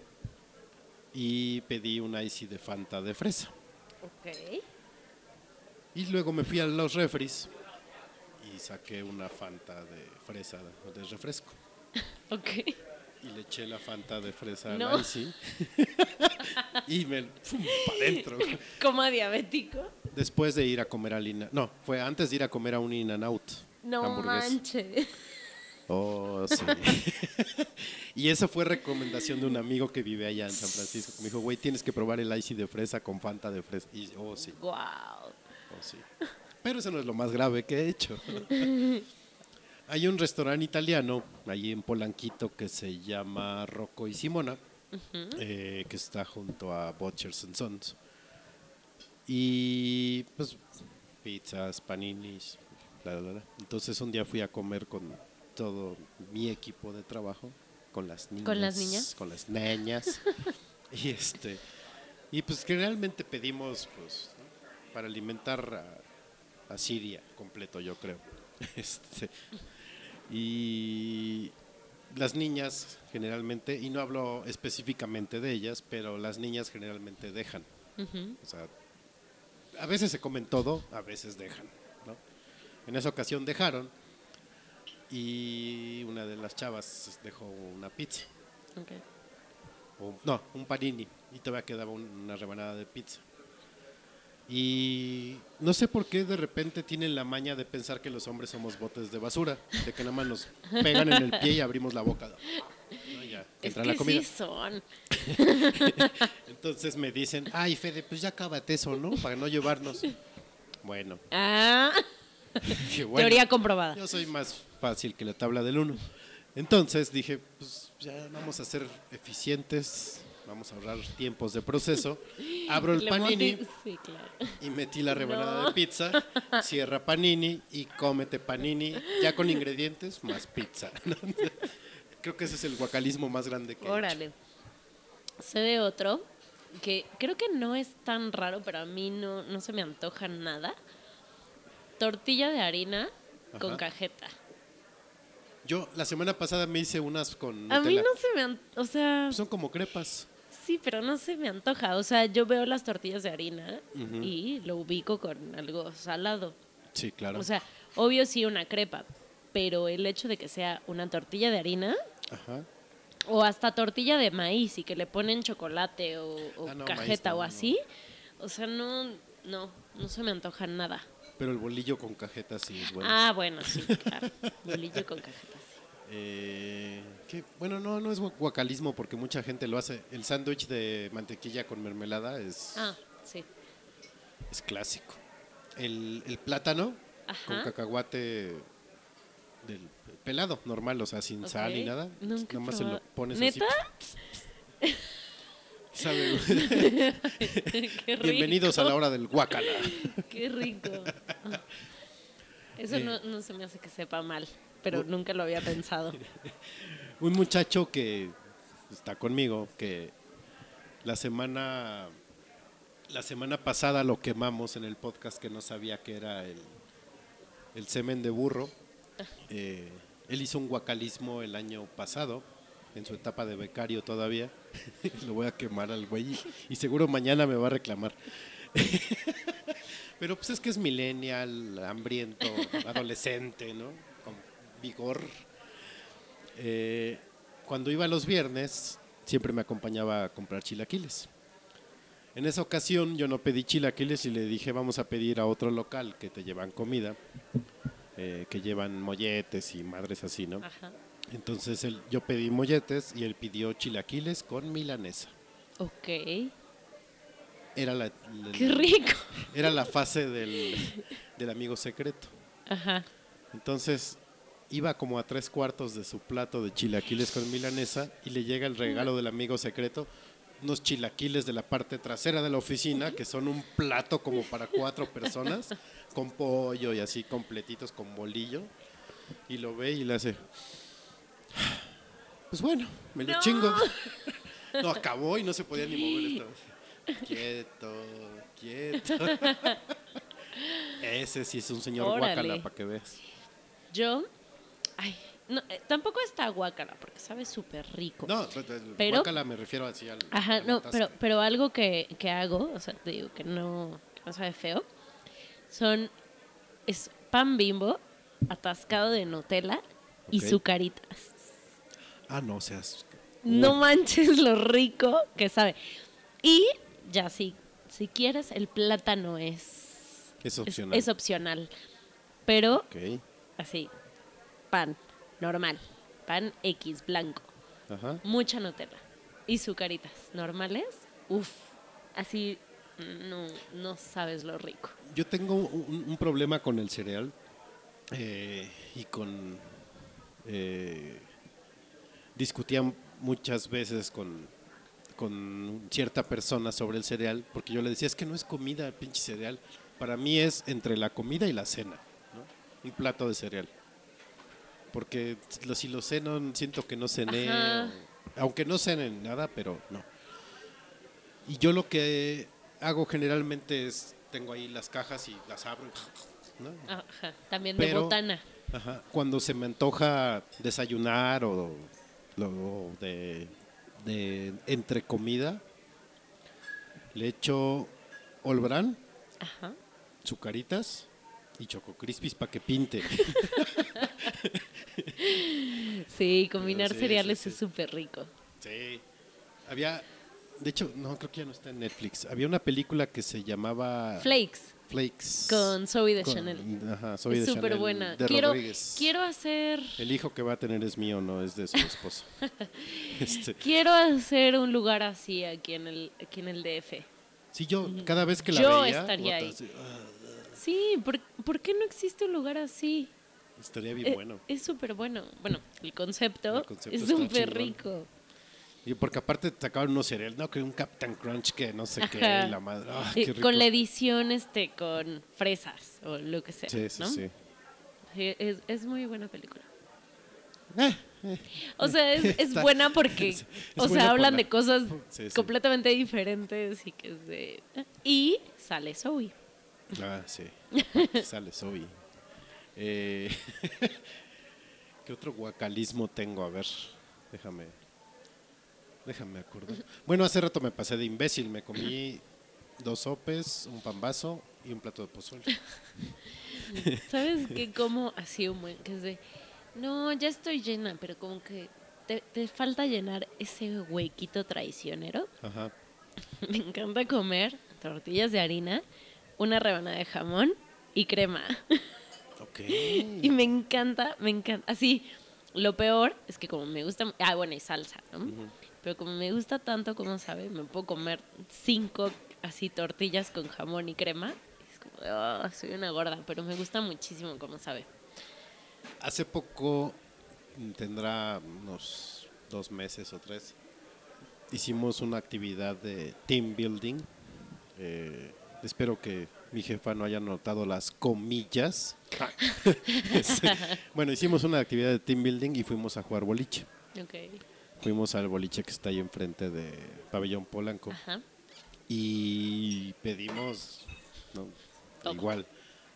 y pedí un Icy de Fanta de fresa. Ok. Y luego me fui a los refris y saqué una Fanta de fresa de refresco. Ok. Y le eché la Fanta de fresa No. al Icy. y me para adentro. Como diabético. Después de ir a comer al In No, fue antes de ir a comer a un In and Out. No manches. Oh, sí. y esa fue recomendación de un amigo que vive allá en San Francisco. Me dijo, güey, tienes que probar el Icy de fresa con Fanta de fresa. Y oh, sí, Wow. Sí. Pero eso no es lo más grave que he hecho. Hay un restaurante italiano allí en Polanquito que se llama Rocco y Simona, eh, que está junto a Butchers and Sons. Y pues pizzas, paninis, bla, bla, bla. Entonces un día fui a comer con todo mi equipo de trabajo, con las niñas. ¿Con las niñas? Con las niñas. y este y pues que realmente pedimos pues. Para alimentar a, a Siria completo, yo creo. Este, y las niñas generalmente, y no hablo específicamente de ellas, pero las niñas generalmente dejan. Ujú. O sea, a veces se comen todo, a veces dejan. ¿no? En esa ocasión dejaron y una de las chavas dejó una pizza. O- no, un panini y todavía quedaba un- una rebanada de pizza. Y no sé por qué de repente tienen la maña de pensar que los hombres somos botes de basura, de que nada más nos pegan en el pie y abrimos la boca. ¿no? Ya, Es entra que la comida. sí son. Entonces me dicen, ay Fede, pues ya cábate eso, ¿no? Para no llevarnos. Bueno, Ah, dije, bueno, teoría comprobada. yo soy más fácil que la tabla del 1. Entonces dije, pues ya vamos a ser eficientes, vamos a ahorrar tiempos de proceso. Abro el panini moti- Sí, claro. y metí la rebanada No. de pizza, cierra panini y cómete panini, ya con ingredientes más pizza. Creo que ese es el guacalismo más grande que he hecho. Órale. Sé de otro que creo que no es tan raro, pero a mí no, no se me antoja nada. Tortilla de harina con cajeta. Yo la semana pasada me hice unas con A mí no se me o sea, Son como crepas. Sí, pero no se me antoja. O sea, yo veo las tortillas de harina y lo ubico con algo salado. Sí, claro. O sea, obvio sí una crepa, pero el hecho de que sea una tortilla de harina Ajá. o hasta tortilla de maíz y que le ponen chocolate o, o Ah, no, cajeta no, o no. así, o sea, no, no, no se me antoja nada. Pero el bolillo con cajeta sí es bueno. Ah, bueno, sí, claro. Bolillo con cajeta. Eh, ¿qué? Bueno, no, no es gua- guacalismo porque mucha gente lo hace. El sándwich de mantequilla con mermelada es... Ah, sí. es clásico. El, el plátano con cacahuate del pelado, normal, o sea, sin sal ni nada. Nunca he Nada más se lo pones ¿Neta? así. Sabe- Qué rico. Bienvenidos a la hora del guacala. Qué rico. Eso Eh. no, no se me hace que sepa mal, pero nunca lo había pensado. Un muchacho que está conmigo, que la semana la semana pasada lo quemamos en el podcast que no sabía que era el, el semen de burro. Eh, él hizo un guacalismo el año pasado, en su etapa de becario todavía. lo voy a quemar al güey y, y seguro mañana me va a reclamar. Pero pues es que es millennial, hambriento, adolescente, ¿no? Vigor. Eh, cuando iba los viernes, siempre me acompañaba a comprar chilaquiles. En esa ocasión yo no pedí chilaquiles y le dije vamos a pedir a otro local que te llevan comida, eh, que llevan molletes y madres así, ¿no? Ajá. Entonces él- yo pedí molletes y él pidió chilaquiles con milanesa. Ok. Era la, la- Qué rico. era la fase del, del amigo secreto. Ajá. Entonces iba como a tres cuartos de su plato de chilaquiles con milanesa y le llega el regalo del amigo secreto, unos chilaquiles de la parte trasera de la oficina, que son un plato como para cuatro personas, con pollo y así completitos con bolillo. Y lo ve y le hace, pues bueno, me lo No. chingo. No, acabó y no se podía ni mover. Estaba, quieto, quieto. Ese sí es un señor Órale. guacala para que veas. Yo, ay, no, eh, tampoco está guácara porque sabe súper rico. No, Pero- guácala me refiero así al. Ajá, a no, pero, pero algo que, que hago, o sea, te digo que no, que no sabe feo, son, es pan bimbo atascado de Nutella y Ok. sucaritas. Ah, no, o sea. es- No Uy, manches lo rico que sabe. Y ya si, si quieres, el plátano es, Es es- opcional. es opcional. Pero Ok. así, pan normal, pan X blanco, Ajá. mucha Nutella y sucaritas normales, uff, así no, no sabes lo rico. Yo tengo un, un problema con el cereal eh, y con. eh, discutía muchas veces con, con cierta persona sobre el cereal, porque yo le decía, es que no es comida, pinche cereal. Para mí es entre la comida y la cena, ¿no? Un plato de cereal. Porque si lo ceno, siento que no cené, Ajá. o- aunque no cenen nada, pero no. Y yo lo que hago generalmente es, tengo ahí las cajas y las abro, y- ¿no? Ajá, también de Pero- botana. Ajá, Cuando se me antoja desayunar o, lo de, de entre comida, le echo olbrán, Ajá. sucaritas y choco crispis para que pinte. Sí, combinar sí, cereales sí. es súper rico. Sí. Había, de hecho, no, creo que ya no está en Netflix. Había una película que se llamaba Flakes Flakes. con Zoe de con- Chanel. Ajá, Zoe es de Chanel, buena. de Quiero, Rodríguez. quiero hacer El hijo que va a tener es mío, no es de su esposo. este, quiero hacer un lugar así aquí en el aquí en el DF. sí, yo cada vez que la Yo veía, estaría puta, ahí. así, ah, Sí, ¿por, por qué no existe un lugar así? Estaría bien Eh, bueno. Es súper bueno. Bueno, el concepto, El concepto es súper rico. Y porque aparte te sacaban unos cereales, no, que un Captain Crunch que no sé qué, Ajá. la madre. ah, Eh, qué rico. con la edición este con fresas o lo que sea, Sí, sí, ¿no? sí. Es, es muy buena película. Eh, eh. O sea, es, es buena porque, es- o buena sea, hablan la- de cosas Sí, sí. completamente diferentes y que es de... Y sale Zoe. Ah, sí. Sale Zoe. Eh, ¿Qué otro guacalismo tengo? A ver, déjame. Déjame acordar. Bueno, hace rato me pasé de imbécil. Me comí dos sopes, un pambazo y un plato de pozole. ¿Sabes qué? Como así un buen, que es de... No, ya estoy llena, pero como que te, te falta llenar ese huequito traicionero. Ajá. Me encanta comer tortillas de harina, una rebanada de jamón y crema. Y me encanta, me encanta. Así, lo peor es que como me gusta... Ah, bueno, y salsa, ¿no? Pero como me gusta tanto, como sabe, me puedo comer cinco así tortillas con jamón y crema. Es como, "Ah, soy una gorda, pero me gusta muchísimo como sabe. Hace poco, mm, tendrá unos dos meses o tres, hicimos una actividad de team building. Eh, espero que mi jefa no haya notado las comillas. Sí. Bueno, hicimos una actividad de team building y fuimos a jugar boliche. Fuimos al boliche que está ahí enfrente de Pabellón Polanco Ajá. y pedimos no, igual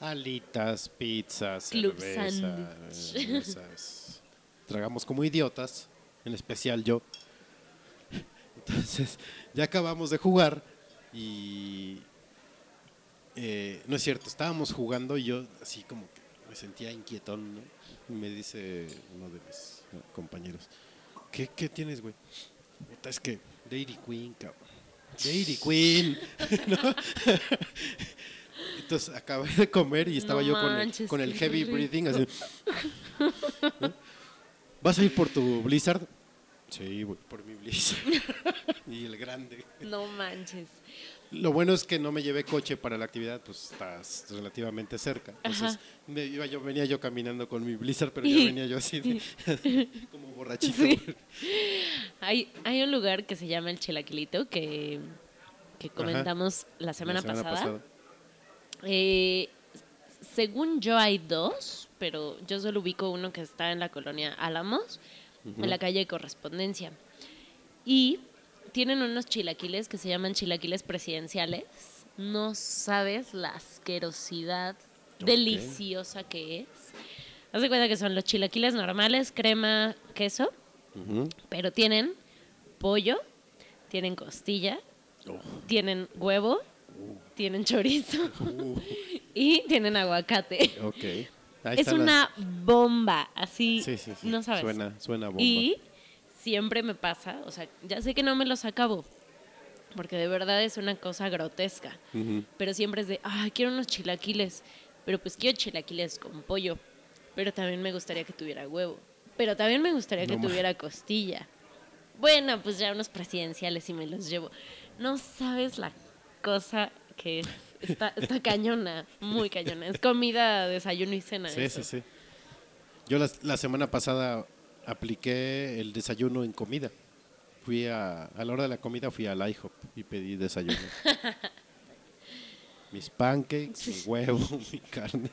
alitas, pizzas, Club cerveza, sándwich. cervezas. Tragamos como idiotas, en especial yo. Entonces, ya acabamos de jugar y eh, no es cierto, estábamos jugando y yo así como que me sentía inquietón, ¿no? Y me dice uno de mis compañeros, ¿qué, qué tienes, güey? Es que Dairy Queen, cabrón. Dairy Queen. ¿no? Entonces acabé de comer y estaba No yo con el, con el heavy rico. breathing así. ¿no? ¿Vas a ir por tu Blizzard? Sí, voy por mi Blizzard. y el grande. No manches. Lo bueno es que no me llevé coche para la actividad, pues estás relativamente cerca. Entonces, me iba yo, venía yo caminando con mi Blizzard, pero ya venía yo así, de- como borrachito. Sí. Hay, hay un lugar que se llama el Chilaquilito que, que comentamos la semana, pasada. Eh, según yo hay dos, pero yo solo ubico uno que está en la colonia Álamos, en la calle de Correspondencia. Y tienen unos chilaquiles que se llaman chilaquiles presidenciales. No sabes la asquerosidad deliciosa que es. Haz de cuenta que son los chilaquiles normales, crema, queso, pero tienen pollo, tienen costilla, Oh. tienen huevo, tienen chorizo y tienen aguacate. Es una bomba, así, Sí, sí, sí. no sabes. Suena, suena bomba. Y siempre me pasa, o sea, ya sé que no me los acabo, porque de verdad es una cosa grotesca, pero siempre es de, ay, quiero unos chilaquiles, pero pues quiero chilaquiles con pollo, pero también me gustaría que tuviera huevo, pero también me gustaría que No tuviera costilla. Bueno, pues ya unos presidenciales y me los llevo. No sabes la cosa que es. Está, está cañona, muy cañona. Es comida, desayuno y cena. Sí, eso. sí, sí. Yo la, la semana pasada apliqué el desayuno en comida. Fui a, a la hora de la comida fui al IHOP y pedí desayuno. Mis pancakes, mi huevo, mi carne.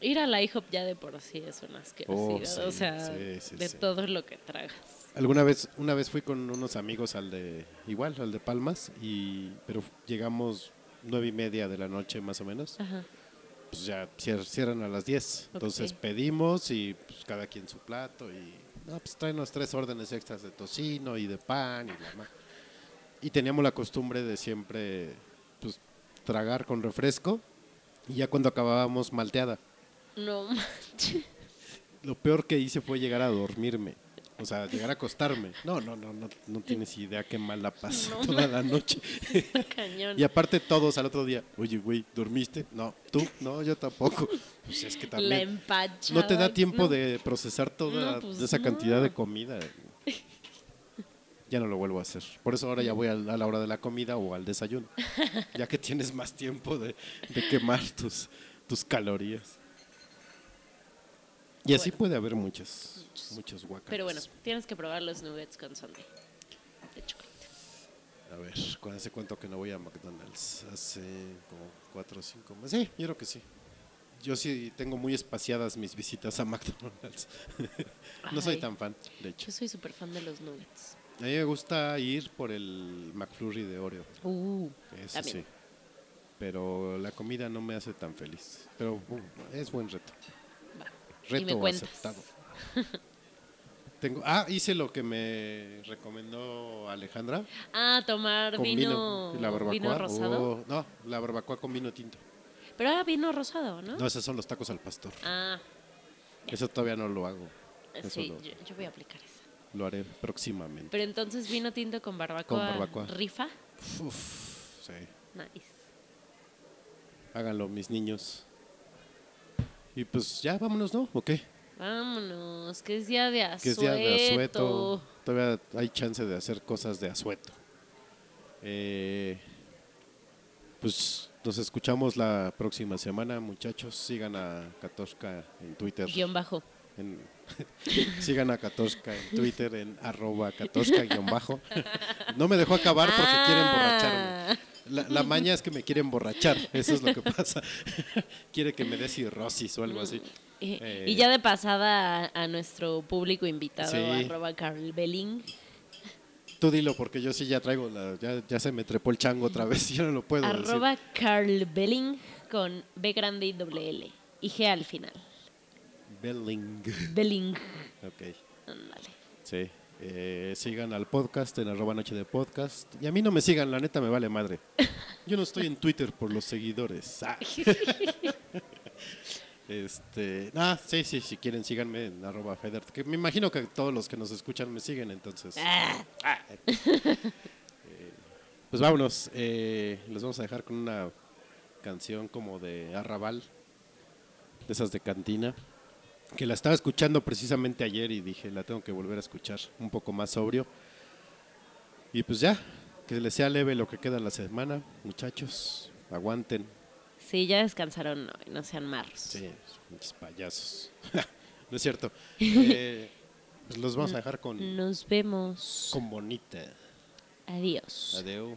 Ir a la IHOP ya de por sí es una asquerosidad. Oh, o sí, sea, sí, sí, de todo lo que tragas. Alguna vez, una vez fui con unos amigos al de, igual, al de Palmas, y, pero llegamos nueve y media de la noche más o menos. Ajá. Pues ya cier- cierran a las 10. Entonces pedimos y pues cada quien su plato y no, pues tráenos tres órdenes extras de tocino y de pan y la ma- Y teníamos la costumbre de siempre pues tragar con refresco y ya cuando acabábamos malteada. No manches. Lo peor que hice fue llegar a dormirme. O sea, llegar a acostarme. No, no, no, no, no tienes idea qué mal la pasé No toda la noche. Está cañón. Y aparte todos al otro día, oye, güey, ¿dormiste? No, ¿tú? No, yo tampoco. Pues es que la también empachada. no te da tiempo No. de procesar toda No, pues esa cantidad de comida. Ya no lo vuelvo a hacer. Por eso ahora ya voy a, la hora de la comida o al desayuno. Ya que tienes más tiempo de, de quemar tus, tus calorías. Y así Bueno. puede haber muchas, muchos guacamas. Pero bueno, tienes que probar los nuggets con sundae de chocolate. A ver, ¿cu- ¿hace cuánto que no voy a McDonald's? Hace como cuatro o cinco meses. Sí, yo creo que sí. Yo sí tengo muy espaciadas mis visitas a McDonald's. no soy tan fan, de hecho. Yo soy súper fan de los nuggets. A mí me gusta ir por el McFlurry de Oreo. Uh, Eso también. sí. Pero la comida no me hace tan feliz. Pero uh, es buen reto. Va. y Reto me cuentas. aceptado. Tengo, ah, hice lo que me recomendó Alejandra. Ah, tomar vino, vino. La barbacoa. vino rosado. Oh, no, la barbacoa con vino tinto. Pero era vino rosado, ¿no? No, esos son los tacos al pastor. Ah, Eso todavía no lo hago. Eso sí, lo, yo, yo voy a aplicar esa. lo haré próximamente. Pero entonces vino tinto con barbacoa, Con barbacoa. rifa. Uf, sí. Nice. Háganlo, mis niños. Y pues ya, vámonos, ¿no? ¿O qué? Vámonos, que es día de asueto. Que es día de asueto. Todavía hay chance de hacer cosas de asueto. Eh, pues nos escuchamos la próxima semana, muchachos. Sigan a Katoshka en Twitter. Guión bajo. en- sigan a Katoshka en Twitter en arroba Katoshka guion bajo. No me dejó acabar porque quiere emborracharme. Ah. La, la maña es que me quiere emborrachar, eso es lo que pasa. quiere que me dé cirrosis o algo así. Y, Eh, y ya de pasada a, a nuestro público invitado, Sí. arroba Carl Belling. Tú dilo porque yo sí ya traigo la, ya, ya se me trepó el chango otra vez, yo no lo puedo decir. Arroba Carl Belling con B grande y doble L. Y G al final. Belling. Belling. Ok. Ándale. Sí. Eh, sigan al podcast en arroba noche de podcast. Y a mí no me sigan, la neta me vale madre. Yo no estoy en Twitter por los seguidores. Ah. Este, ah, sí, sí, si quieren síganme en arroba Feder, que me imagino que todos los que nos escuchan me siguen, entonces. Ah. Ah. Eh, pues vámonos, eh, les vamos a dejar con una canción como de Arrabal, de esas de cantina, que la estaba escuchando precisamente ayer y dije, la tengo que volver a escuchar un poco más sobrio. Y pues ya, que les sea leve lo que queda en la semana, muchachos, aguanten. Sí, ya descansaron hoy, no sean marros. Sí, pinches payasos. no es cierto. Eh, pues los vamos a dejar con, Nos vemos. con bonita. Adiós. Adeu.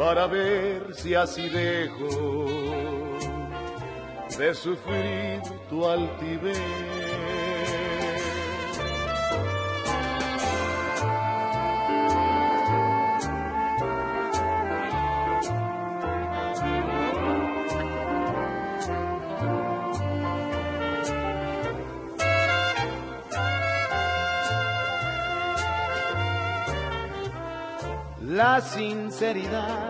para ver si así dejo de sufrir tu altivez. La sinceridad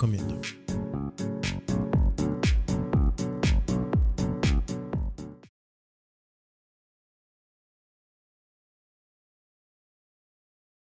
Noche de podcast para ir comiendo.